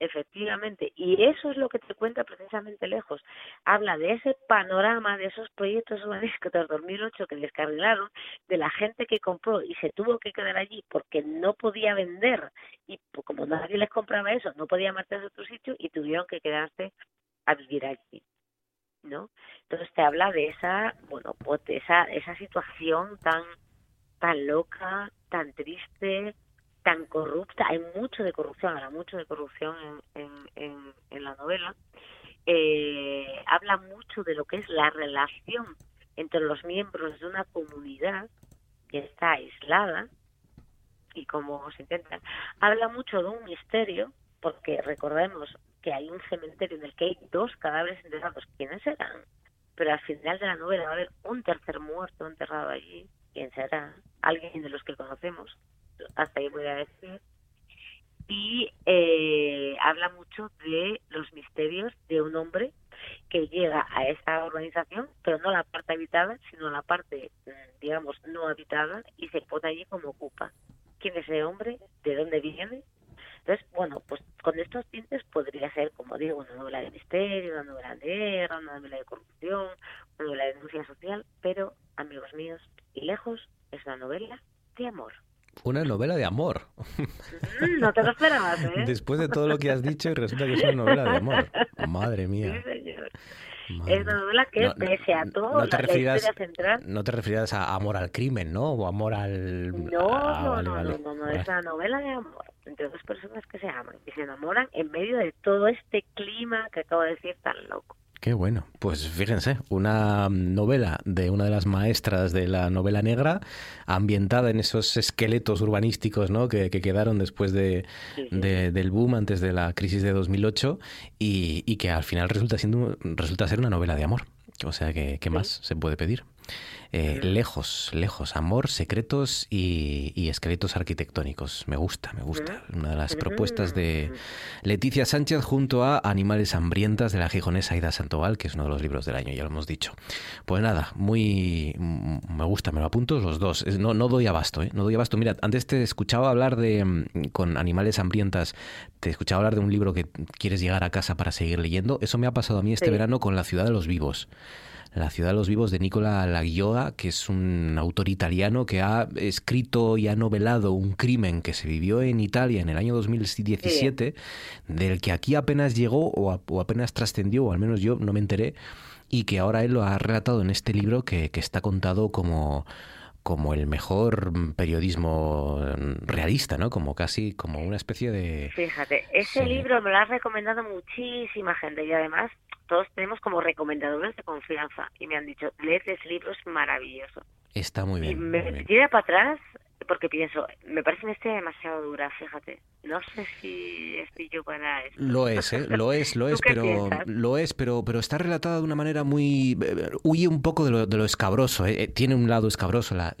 Efectivamente, y eso es lo que te cuenta precisamente lejos. Habla de ese panorama, de esos proyectos urbanísticos del 2008 que descarrilaron, de la gente que compró y se tuvo que quedar allí porque no podía vender y como nadie les compraba eso, no podía marcharse a otro sitio y tuvieron que quedarse a vivir allí. ¿No? Entonces te habla de esa, bueno, pues esa, esa situación tan, tan loca, tan triste, tan corrupta, hay mucho de corrupción, habla mucho de corrupción en, en, la novela, eh, habla mucho de lo que es la relación entre los miembros de una comunidad que está aislada y como se intenta. Habla mucho de un misterio, porque recordemos que hay un cementerio en el que hay dos cadáveres enterrados. ¿Quiénes serán? Pero al final de la novela va a haber un tercer muerto enterrado allí. ¿Quién será? Alguien de los que conocemos hasta ahí voy a decir. Y eh, habla mucho de los misterios de un hombre que llega a esta organización, pero no la parte habitada, sino la parte, mm, digamos, no habitada, y se pone allí como ocupa. ¿Quién es ese hombre? ¿De dónde viene? Entonces, bueno, pues con estos tintes podría ser, como digo, una novela de misterio, una novela negra, una novela de corrupción, una novela de denuncia social, pero, amigos míos, y lejos, es una novela de amor. Una novela de amor. Mm, no te lo esperabas, ¿eh? Después de todo lo que has dicho, y resulta que es una novela de amor. Madre mía. Es una novela que, pese a todo, no te la central... No te refieras a amor al crimen, ¿no? O amor al... No, ah, no, no, no, no, es una novela de amor entre dos personas que se aman y se enamoran en medio de todo este clima que acabo de decir tan loco. Qué bueno. Pues fíjense, una novela de una de las maestras de la novela negra, ambientada en esos esqueletos urbanísticos ¿no? que, quedaron después de, del boom, antes de la crisis de 2008, y, y, que al final resulta, siendo, resulta ser una novela de amor. O sea, que, ¿qué más se puede pedir? Eh, lejos, lejos, amor, secretos y, esqueletos arquitectónicos. Me gusta, me gusta. Una de las propuestas de Leticia Sánchez junto a Animales hambrientas de la gijonesa Aida Santoval, que es uno de los libros del año, ya lo hemos dicho. Pues nada, muy mm, me gusta, me lo apunto los dos. No, no doy abasto, ¿eh? No doy abasto. Mira, antes te escuchaba hablar de, mm, con Animales hambrientas, te escuchaba hablar de un libro que quieres llegar a casa para seguir leyendo. Eso me ha pasado a mí este verano con La ciudad de los vivos La ciudad de los vivos de Nicola Laguioa, que es un autor italiano que ha escrito y ha novelado un crimen que se vivió en Italia en el año 2017, del que aquí apenas llegó o, o apenas trascendió, o al menos yo no me enteré, y que ahora él lo ha relatado en este libro que, que está contado como como el mejor periodismo realista, ¿no? Como casi como una especie de... Fíjate, ese libro me lo ha recomendado muchísima gente y además todos tenemos como recomendadores de confianza y me han dicho, leed ese libro, es maravilloso. Está muy bien. Y me tira para atrás porque pienso, me parece una historia demasiado dura, fíjate. No sé si estoy yo para eso. Lo es, ¿eh? Lo es, lo [LAUGHS] es, pero lo es, pero pero está relatada de una manera muy eh, huye un poco de lo, de lo escabroso. ¿eh? Tiene un lado escabroso la,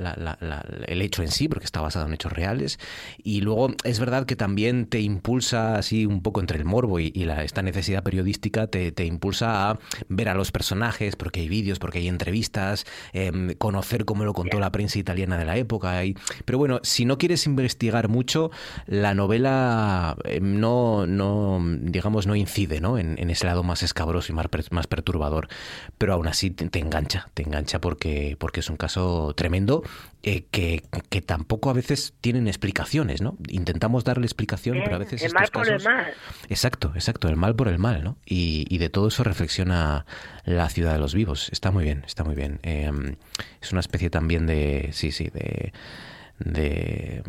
el hecho en sí, porque está basado en hechos reales, y luego es verdad que también te impulsa así un poco entre el morbo y, la, esta necesidad periodística te, te, impulsa a ver a los personajes, porque hay vídeos, porque hay entrevistas, em, conocer cómo lo contó la prensa italiana de la época. Y, pero bueno, si no quieres investigar mucho, la novela eh, no, no digamos, no incide ¿no? En, ese lado más escabroso y más, más perturbador. Pero aún así te, engancha, te engancha porque, porque es un caso tremendo eh, que, que, tampoco a veces tienen explicaciones, ¿no? Intentamos darle explicación, pero a veces el mal por el mal. Exacto, exacto, el mal por el mal, ¿no? Y, y, de todo eso reflexiona la ciudad de los vivos. Está muy bien, está muy bien. Em, es una especie también de, sí, sí, de de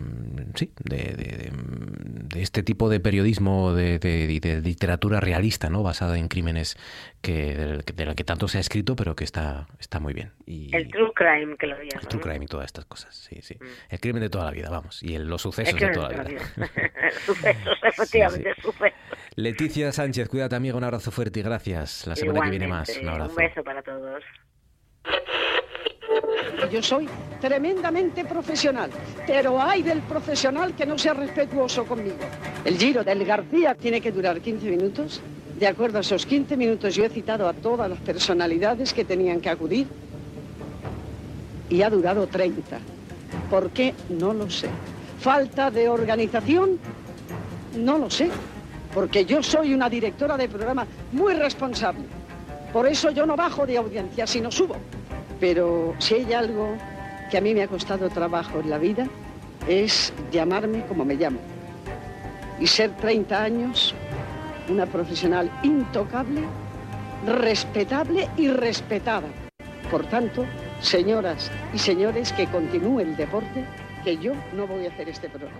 sí de, de, este tipo de periodismo de, de, literatura realista no basada en crímenes que de, la que tanto se ha escrito pero que está está muy bien. Y, el true crime que lo llaman el true crime y todas estas cosas sí sí. Mm. el crimen de toda la vida vamos y los sucesos de toda la vida, [LAUGHS] [LAUGHS] sucesos efectivamente sucesos Leticia Sánchez cuídate amiga un abrazo fuerte y gracias. La semana que viene más. Un abrazo. un beso para todos yo soy tremendamente profesional, pero hay del profesional que no sea respetuoso conmigo. El giro del García tiene que durar 15 minutos. De acuerdo a esos 15 minutos yo he citado a todas las personalidades que tenían que acudir y ha durado 30. ¿Por qué? No lo sé. ¿Falta de organización? No lo sé, porque yo soy una directora de programa muy responsable. Por eso yo no bajo de audiencia, sino subo. Pero si hay algo que a mí me ha costado trabajo en la vida, es llamarme como me llamo. Y ser 30 años una profesional intocable, respetable y respetada. Por tanto, señoras y señores, que continúe el deporte, que yo no voy a hacer este programa.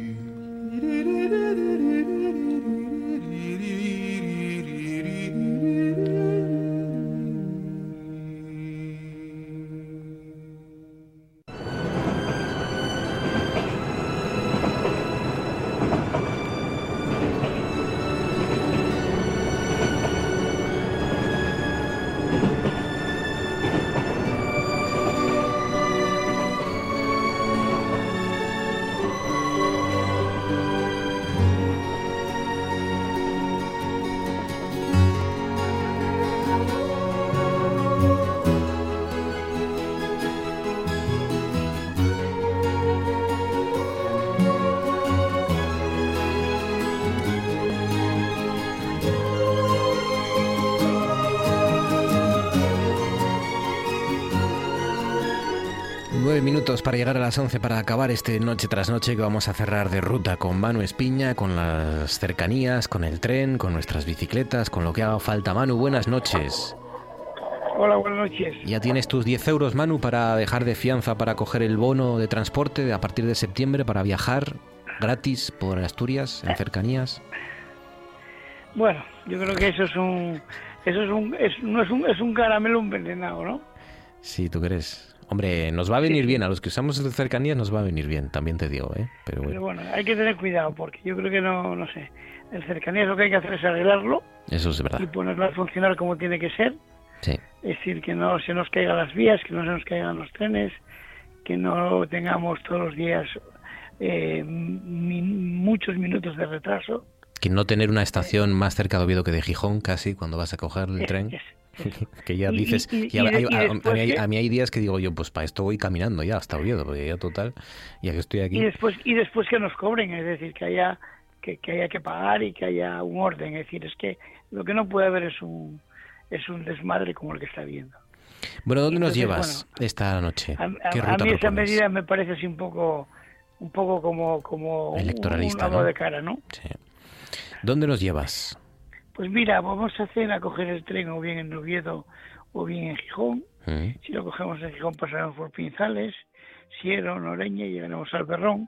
do do do do minutos para llegar a las 11 para acabar este noche tras noche que vamos a cerrar de ruta con Manu Espiña, con las cercanías, con el tren, con nuestras bicicletas, con lo que haga falta. Manu, buenas noches. Hola, buenas noches. Ya tienes tus 10 euros, Manu, para dejar de fianza para coger el bono de transporte a partir de septiembre para viajar gratis por Asturias, en cercanías. Bueno, yo creo que eso es un... Eso es un, es, no es un, es un caramelo envenenado, ¿no? Sí, ¿tú crees? Hombre, nos va a venir bien, a los que usamos de cercanías nos va a venir bien, también te digo, ¿eh? Pero bueno. Pero bueno, hay que tener cuidado porque yo creo que no, no sé, el cercanías lo que hay que hacer es arreglarlo Eso es verdad. y ponerlo a funcionar como tiene que ser. Sí. Es decir, que no se nos caigan las vías, que no se nos caigan los trenes, que no tengamos todos los días eh, muchos minutos de retraso. Que no tener una estación más cerca de Oviedo que de Gijón, casi, cuando vas a coger el Es- tren. es- [LAUGHS] que ya dices... y- y- ya- y hay- de- y a, mí hay, que- a mí hay días que digo yo, pues para esto voy caminando ya hasta Oviedo, porque ya total, ya que estoy aquí... Y después, y después que nos cobren, es decir, que haya que, que haya que pagar y que haya un orden. Es decir, es que lo que no puede haber es un, es un desmadre como el que está viendo. Bueno, ¿dónde nos Entonces, llevas esta noche? A, a- ¿Qué a ruta mí esa propones? medida me parece así un poco un poco como como un- Electoralista, un lavado ¿no? de cara, ¿no? Sí. ¿Dónde nos llevas? Pues mira, vamos a hacer a coger el tren o bien en Oviedo o bien en Gijón. Si lo cogemos en Gijón pasaremos por Pinzales, Siero, Noreña y llegaremos al Berrón,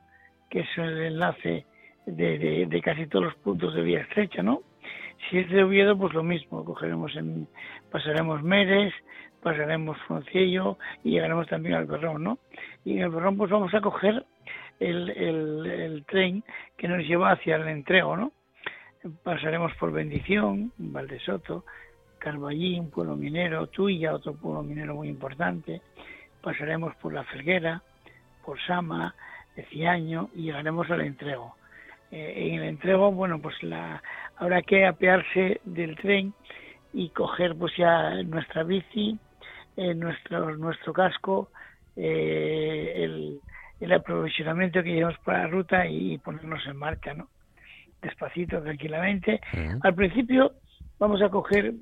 que es el enlace de, de- de casi todos los puntos de vía estrecha, ¿no? Si es de Oviedo, pues lo mismo, cogeremos en, pasaremos Meres, pasaremos Fonciello y llegaremos también al Berrón, ¿no? Y en el Berrón pues vamos a coger el, el, el tren que nos lleva hacia el entrego, ¿no? Pasaremos por Bendición, Valdesoto, Carballín, Pueblo Minero, Tuya, otro pueblo minero muy importante. Pasaremos por La Felguera, por Sama, Ciaño y llegaremos al entrego. Eh, en el entrego, bueno, pues la, habrá que apearse del tren y coger pues ya nuestra bici, eh, nuestro, nuestro casco, eh, el, aprovisionamiento que llevamos para la ruta y, ponernos en marcha, ¿no? Despacito, tranquilamente. Al principio vamos a coger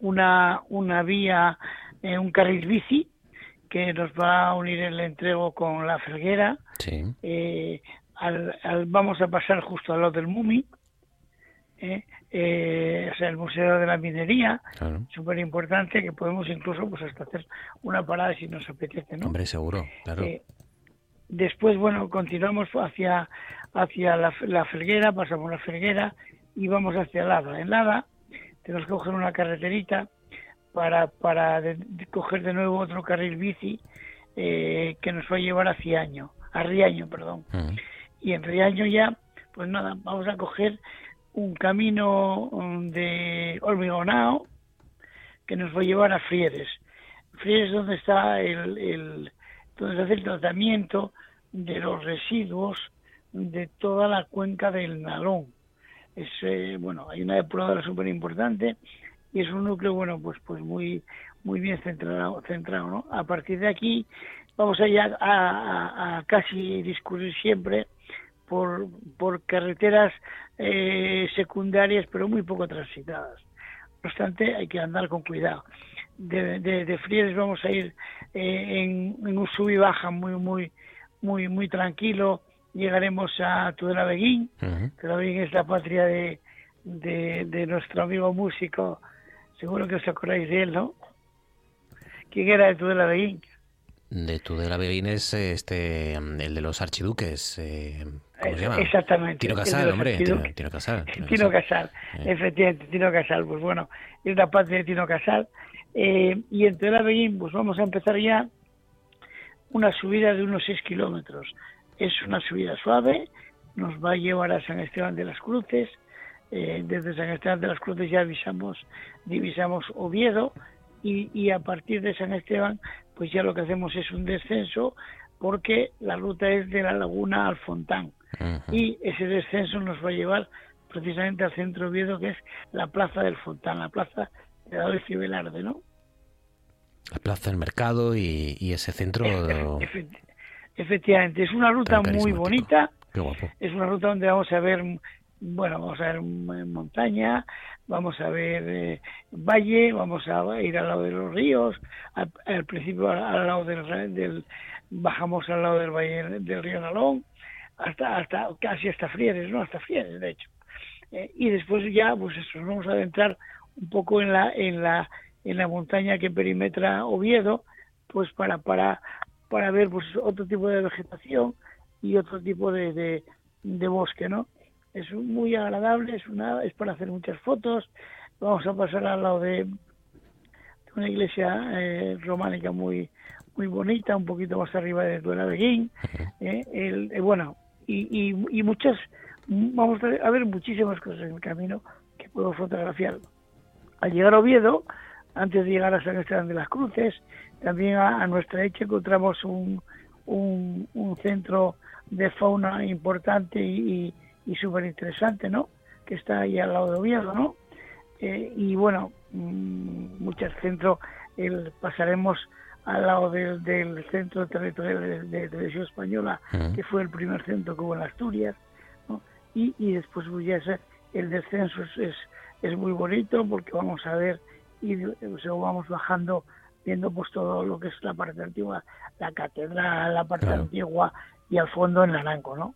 una, una vía, eh, un carril bici que nos va a unir el entrego con la Felguera. Sí. Eh, al, al- vamos a pasar justo al lado del Mumi, eh, eh, o sea, el Museo de la Minería, Claro. súper importante, que podemos incluso pues hasta hacer una parada si nos apetece, ¿no? Hombre, seguro, claro. Eh, después, bueno, continuamos hacia, hacia la, la Felguera, pasamos la Felguera y vamos hacia Lada. En Lada tenemos que coger una carreterita para, para de- de coger de nuevo otro carril bici eh, que nos va a llevar a Ciaño, a Riaño, perdón. Y en Riaño ya, pues nada, vamos a coger un camino mm, de hormigonao que nos va a llevar a Frieres. Frieres es donde está el, el- donde se hace el tratamiento de los residuos de toda la cuenca del Nalón. Es, eh, bueno, hay una depuradora súper importante y es un núcleo, bueno, pues, pues muy, muy bien centrado, centrado, ¿no? A partir de aquí vamos allá a, a- a casi discurrir siempre por, por carreteras eh, secundarias, pero muy poco transitadas. No obstante, hay que andar con cuidado. De, de, vamos a ir eh, en, en un sub y baja muy, muy, muy, muy tranquilo. Llegaremos a Tudela Beguín. Tudela Beguín es la patria de, de, de nuestro amigo músico. Seguro que os acordáis de él, ¿no? ¿Quién era de Tudela Beguín? De Tudela Beguín es este, el de los archiduques. eh, ¿Cómo se llama? Exactamente. Tino Casal, hombre. Tino, Casal. Tino Tino Casal. Casal, efectivamente, Tino Casal. Pues bueno, es la patria de Tino Casal. Eh, y en Tudela Beguín, pues vamos a empezar ya una subida de unos 6 kilómetros. Es una subida suave, nos va a llevar a San Esteban de las Cruces. Eh, desde San Esteban de las Cruces ya avisamos, divisamos Oviedo y, y a partir de San Esteban, pues ya lo que hacemos es un descenso porque la ruta es de la laguna al Fontán y ese descenso nos va a llevar precisamente al centro de Oviedo que es la plaza del Fontán, la plaza de Adolfo Velarde, ¿no? La plaza del mercado y, y ese centro. Efe- Efectivamente, es una ruta muy bonita, Qué guapo. es una ruta donde vamos a ver, bueno, vamos a ver montaña, vamos a ver eh, valle, vamos a ir al lado de los ríos, al, al principio al, al lado del, del, bajamos al lado del valle del río Nalón, hasta, hasta casi hasta Frieres, ¿no? Hasta Frieres, de hecho. Eh, y después ya, pues eso, nos vamos a adentrar un poco en la, en la, en la montaña que perimetra Oviedo, pues para, para, para ver pues otro tipo de vegetación y otro tipo de, de, de bosque, ¿no? Es muy agradable, es una, es para hacer muchas fotos. Vamos a pasar al lado de, de una iglesia eh, románica muy muy bonita, un poquito más arriba de de eh, el, eh, bueno, y, y, muchas, vamos a ver muchísimas cosas en el camino que puedo fotografiar. Al llegar a Oviedo, antes de llegar a San Esteban de las Cruces, también a, nuestra derecha encontramos un, un, centro de fauna importante y, y, súper interesante, ¿no? Que está ahí al lado de Oviedo, ¿no? Eh, y bueno, mm, muchos centros, el, pasaremos al lado del, del Centro Territorial de, Televisión Española, que fue el primer centro que hubo en Asturias, ¿no? y, y después pues, ya el descenso es, es, muy bonito porque vamos a ver y vamos bajando viendo pues todo lo que es la parte antigua, la catedral, la parte antigua y al fondo en Naranco, ¿no?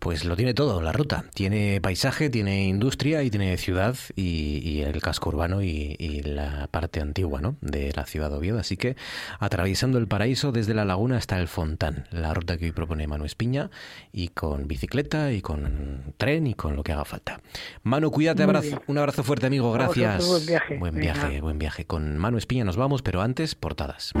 Pues lo tiene todo, la ruta. Tiene paisaje, tiene industria y tiene ciudad y, el casco urbano y, la parte antigua ¿no? de la ciudad de Oviedo. Así que atravesando el paraíso desde la laguna hasta el Fontán, la ruta que hoy propone Manu Espiña y con bicicleta y con tren y con lo que haga falta. Manu, cuídate, abrazo, un abrazo fuerte amigo, gracias. Buen viaje. Buen viaje, buen viaje. Con Manu Espiña nos vamos, pero antes portadas.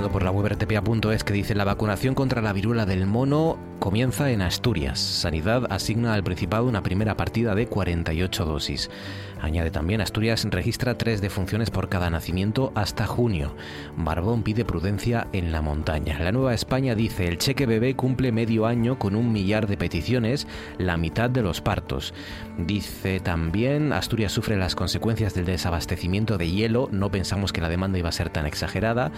Por la web rtpa.es que dice la vacunación contra la viruela del mono comienza en Asturias. Sanidad asigna al Principado una primera partida de 48 dosis. Añade también, Asturias registra tres defunciones por cada nacimiento hasta junio. Barbón pide prudencia en la montaña. La Nueva España dice, el cheque bebé cumple medio año con un millar de peticiones, la mitad de los partos. Dice también, Asturias sufre las consecuencias del desabastecimiento de hielo, no pensamos que la demanda iba a ser tan exagerada.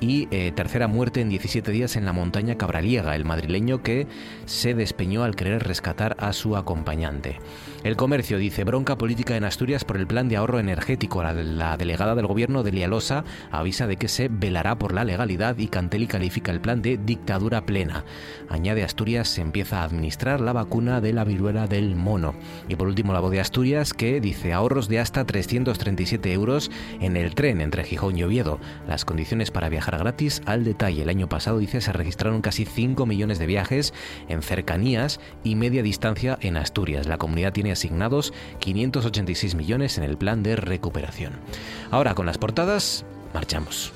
Y eh, tercera muerte en 17 días en la montaña Cabraliega, el madrileño que se despeñó al querer rescatar a su acompañante. El comercio dice bronca política en Asturias por el plan de ahorro energético. La, delegada del gobierno de Lialosa avisa de que se velará por la legalidad y Cantelli califica el plan de dictadura plena. Añade Asturias se empieza a administrar la vacuna de la viruela del mono. Y por último la voz de Asturias que dice ahorros de hasta 337 euros en el tren entre Gijón y Oviedo. Las condiciones para viajar gratis al detalle. El año pasado dice se registraron casi 5 millones de viajes en cercanías y media distancia en Asturias. La comunidad asignados 586 millones en el plan de recuperación. Ahora con las portadas, marchamos.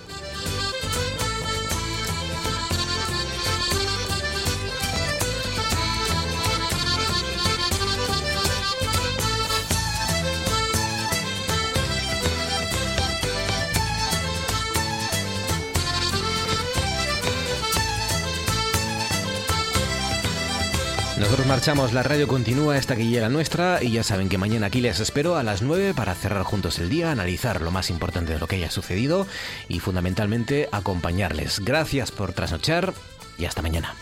Nosotros marchamos, la radio continúa esta que llega nuestra y ya saben que mañana aquí les espero a las 9 para cerrar juntos el día, analizar lo más importante de lo que haya sucedido y fundamentalmente acompañarles. Gracias por trasnochar y hasta mañana.